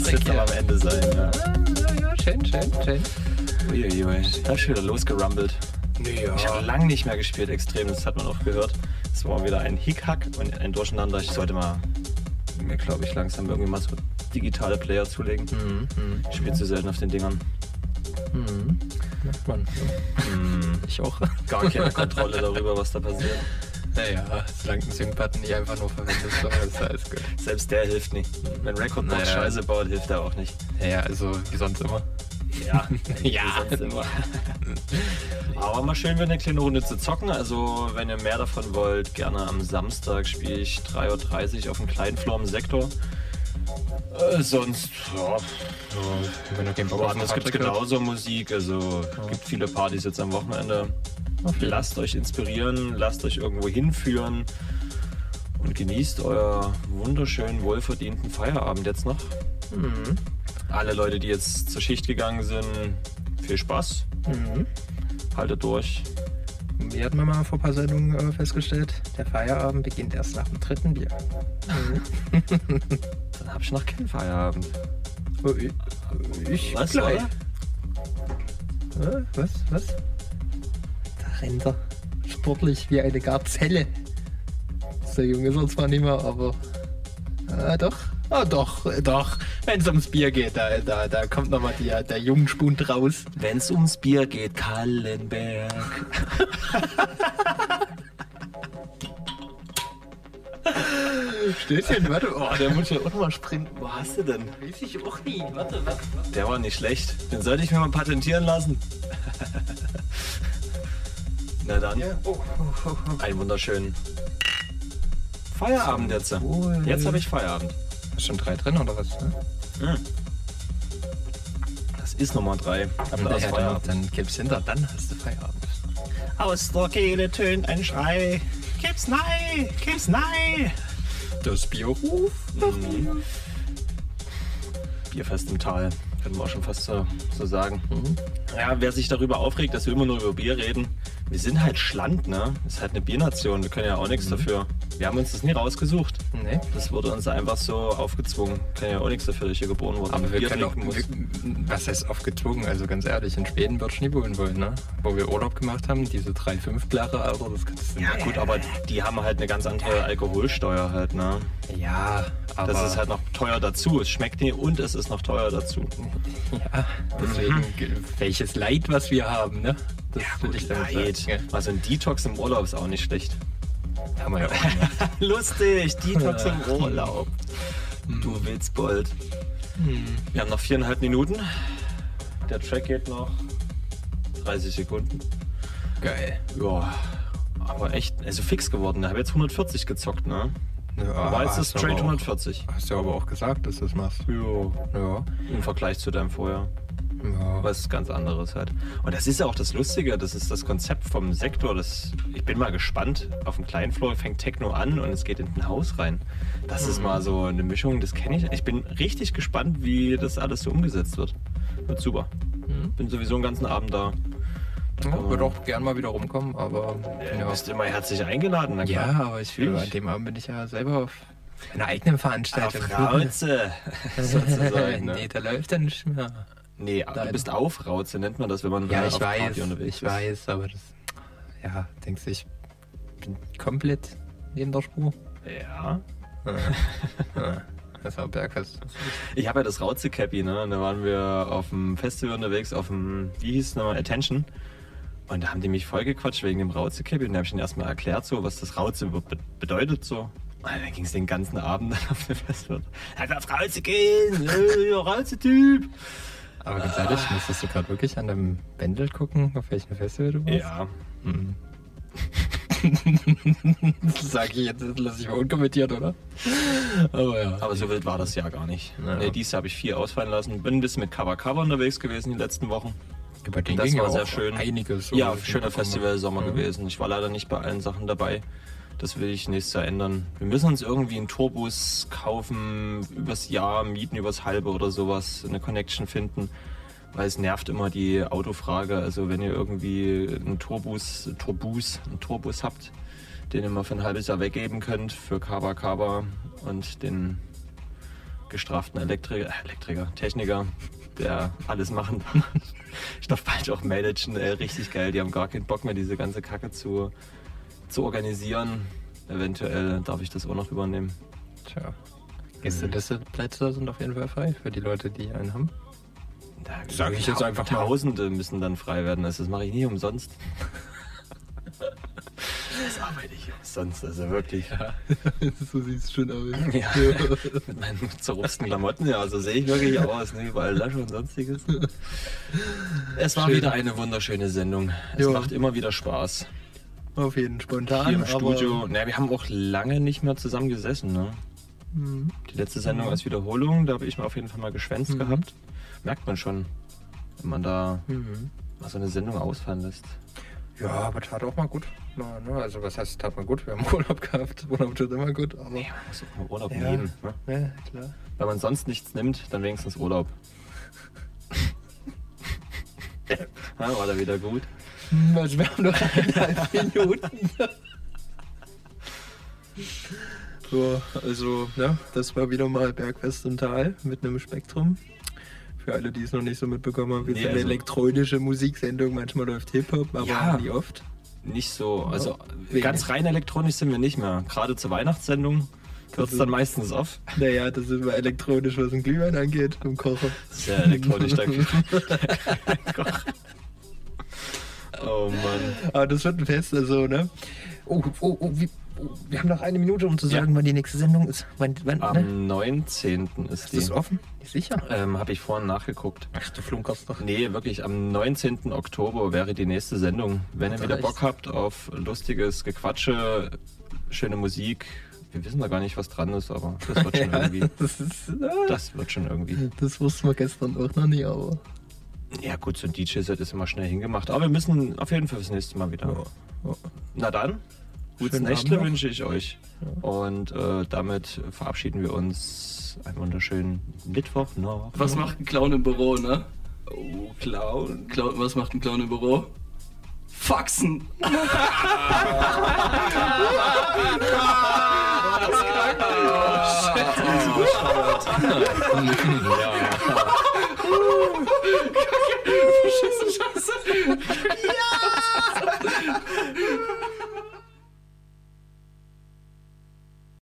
Muss jetzt aber am Ende sein. Ja. Ja, ja, schön, schön, schön. Uiuiui. Da ist schon wieder losgerumbelt. Ja. Ich habe lange nicht mehr gespielt, extrem, das hat man auch gehört. Es war wieder ein Hickhack und ein Durcheinander. Ich sollte mal mir, glaube ich, langsam irgendwie mal so digitale Player zulegen. Ich spiele zu selten auf den Dingern. Merkt man. Ich auch. Gar keine Kontrolle darüber, was da passiert. Naja, solange ein Sync-Button nicht einfach nur verwendest, dann ist alles gut. Selbst der hilft nicht. Wenn Recordbox Naja. Scheiße baut, hilft er auch nicht. Naja, also wie sonst immer. Ja, Ja. wie sonst immer. Aber mal schön, wenn eine kleine Runde zu zocken. Also, wenn ihr mehr davon wollt, gerne am Samstag spiele ich 3.30 Uhr auf dem kleinen Floor im Sektor. Äh, sonst, ja, Wenn du keinen Bock auf gibt es Hardback genauso Musik. Also, gibt viele Partys jetzt am Wochenende. Lasst euch inspirieren, lasst euch irgendwo hinführen genießt euer wunderschönen, wohlverdienten Feierabend jetzt noch. Alle Leute, die jetzt zur Schicht gegangen sind, viel Spaß. Haltet durch. Wir hatten mal vor ein paar Sendungen äh, festgestellt, der Feierabend beginnt erst nach dem dritten Bier. Dann hab ich noch keinen Feierabend. Oh, ich, ich Was, gleich. oder? Äh, was? Was? Da rennt er sportlich wie eine Gazelle. So jung ist er zwar nicht mehr, aber. Ah, doch. Ah, doch, äh, doch. Wenn es ums Bier geht, da, da, da kommt nochmal der, der Jungspund raus. Wenn's ums Bier geht, Kallenberg. Stößchen, warte. Oh, der muss ja auch nochmal sprinten. Wo hast du denn? Weiß ich auch nie. Warte, warte, warte. Der war nicht schlecht. Den sollte ich mir mal patentieren lassen. Na dann, oh, oh, oh. einen wunderschönen Feierabend jetzt. Wohl. Jetzt habe ich Feierabend. Ist schon drei drin oder was? Ne? Das ist Nummer drei. Hab da Naja, dann, Feierabend. dann gib's hinter, dann hast du Feierabend. Aus der Kehle tönt ein Schrei. Gib's nei, gib's nei. Das Bier ruft. Bierfest im Tal, können wir auch schon fast so, so sagen. Ja, wer sich darüber aufregt, dass wir immer nur über Bier reden, wir sind halt Schland, ne? Ist halt eine Biernation, wir können ja auch nichts dafür. Wir haben uns das nie rausgesucht. Nee. Das wurde uns einfach so aufgezwungen. Können ja auch nichts dafür, dass ich hier geboren wurde. Aber wir Bier können auch, wir, was heißt aufgezwungen? Also ganz ehrlich, in Schweden nie wohnen wollen, ne? Wo wir Urlaub gemacht haben, diese drei Fünftlare, Alter, das kannst du Ja gut, aber die haben halt eine ganz andere Alkoholsteuer halt, ne? Ja, aber Das ist halt noch teuer dazu. Es schmeckt nie und es ist noch teuer dazu. ja, deswegen ge- welches Leid, was wir haben, ne? Das will ich damit Leid. sagen. Also ein Detox im Urlaub ist auch nicht schlecht. Ja, haben wir ja auch gemacht. Lustig, Detox im Urlaub. Du Witzbold. Wir haben noch viereinhalb Minuten. Der Track geht noch 30 Sekunden. Geil. Ja, aber echt, also fix geworden. Ich habe jetzt 140 gezockt, ne? Ja, Aber jetzt ist straight aber auch- 140. Hast du aber auch gesagt, dass du das machst. Ja. Ja. Im Vergleich zu deinem vorher. Ja. Was ganz anderes halt. Und das ist ja auch das Lustige, das ist das Konzept vom Sektor. Das, ich bin mal gespannt. Auf dem kleinen Floor fängt Techno an und es geht in ein Haus rein. Das ist mal so eine Mischung, das kenne ich. Ich bin richtig gespannt, wie das alles so umgesetzt wird. Wird super. Bin sowieso den ganzen Abend da. Ja, würde auch gern mal wieder rumkommen, aber. Du Ja, bist immer herzlich eingeladen. na klar. ja aber ich Natürlich. an dem Abend bin ich ja selber auf einer eigenen Auf Veranstaltung. Rauze, sozusagen. Ne? nee, da läuft dann nicht mehr. Nee, du bist auf Rauze, nennt man das, wenn man Ja, ich auf Party weiß, unterwegs ich ist. weiß, aber das. Ja, denkst du, ich bin komplett neben der Spur? Ja. Ja, das war Bergfest. Ich habe ja das Rauze-Cappy, ne? Und da waren wir auf dem Festival unterwegs, auf dem, wie hieß es nochmal, Attention. Und da haben die mich vollgequatscht wegen dem Rauze-Cappy. Und da habe ich ihnen erstmal erklärt, so, was das Rauze be bedeutet, so. Und dann ging es den ganzen Abend dann auf dem Festival. Halt auf Rauze gehen! Äh, Rauze-Typ! Aber ganz ehrlich, musstest du gerade wirklich an dem Bändel gucken, auf welchem Festival du warst? Ja. Das sag ich jetzt, das lasse ich mal unkommentiert, oder? Aber ja. Aber so wild war das Jahr gar nicht. Ja. Nee, dieses Jahr habe ich vier ausfallen lassen. Bin ein bisschen mit Cover Cover unterwegs gewesen die letzten Wochen. Bei denen Das ging war ja sehr schön. Einiges. Ja, schöner mitbekommen Festival habe. Sommer gewesen. Ich war leider nicht bei allen Sachen dabei. Das will ich nächstes Jahr ändern. Wir müssen uns irgendwie einen Tourbus kaufen, übers Jahr mieten, übers halbe oder sowas, eine Connection finden. Weil es nervt immer die Autofrage. Also wenn ihr irgendwie einen Tourbus, Tourbus, einen Tourbus habt, den ihr mal für ein halbes Jahr weggeben könnt für Kaba Kaba und den gestraften Elektriker, äh, Elektriker, Techniker, der alles machen darf. Ich darf bald auch managen, ey, richtig geil. Die haben gar keinen Bock mehr, diese ganze Kacke zu, zu organisieren. Eventuell darf ich das auch noch übernehmen. Tja. Gästeliste-Plätze sind auf jeden Fall frei für die Leute, die einen haben. Da, Sag ich jetzt einfach mal. Tausende müssen dann frei werden. Also das mache ich nie umsonst. Das arbeite ich umsonst, also wirklich. so sieht es schon aus. Ja, mit meinen zerrupsten Klamotten, ja, so sehe ich wirklich aus. Ne? Überall Lasche und sonstiges. Es war Schön. wieder eine wunderschöne Sendung. Es Ja. macht immer wieder Spaß. Auf jeden spontan. Hier im Studio. Na, wir haben auch lange nicht mehr zusammen gesessen. Ne? Mhm. Die letzte Sendung als Wiederholung, da habe ich mir auf jeden Fall mal geschwänzt gehabt. Merkt man schon, wenn man da Mhm. mal so eine Sendung ausfallen lässt. Ja, aber tat auch mal gut. Na, ne? Also was heißt, tat mal gut? Wir haben Urlaub gehabt. Urlaub tut immer gut. Aber Nee, man muss auch mal Urlaub Ja. nehmen. Ne? ja, klar. Wenn man sonst nichts nimmt, dann wenigstens Urlaub. ja, war da wieder gut. Also wir haben noch eineinhalb Minuten. so, also, ne, das war wieder mal Bergfest im Tal mit einem Spektrum. Für alle, die es noch nicht so mitbekommen haben, wir Nee, sind eine also- elektronische Musiksendung. Manchmal läuft Hip-Hop, aber Ja. nie oft. Nicht so, also wenig. ganz rein elektronisch sind wir nicht mehr. Gerade zur Weihnachtssendung hört es dann meistens auf. Naja, das ist mal elektronisch, was den Glühwein angeht, im Kocher. Sehr elektronisch, danke. oh Mann. Aber das wird ein Fest, also, ne? Oh, oh, oh, wie, oh wir haben noch eine Minute, um zu Ja. sagen, wann die nächste Sendung ist. Wann, wann, ne? Am 19. ist Ist die. das offen? Sicher? Ähm, Habe ich vorhin nachgeguckt. Ach, du flunkerst doch. Nee, wirklich, am 19. Oktober wäre die nächste Sendung. Wenn ihr wieder. Bock habt auf lustiges Gequatsche, schöne Musik. Wir wissen da gar nicht, was dran ist, aber das wird schon irgendwie. das ist. äh, Das wird schon irgendwie. Das wussten wir gestern auch noch nie, aber. Ja gut, so ein DJ-Set ist immer schnell hingemacht. Aber wir müssen auf jeden Fall das nächste Mal wieder. Ja. Na dann, gutes Nächtle wünsche ich euch. Und äh, damit verabschieden wir uns. Einen wunderschönen Mittwoch noch. Was macht ein Clown im Büro, ne? Oh, Clown. Clown, was macht ein Clown im Büro? Faxen! Ja. Scheiße!